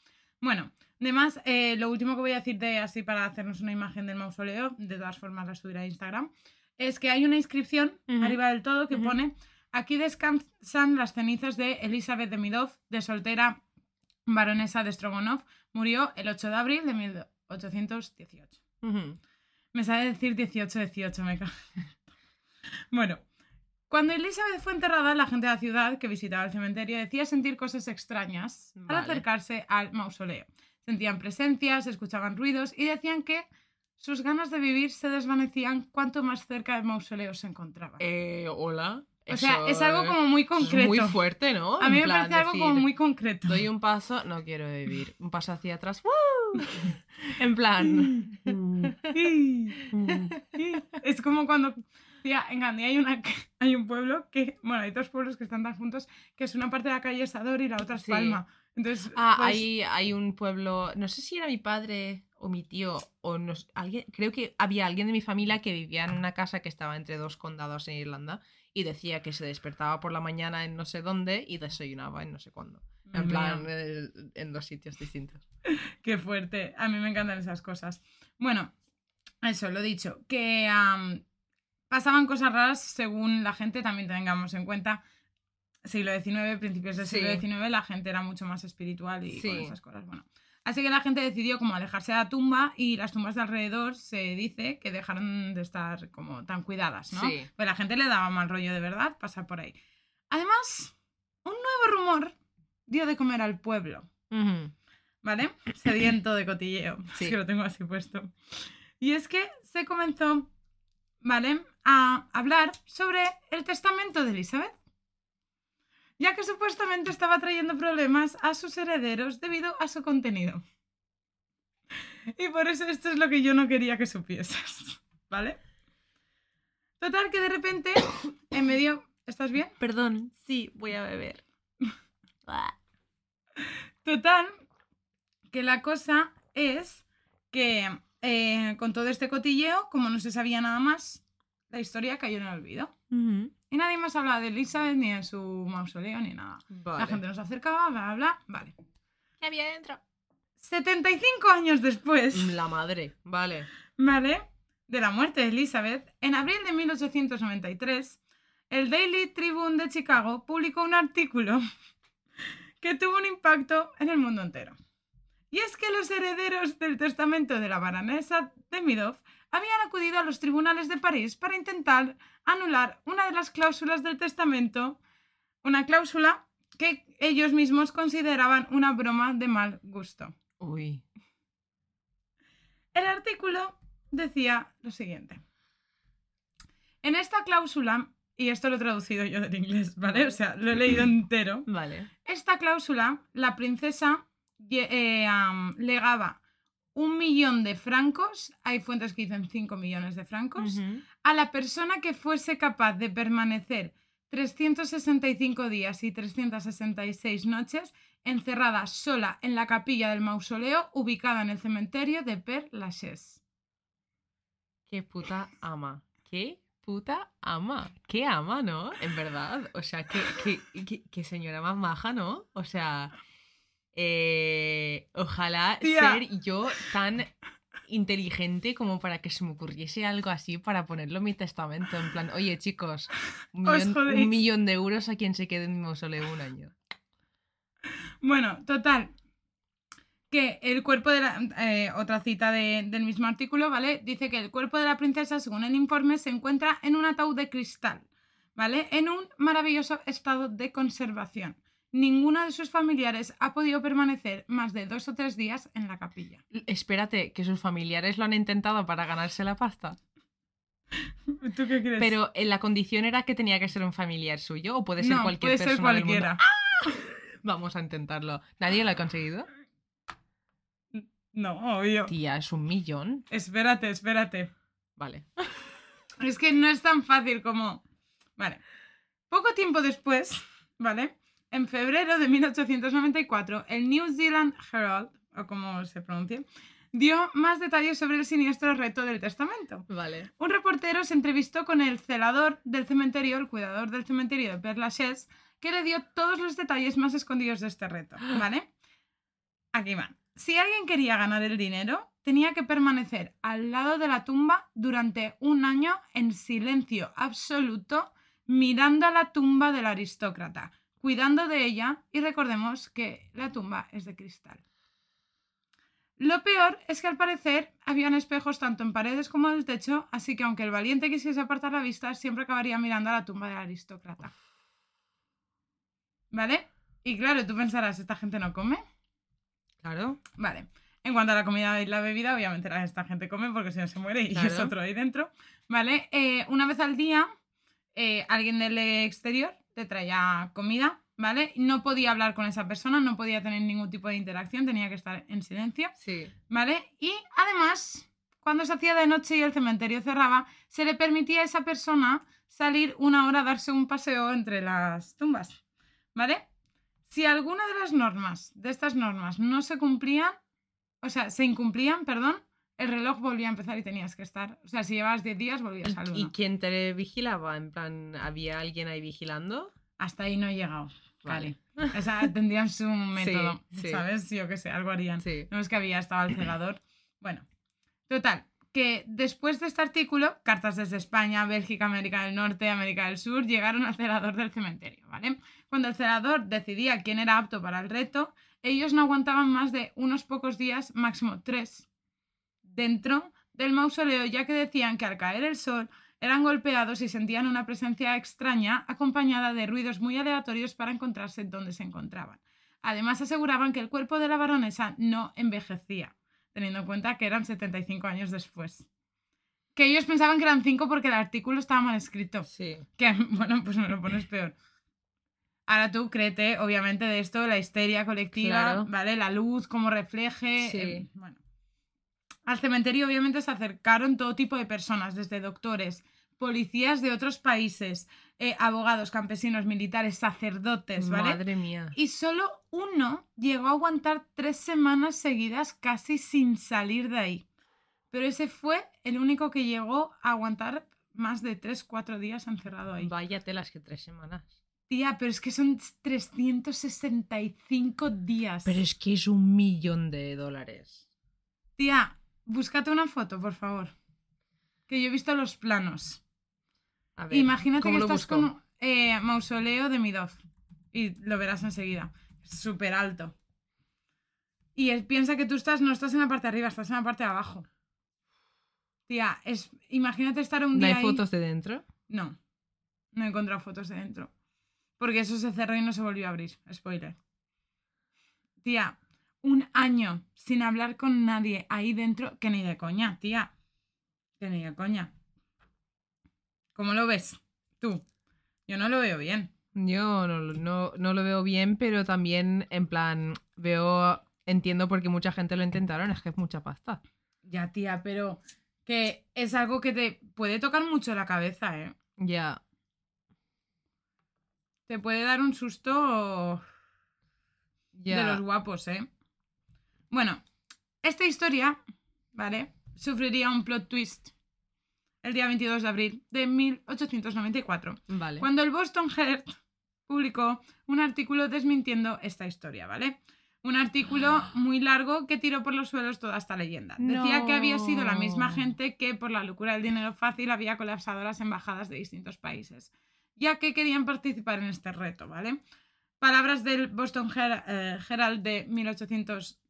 [SPEAKER 6] Bueno, además, eh, lo último que voy a decir de así para hacernos una imagen del mausoleo, de todas formas la subiré a Instagram, es que hay una inscripción arriba del todo que pone aquí descansan las cenizas de Elizabeth de Midov, de soltera baronesa de Strogonov, murió el 8 de abril de 1818.
[SPEAKER 5] Ujú.
[SPEAKER 6] Me sabe decir 18-18, me cago. bueno, cuando Elizabeth fue enterrada, la gente de la ciudad que visitaba el cementerio decía sentir cosas extrañas al acercarse al mausoleo. Sentían presencias, escuchaban ruidos y decían que sus ganas de vivir se desvanecían cuanto más cerca del mausoleo se encontraban.
[SPEAKER 5] Eh, hola.
[SPEAKER 6] O sea, es algo como muy
[SPEAKER 5] es
[SPEAKER 6] concreto.
[SPEAKER 5] muy fuerte, ¿no?
[SPEAKER 6] A
[SPEAKER 5] En
[SPEAKER 6] mí me parece algo como muy concreto.
[SPEAKER 5] Doy un paso, no quiero vivir. Un paso hacia atrás. ¡woo! en plan.
[SPEAKER 6] es como cuando Tía, en Gandía hay, una, hay un pueblo que, bueno, hay dos pueblos que están tan juntos, que es una parte de la calle Sador y la otra es
[SPEAKER 5] Sí.
[SPEAKER 6] Palma. Entonces,
[SPEAKER 5] Ah,
[SPEAKER 6] pues,
[SPEAKER 5] hay, hay un pueblo, no sé si era mi padre o mi tío, o no sé, alguien, creo que había alguien de mi familia que vivía en una casa que estaba entre dos condados en Irlanda y decía que se despertaba por la mañana en no sé dónde y desayunaba en no sé cuándo. En plan, eh, en dos sitios distintos.
[SPEAKER 6] Qué fuerte. A mí me encantan esas cosas. Bueno, eso, lo dicho, que am, pasaban cosas raras según la gente, también tengamos en cuenta. Siglo XIX, principios del
[SPEAKER 5] Sí.
[SPEAKER 6] siglo XIX, la gente era mucho más espiritual y con
[SPEAKER 5] Sí.
[SPEAKER 6] esas cosas. Bueno, así que la gente decidió como alejarse de la tumba y las tumbas de alrededor se dice que dejaron de estar como tan cuidadas, ¿no?
[SPEAKER 5] Sí.
[SPEAKER 6] Pues la gente le daba mal rollo de verdad pasar por ahí. Además, un nuevo rumor dio de comer al pueblo. ¿vale? Sediento de cotilleo.
[SPEAKER 5] Sí.
[SPEAKER 6] Es que lo tengo así puesto. Y es que se comenzó, ¿vale? A hablar sobre el testamento de Elizabeth. Ya que supuestamente estaba trayendo problemas a sus herederos debido a su contenido. Y por eso esto es lo que yo no quería que supieses. ¿Vale? Total, que de repente, en medio. ¿Estás bien?
[SPEAKER 5] Perdón, sí, voy a beber.
[SPEAKER 6] Total, que la cosa es que eh, con todo este cotilleo, como no se sabía nada más, la historia cayó en el olvido. Y nadie más hablaba de Elizabeth ni de su mausoleo ni nada.
[SPEAKER 5] Vale.
[SPEAKER 6] La gente nos acercaba, bla, bla, bla. Vale.
[SPEAKER 5] ¿Qué había dentro?
[SPEAKER 6] 75 años después,
[SPEAKER 5] La madre, vale.
[SPEAKER 6] ¿vale? De la muerte de Elizabeth, en abril de 1893, el Daily Tribune de Chicago publicó un artículo que tuvo un impacto en el mundo entero. Y es que los herederos del testamento de la baronesa Demidov habían acudido a los tribunales de París para intentar anular una de las cláusulas del testamento, una cláusula que ellos mismos consideraban una broma de mal gusto.
[SPEAKER 5] Uy.
[SPEAKER 6] El artículo decía lo siguiente. En esta cláusula, y esto lo he traducido yo del inglés, ¿vale? O sea, lo he leído entero.
[SPEAKER 5] Vale.
[SPEAKER 6] Esta cláusula, la princesa eh, legaba un millón de francos, hay fuentes que dicen 5 millones de francos, a la persona que fuese capaz de permanecer 365 días y 366 noches encerrada sola en la capilla del mausoleo ubicada en el cementerio de Père Lachaise.
[SPEAKER 5] Qué puta ama. Qué puta ama. Qué ama, ¿no? En verdad. O sea, qué, qué- qué- qué señora más maja, ¿no? O sea, eh, ojalá
[SPEAKER 6] Tía.
[SPEAKER 5] ser yo tan inteligente como para que se me ocurriese algo así para ponerlo en mi testamento. En plan, oye chicos, millón, un millón de euros a quien se quede en mi mausoleo un año.
[SPEAKER 6] Bueno, total. Que el cuerpo de la. eh, otra cita de- del mismo artículo, ¿vale? Dice que el cuerpo de la princesa, según el informe, se encuentra en un ataúd de cristal, ¿vale? En un maravilloso estado de conservación. Ninguno de sus familiares ha podido permanecer más de dos o tres días en la capilla.
[SPEAKER 5] Espérate, que sus familiares lo han intentado para ganarse la pasta.
[SPEAKER 6] ¿Tú qué crees?
[SPEAKER 5] Pero eh, la condición era que tenía que ser un familiar suyo o puede ser
[SPEAKER 6] no,
[SPEAKER 5] cualquier
[SPEAKER 6] puede
[SPEAKER 5] persona
[SPEAKER 6] ser
[SPEAKER 5] del mundo.
[SPEAKER 6] cualquiera.
[SPEAKER 5] Vamos a intentarlo. ¿Nadie lo ha conseguido?
[SPEAKER 6] No, obvio.
[SPEAKER 5] Tía, es un millón.
[SPEAKER 6] Espérate, espérate.
[SPEAKER 5] Vale.
[SPEAKER 6] Es que no es tan fácil como... Vale. Poco tiempo después, ¿vale? En febrero de 1894, el New Zealand Herald, o como se pronuncie, dio más detalles sobre el siniestro reto del testamento.
[SPEAKER 5] Vale.
[SPEAKER 6] Un reportero se entrevistó con el celador del cementerio, el cuidador del cementerio de Père Lachaise, que le dio todos los detalles más escondidos de este reto, ¿vale? Aquí van. Si alguien quería ganar el dinero, tenía que permanecer al lado de la tumba durante un año en silencio absoluto, mirando a la tumba del aristócrata, cuidando de ella y recordemos que la tumba es de cristal. Lo peor es que al parecer habían espejos tanto en paredes como en el techo, así que aunque el valiente quisiese apartar la vista, siempre acabaría mirando a la tumba del aristócrata. ¿Vale? Y claro, tú pensarás, ¿esta gente no come?
[SPEAKER 5] Claro.
[SPEAKER 6] Vale. En cuanto a la comida y la bebida, obviamente esta gente come porque si no se muere y
[SPEAKER 5] Claro.
[SPEAKER 6] es otro ahí dentro. ¿Vale? Eh, una vez al día, eh, alguien del exterior te traía comida, ¿vale? No podía hablar con esa persona, no podía tener ningún tipo de interacción, tenía que estar en silencio.
[SPEAKER 5] Sí.
[SPEAKER 6] ¿Vale? Y además, cuando se hacía de noche y el cementerio cerraba, se le permitía a esa persona salir una hora a darse un paseo entre las tumbas. ¿Vale? Si alguna de las normas, de estas normas, no se cumplían, o sea, se incumplían, perdón, el reloj volvía a empezar y tenías que estar. O sea, si llevabas 10 días, volvías al
[SPEAKER 5] ¿Y
[SPEAKER 6] 1.
[SPEAKER 5] quién te vigilaba? En plan, ¿había alguien ahí vigilando?
[SPEAKER 6] Hasta ahí no he llegado.
[SPEAKER 5] Vale.
[SPEAKER 6] Vale. O sea, tendrían su método,
[SPEAKER 5] sí.
[SPEAKER 6] ¿sabes? Yo qué sé, algo harían.
[SPEAKER 5] Sí.
[SPEAKER 6] No es que había estado el celador. Bueno, total, que después de este artículo, cartas desde España, Bélgica, América del Norte, América del Sur, llegaron al celador del cementerio, ¿vale? Cuando el celador decidía quién era apto para el reto, ellos no aguantaban más de unos pocos días, máximo tres, dentro del mausoleo, ya que decían que al caer el sol eran golpeados y sentían una presencia extraña acompañada de ruidos muy aleatorios para encontrarse donde se encontraban. Además aseguraban que el cuerpo de la baronesa no envejecía, teniendo en cuenta que eran 75 años después. Que ellos pensaban que eran 5 porque el artículo estaba mal escrito.
[SPEAKER 5] Sí.
[SPEAKER 6] Que, bueno, pues me lo pones peor. Ahora tú créete, obviamente, de esto, la histeria colectiva,
[SPEAKER 5] Claro.
[SPEAKER 6] ¿vale? La luz, cómo refleje.
[SPEAKER 5] Sí.
[SPEAKER 6] eh, bueno. Al cementerio, obviamente, se acercaron todo tipo de personas, desde doctores, policías de otros países, eh, abogados, campesinos, militares, sacerdotes, ¿vale?
[SPEAKER 5] Madre mía.
[SPEAKER 6] Y solo uno llegó a aguantar tres semanas seguidas casi sin salir de ahí. Pero ese fue el único que llegó a aguantar más de tres, cuatro días encerrado ahí.
[SPEAKER 5] Vaya telas que tres semanas.
[SPEAKER 6] Tía, pero es que son 365 días.
[SPEAKER 5] Pero es que es un millón de dólares.
[SPEAKER 6] Tía, búscate una foto, por favor. Que yo he visto los planos.
[SPEAKER 5] A ver,
[SPEAKER 6] Imagínate
[SPEAKER 5] ¿cómo
[SPEAKER 6] que
[SPEAKER 5] lo
[SPEAKER 6] estás
[SPEAKER 5] busco?
[SPEAKER 6] con eh, mausoleo de Midov. Y lo verás enseguida. Súper alto. Y es- piensa que tú estás, no estás en la parte de arriba, estás en la parte de abajo. Tía, es, imagínate estar un
[SPEAKER 5] ¿No
[SPEAKER 6] día
[SPEAKER 5] hay
[SPEAKER 6] ahí-
[SPEAKER 5] fotos de dentro?
[SPEAKER 6] No, no he encontrado fotos de dentro. Porque eso se cerró y no se volvió a abrir. Spoiler. Tía, un año sin hablar con nadie ahí dentro, que ni de coña, tía. Que ni de coña. ¿Cómo lo ves? Tú. Yo no lo veo bien.
[SPEAKER 5] Yo no, lo- no, no lo veo bien, pero también en plan veo, entiendo por qué mucha gente lo intentaron, es que es mucha pasta.
[SPEAKER 6] Ya, tía, pero que es algo que te puede tocar mucho la cabeza, ¿eh?
[SPEAKER 5] Ya,
[SPEAKER 6] Te puede dar un susto de los guapos, ¿eh? Bueno, esta historia, ¿vale? Sufriría un plot twist el día 22 de abril de 1894,
[SPEAKER 5] Vale.
[SPEAKER 6] cuando el Boston Herald publicó un artículo desmintiendo esta historia, ¿vale? Un artículo muy largo que tiró por los suelos toda esta leyenda. Decía que había sido la misma gente que por la locura del dinero fácil había colapsado las embajadas de distintos países, ya que querían participar en este reto, ¿vale? Palabras del Boston Her- eh, Herald de 1894.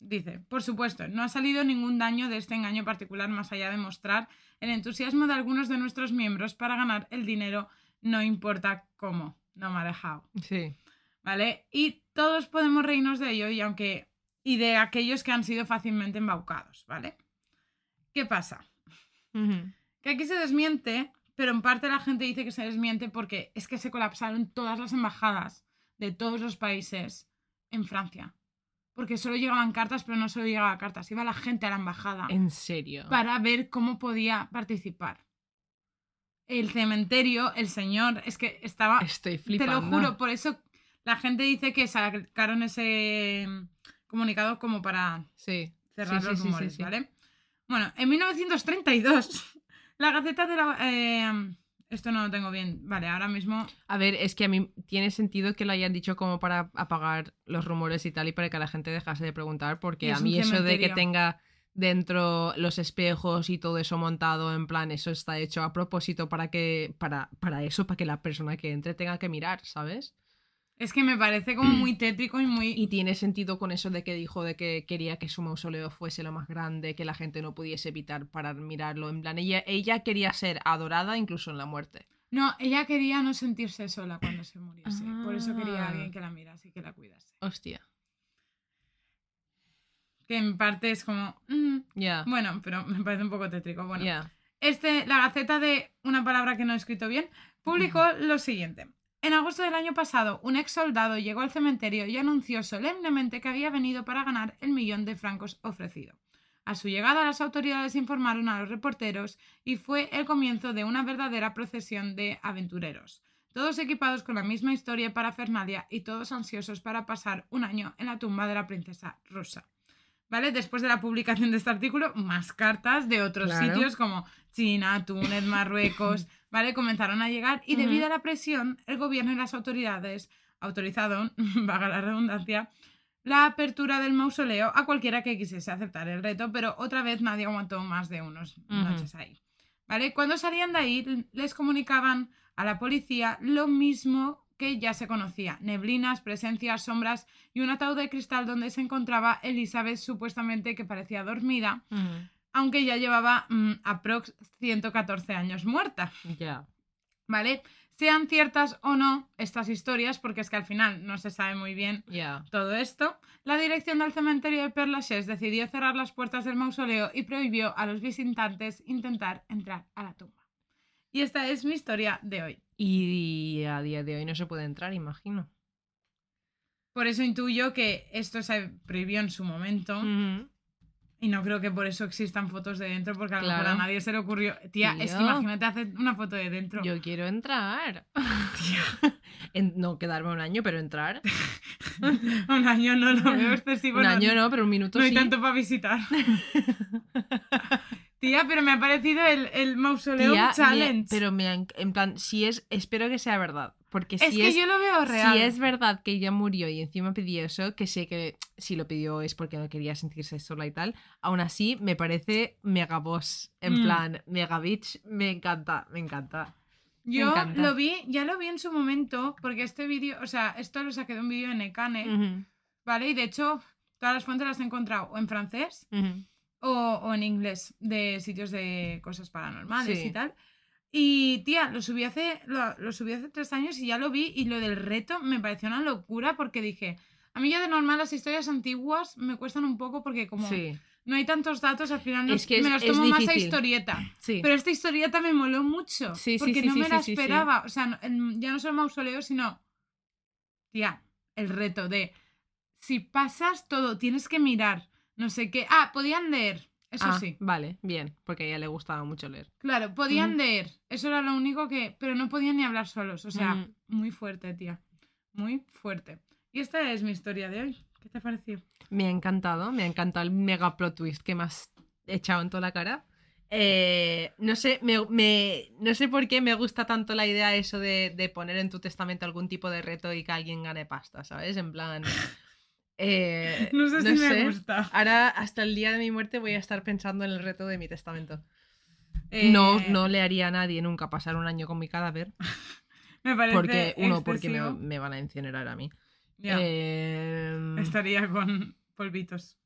[SPEAKER 6] Dice, por supuesto, no ha salido ningún daño de este engaño particular más allá de mostrar el entusiasmo de algunos de nuestros miembros para ganar el dinero, no importa cómo, no matter how.
[SPEAKER 5] Sí.
[SPEAKER 6] ¿Vale? Y todos podemos reírnos de ello y aunque y de aquellos que han sido fácilmente embaucados, ¿vale? ¿Qué pasa? Que aquí se desmiente, pero en parte la gente dice que se desmiente porque es que se colapsaron todas las embajadas de todos los países en Francia. Porque solo llegaban cartas, pero no solo llegaba cartas, iba la gente a la embajada
[SPEAKER 5] En serio.
[SPEAKER 6] para ver cómo podía participar. El cementerio, el señor, es que estaba...
[SPEAKER 5] Estoy
[SPEAKER 6] Te
[SPEAKER 5] flipando.
[SPEAKER 6] lo juro, por eso la gente dice que sacaron ese mm, comunicado como para
[SPEAKER 5] Sí.
[SPEAKER 6] cerrar
[SPEAKER 5] Sí,
[SPEAKER 6] los
[SPEAKER 5] sí,
[SPEAKER 6] rumores. ¿vale? Bueno, en 1932, la Gaceta de la... eh, esto no lo tengo bien. Vale, ahora mismo...
[SPEAKER 5] A ver, es que a mí tiene sentido que lo hayan dicho como para apagar los rumores y tal y para que la gente dejase de preguntar, porque
[SPEAKER 6] es
[SPEAKER 5] a mí eso de que tenga dentro los espejos y todo eso montado en plan, eso está hecho a propósito para que para para eso, para que la persona que entre tenga que mirar, ¿sabes?
[SPEAKER 6] Es que me parece como muy tétrico y muy...
[SPEAKER 5] Y tiene sentido con eso de que dijo de que quería que su mausoleo fuese lo más grande, que la gente no pudiese evitar para mirarlo. En plan, ella, ella quería ser adorada incluso en la muerte.
[SPEAKER 6] No, ella quería no sentirse sola cuando se muriese. Por eso quería a
[SPEAKER 5] Ah.
[SPEAKER 6] alguien que la mirase y que la cuidase.
[SPEAKER 5] Hostia.
[SPEAKER 6] Que en parte es como... mm,
[SPEAKER 5] Ya.
[SPEAKER 6] bueno, pero me parece un poco tétrico. Bueno, este, la Gaceta de una palabra que no he escrito bien, publicó lo siguiente. En agosto del año pasado, un ex soldado llegó al cementerio y anunció solemnemente que había venido para ganar el millón de francos ofrecido. A su llegada, las autoridades informaron a los reporteros y fue el comienzo de una verdadera procesión de aventureros. Todos equipados con la misma historia y parafernalia y todos ansiosos para pasar un año en la tumba de la princesa rusa. ¿Vale? Después de la publicación de este artículo, más cartas de otros
[SPEAKER 5] Claro.
[SPEAKER 6] sitios como China, Túnez, Marruecos, ¿vale? Comenzaron a llegar y debido a la presión, el gobierno y las autoridades autorizaron, vaga la redundancia, la apertura del mausoleo a cualquiera que quisiese aceptar el reto, pero otra vez nadie aguantó más de unos noches ahí. ¿Vale? Cuando salían de ahí, les comunicaban a la policía lo mismo que ya se conocía: neblinas, presencias, sombras y un ataúd de cristal donde se encontraba Elizabeth, supuestamente que parecía dormida, aunque ya llevaba mm, aprox 114 años muerta.
[SPEAKER 5] Ya.
[SPEAKER 6] ¿Vale? Sean ciertas o no estas historias, porque es que al final no se sabe muy bien todo esto, la dirección del cementerio de Père Lachaise decidió cerrar las puertas del mausoleo y prohibió a los visitantes intentar entrar a la tumba. Y esta es mi historia de hoy.
[SPEAKER 5] Y a día de hoy no se puede entrar, imagino.
[SPEAKER 6] Por eso intuyo que esto se prohibió en su momento y no creo que por eso existan fotos de dentro, porque a lo mejor
[SPEAKER 5] Claro.
[SPEAKER 6] a nadie se le ocurrió. Tía, es que
[SPEAKER 5] Tío.
[SPEAKER 6] imagínate hacer una foto de dentro.
[SPEAKER 5] Yo quiero entrar. En- no quedarme un año, pero entrar.
[SPEAKER 6] un año no lo veo excesivo.
[SPEAKER 5] un año no, pero un minuto
[SPEAKER 6] No hay
[SPEAKER 5] sí.
[SPEAKER 6] tanto para visitar. Tía, pero me ha parecido el, el mausoleo
[SPEAKER 5] Tía, me-
[SPEAKER 6] challenge.
[SPEAKER 5] pero me han- en plan, si es, espero que sea verdad. Porque
[SPEAKER 6] es
[SPEAKER 5] si
[SPEAKER 6] que
[SPEAKER 5] es,
[SPEAKER 6] yo lo veo real.
[SPEAKER 5] si es verdad que ella murió y encima pidió eso, que sé que si lo pidió es porque no quería sentirse sola y tal, aún así me parece mega boss. En
[SPEAKER 6] Mm.
[SPEAKER 5] plan, mega bitch, me encanta, me encanta.
[SPEAKER 6] Yo lo vi, ya lo vi en su momento, porque este vídeo, o sea, esto lo saqué de un vídeo en Ecane,
[SPEAKER 5] Ujú,
[SPEAKER 6] ¿vale? Y de hecho, todas las fuentes las he encontrado o en francés. O, o en inglés, de sitios de cosas paranormales
[SPEAKER 5] Sí.
[SPEAKER 6] y tal. Y tía, lo subí hace lo, lo subí hace tres años y ya lo vi y lo del reto me pareció una locura porque dije, a mí ya de normal las historias antiguas me cuestan un poco porque como
[SPEAKER 5] Sí,
[SPEAKER 6] no hay tantos datos, al final
[SPEAKER 5] Es que es-
[SPEAKER 6] me
[SPEAKER 5] es
[SPEAKER 6] tomo más a historieta.
[SPEAKER 5] sí.
[SPEAKER 6] Pero esta historieta me moló mucho.
[SPEAKER 5] Sí,
[SPEAKER 6] porque no me la esperaba. O sea, no- ya no solo mausoleo, sino. Tía, el reto de. Si pasas todo, tienes que mirar. No sé qué. Ah, podían leer. Eso
[SPEAKER 5] Ah,
[SPEAKER 6] sí.
[SPEAKER 5] Vale, bien, porque a ella le gustaba mucho leer.
[SPEAKER 6] Claro, podían
[SPEAKER 5] Ujú.
[SPEAKER 6] leer. Eso era lo único que. Pero no podían ni hablar solos. O sea,
[SPEAKER 5] Ujú.
[SPEAKER 6] muy fuerte, tía. Muy fuerte. Y esta es mi historia de hoy. ¿Qué te ha parecido?
[SPEAKER 5] Me ha encantado, me ha encantado el mega plot twist que me has echado en toda la cara. Eh, no, sé, me, me- no sé por qué me gusta tanto la idea eso de, de poner en tu testamento algún tipo de reto y que alguien gane pasta, ¿sabes? En plan... eh,
[SPEAKER 6] No sé si me gusta.
[SPEAKER 5] Ahora, hasta el día de mi muerte, voy a estar pensando en el reto de mi testamento.
[SPEAKER 6] Eh,
[SPEAKER 5] No, no le haría a nadie nunca pasar un año con mi cadáver.
[SPEAKER 6] Me parece.
[SPEAKER 5] Porque, uno, porque me, me van a incinerar a mí. Em,
[SPEAKER 6] Estaría con polvitos.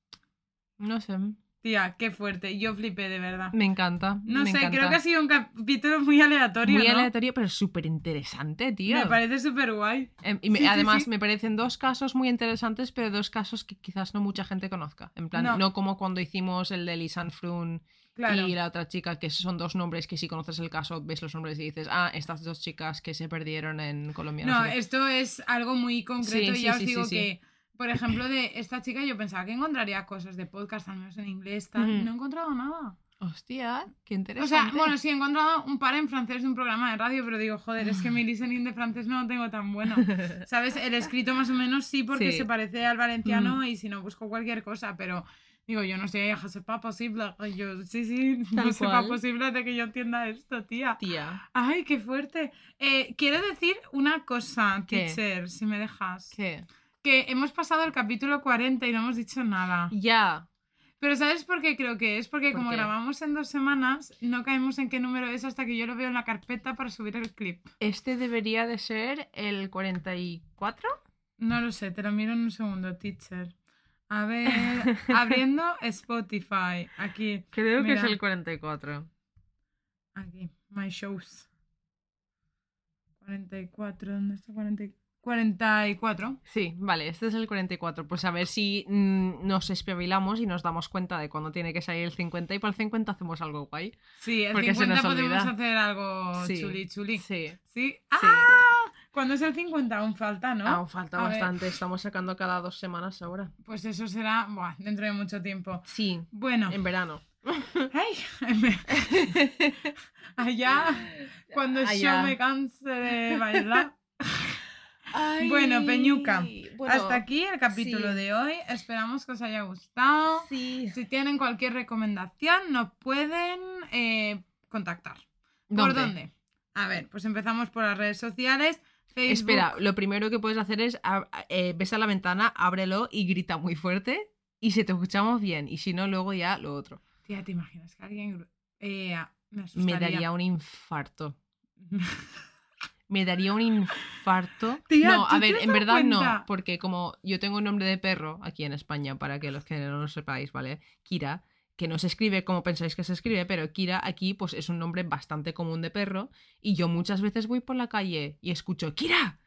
[SPEAKER 5] no sé,
[SPEAKER 6] Tía, qué fuerte. Yo flipé de verdad.
[SPEAKER 5] me encanta.
[SPEAKER 6] No
[SPEAKER 5] me
[SPEAKER 6] sé, creo que ha sido un capítulo muy aleatorio.
[SPEAKER 5] Muy
[SPEAKER 6] ¿no?
[SPEAKER 5] aleatorio, pero súper interesante, tío.
[SPEAKER 6] Me parece súper guay.
[SPEAKER 5] Em, y me-
[SPEAKER 6] Sí, sí,
[SPEAKER 5] además,
[SPEAKER 6] sí.
[SPEAKER 5] me parecen dos casos muy interesantes, pero dos casos que quizás no mucha gente conozca. En plan,
[SPEAKER 6] No.
[SPEAKER 5] no, como cuando hicimos el de Lisanne Frun
[SPEAKER 6] Claro.
[SPEAKER 5] y la otra chica, que son dos nombres que si conoces el caso, ves los nombres y dices, ah, estas dos chicas que se perdieron en Colombia.
[SPEAKER 6] No,
[SPEAKER 5] sé qué".
[SPEAKER 6] esto es algo muy concreto y ya os digo que, por ejemplo, de esta chica yo pensaba que encontraría cosas de podcast, al menos en inglés, tal.
[SPEAKER 5] Ujú.
[SPEAKER 6] No he encontrado nada.
[SPEAKER 5] Hostia, qué
[SPEAKER 6] O
[SPEAKER 5] interesante.
[SPEAKER 6] sea, bueno, sí he encontrado un par en francés de un programa de radio, pero digo, joder, es que mi listening de francés no lo tengo tan bueno. ¿Sabes? El escrito más o menos sí, porque
[SPEAKER 5] Sí.
[SPEAKER 6] se parece al valenciano y si no busco cualquier cosa, pero digo, yo no sé, pas posible. Yo, sí, sí,
[SPEAKER 5] Tal
[SPEAKER 6] no
[SPEAKER 5] cual.
[SPEAKER 6] posible de que yo entienda esto, tía.
[SPEAKER 5] Tía,
[SPEAKER 6] Ay, qué fuerte. Eh, quiero decir una cosa,
[SPEAKER 5] ¿Qué?
[SPEAKER 6] teacher, si me dejas.
[SPEAKER 5] ¿qué?
[SPEAKER 6] Que hemos pasado el capítulo 40 y no hemos dicho nada.
[SPEAKER 5] Ya.
[SPEAKER 6] Pero ¿sabes por qué creo que es? Porque
[SPEAKER 5] ¿Por
[SPEAKER 6] como
[SPEAKER 5] qué?
[SPEAKER 6] grabamos en dos semanas, no caemos en qué número es hasta que yo lo veo en la carpeta para subir el clip.
[SPEAKER 5] Este debería de ser el 44.
[SPEAKER 6] No lo sé, te lo miro en un segundo, teacher. A ver, abriendo Spotify. Aquí,
[SPEAKER 5] Creo que es el 44.
[SPEAKER 6] aquí, my shows. 44, ¿dónde está 40? 44.
[SPEAKER 5] Sí, vale, este es el 44. Pues a ver si mm, nos espabilamos y nos damos cuenta de cuándo tiene que salir el 50 y para el 50 hacemos algo guay.
[SPEAKER 6] Sí, el
[SPEAKER 5] Porque se
[SPEAKER 6] 50
[SPEAKER 5] nos
[SPEAKER 6] podemos
[SPEAKER 5] olvida.
[SPEAKER 6] hacer algo
[SPEAKER 5] Sí.
[SPEAKER 6] chuli chuli.
[SPEAKER 5] Sí.
[SPEAKER 6] ¿Sí? ¡Ah! ¿Cuándo es el 50? Aún falta, ¿no?
[SPEAKER 5] Aún falta
[SPEAKER 6] A ver.
[SPEAKER 5] bastante. Estamos sacando cada dos semanas ahora.
[SPEAKER 6] Pues eso será buah, dentro de mucho tiempo.
[SPEAKER 5] Sí,
[SPEAKER 6] Bueno,
[SPEAKER 5] en verano.
[SPEAKER 6] ay, allá cuando
[SPEAKER 5] Allá.
[SPEAKER 6] yo me canse de bailar. Bueno, Peñuca,
[SPEAKER 5] Bueno,
[SPEAKER 6] Hasta aquí el capítulo
[SPEAKER 5] sí.
[SPEAKER 6] de hoy. Esperamos que os haya gustado.
[SPEAKER 5] Sí.
[SPEAKER 6] Si tienen cualquier recomendación, nos pueden eh, contactar. ¿Por
[SPEAKER 5] ¿Dónde?
[SPEAKER 6] A ver, pues empezamos por las redes sociales. Facebook.
[SPEAKER 5] Espera, lo primero que puedes hacer es eh, ves a la ventana, ábrelo y grita muy fuerte. Y si te escuchamos bien. Y si no, luego ya lo otro.
[SPEAKER 6] Tía, ¿te imaginas que alguien... Eh, me,
[SPEAKER 5] Me daría un infarto. Me daría un infarto.
[SPEAKER 6] Tía,
[SPEAKER 5] no,
[SPEAKER 6] ¿tú
[SPEAKER 5] a ver, en verdad
[SPEAKER 6] cuenta?
[SPEAKER 5] no, porque como yo tengo un nombre de perro aquí en España, para que los que no lo sepáis, ¿vale? Kira, que no se escribe como pensáis que se escribe, pero Kira aquí pues es un nombre bastante común de perro y yo muchas veces voy por la calle y escucho Kira,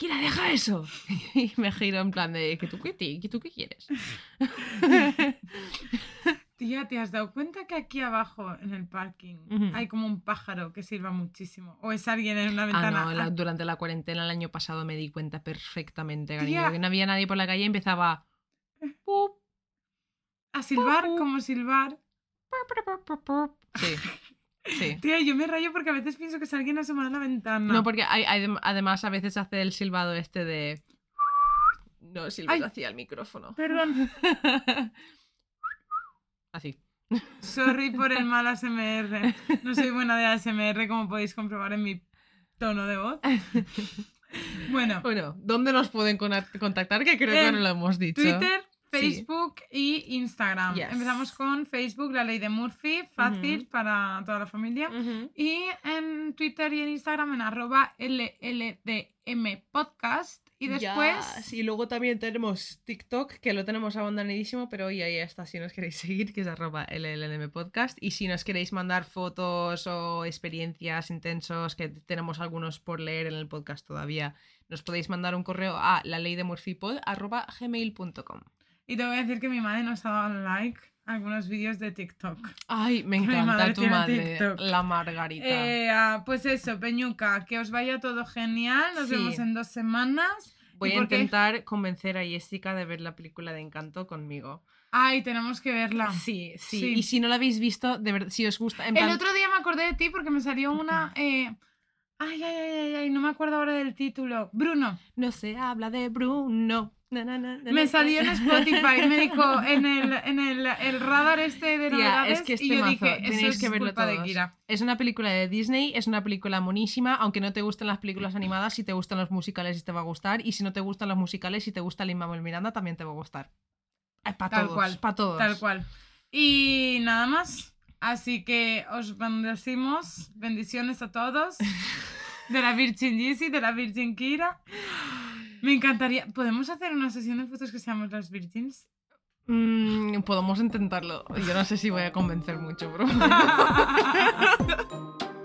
[SPEAKER 5] Kira, deja eso. Y me giro en plan de, ¿que tú qué, tú qué quieres?
[SPEAKER 6] Tía, ¿te has dado cuenta que aquí abajo en el parking hay como un pájaro que sirva muchísimo? ¿O es alguien en una
[SPEAKER 5] Ah,
[SPEAKER 6] ventana?
[SPEAKER 5] no, la-
[SPEAKER 6] Ah,
[SPEAKER 5] durante la cuarentena el año pasado me di cuenta perfectamente, cariño, que no había nadie por la calle y empezaba... "Pup,
[SPEAKER 6] a silbar, como silbar.
[SPEAKER 5] Sí, sí.
[SPEAKER 6] Tía, yo me rayo porque a veces pienso que es alguien asomado a la ventana.
[SPEAKER 5] No, porque hay, hay- además a veces hace el silbado este de... No, silbado
[SPEAKER 6] Ay.
[SPEAKER 5] hacia el micrófono.
[SPEAKER 6] Perdón,
[SPEAKER 5] Así.
[SPEAKER 6] sorry por el mal ASMR. No soy buena de ASMR, como podéis comprobar en mi tono de voz. Bueno,
[SPEAKER 5] Bueno, ¿dónde nos pueden contactar? Que creo que no lo hemos dicho.
[SPEAKER 6] Twitter,
[SPEAKER 5] Sí.
[SPEAKER 6] Facebook y Instagram.
[SPEAKER 5] Yes.
[SPEAKER 6] Empezamos con Facebook, la ley de Murphy, fácil para toda la familia. Y en Twitter y en Instagram en arroba LLDM podcast. Y después...
[SPEAKER 5] Yes. Y luego también tenemos TikTok, que lo tenemos abandonadísimo, pero hoy ahí está si nos queréis seguir, que es arroba LLM podcast. Y si nos queréis mandar fotos o experiencias intensos, que tenemos algunos por leer en el podcast todavía, nos podéis mandar un correo a la ley de arroba gmail.com.
[SPEAKER 6] Y te voy a decir que mi madre nos ha dado like a algunos vídeos de TikTok.
[SPEAKER 5] Ay, me encanta
[SPEAKER 6] madre
[SPEAKER 5] tu madre,
[SPEAKER 6] TikTok.
[SPEAKER 5] la Margarita.
[SPEAKER 6] Eh, ah, pues eso, Peñuca, que os vaya todo genial. Nos
[SPEAKER 5] Sí.
[SPEAKER 6] vemos en dos semanas.
[SPEAKER 5] Voy
[SPEAKER 6] ¿Y
[SPEAKER 5] a
[SPEAKER 6] qué?
[SPEAKER 5] intentar convencer a Jessica de ver la película de Encanto conmigo.
[SPEAKER 6] Ay, tenemos que verla.
[SPEAKER 5] Sí, sí,
[SPEAKER 6] Sí.
[SPEAKER 5] Y si no la habéis visto, de verdad, si os gusta. En
[SPEAKER 6] El otro día me acordé de ti porque me salió una. eh, Ay, ay, ay, ay, ay, no me acuerdo ahora del título. Bruno.
[SPEAKER 5] No se habla de Bruno. Na, na, na, na,
[SPEAKER 6] Me salió en Spotify, me dijo en el, en el, el radar este de novedades
[SPEAKER 5] es que es
[SPEAKER 6] y yo
[SPEAKER 5] temazo,
[SPEAKER 6] dije, eso
[SPEAKER 5] tenéis
[SPEAKER 6] es
[SPEAKER 5] que verlo
[SPEAKER 6] culpa de
[SPEAKER 5] todos.
[SPEAKER 6] Kira.
[SPEAKER 5] Es una película de Disney, es una película monísima, aunque no te gusten las películas animadas, si te gustan los musicales te va a gustar, y si no te gustan los musicales, si te gusta Lin Manuel Miranda también te va a gustar. Para
[SPEAKER 6] Tal
[SPEAKER 5] todos,
[SPEAKER 6] cual,
[SPEAKER 5] para todos.
[SPEAKER 6] Tal cual. Y nada más. Así que os bendecimos. Bendiciones a todos. De la Virgin Yeezy, de la Virgin Kira. Me encantaría. ¿Podemos hacer una sesión de fotos que seamos las Virgins?
[SPEAKER 5] Mm, podemos intentarlo. Yo no sé si voy a convencer mucho, bro.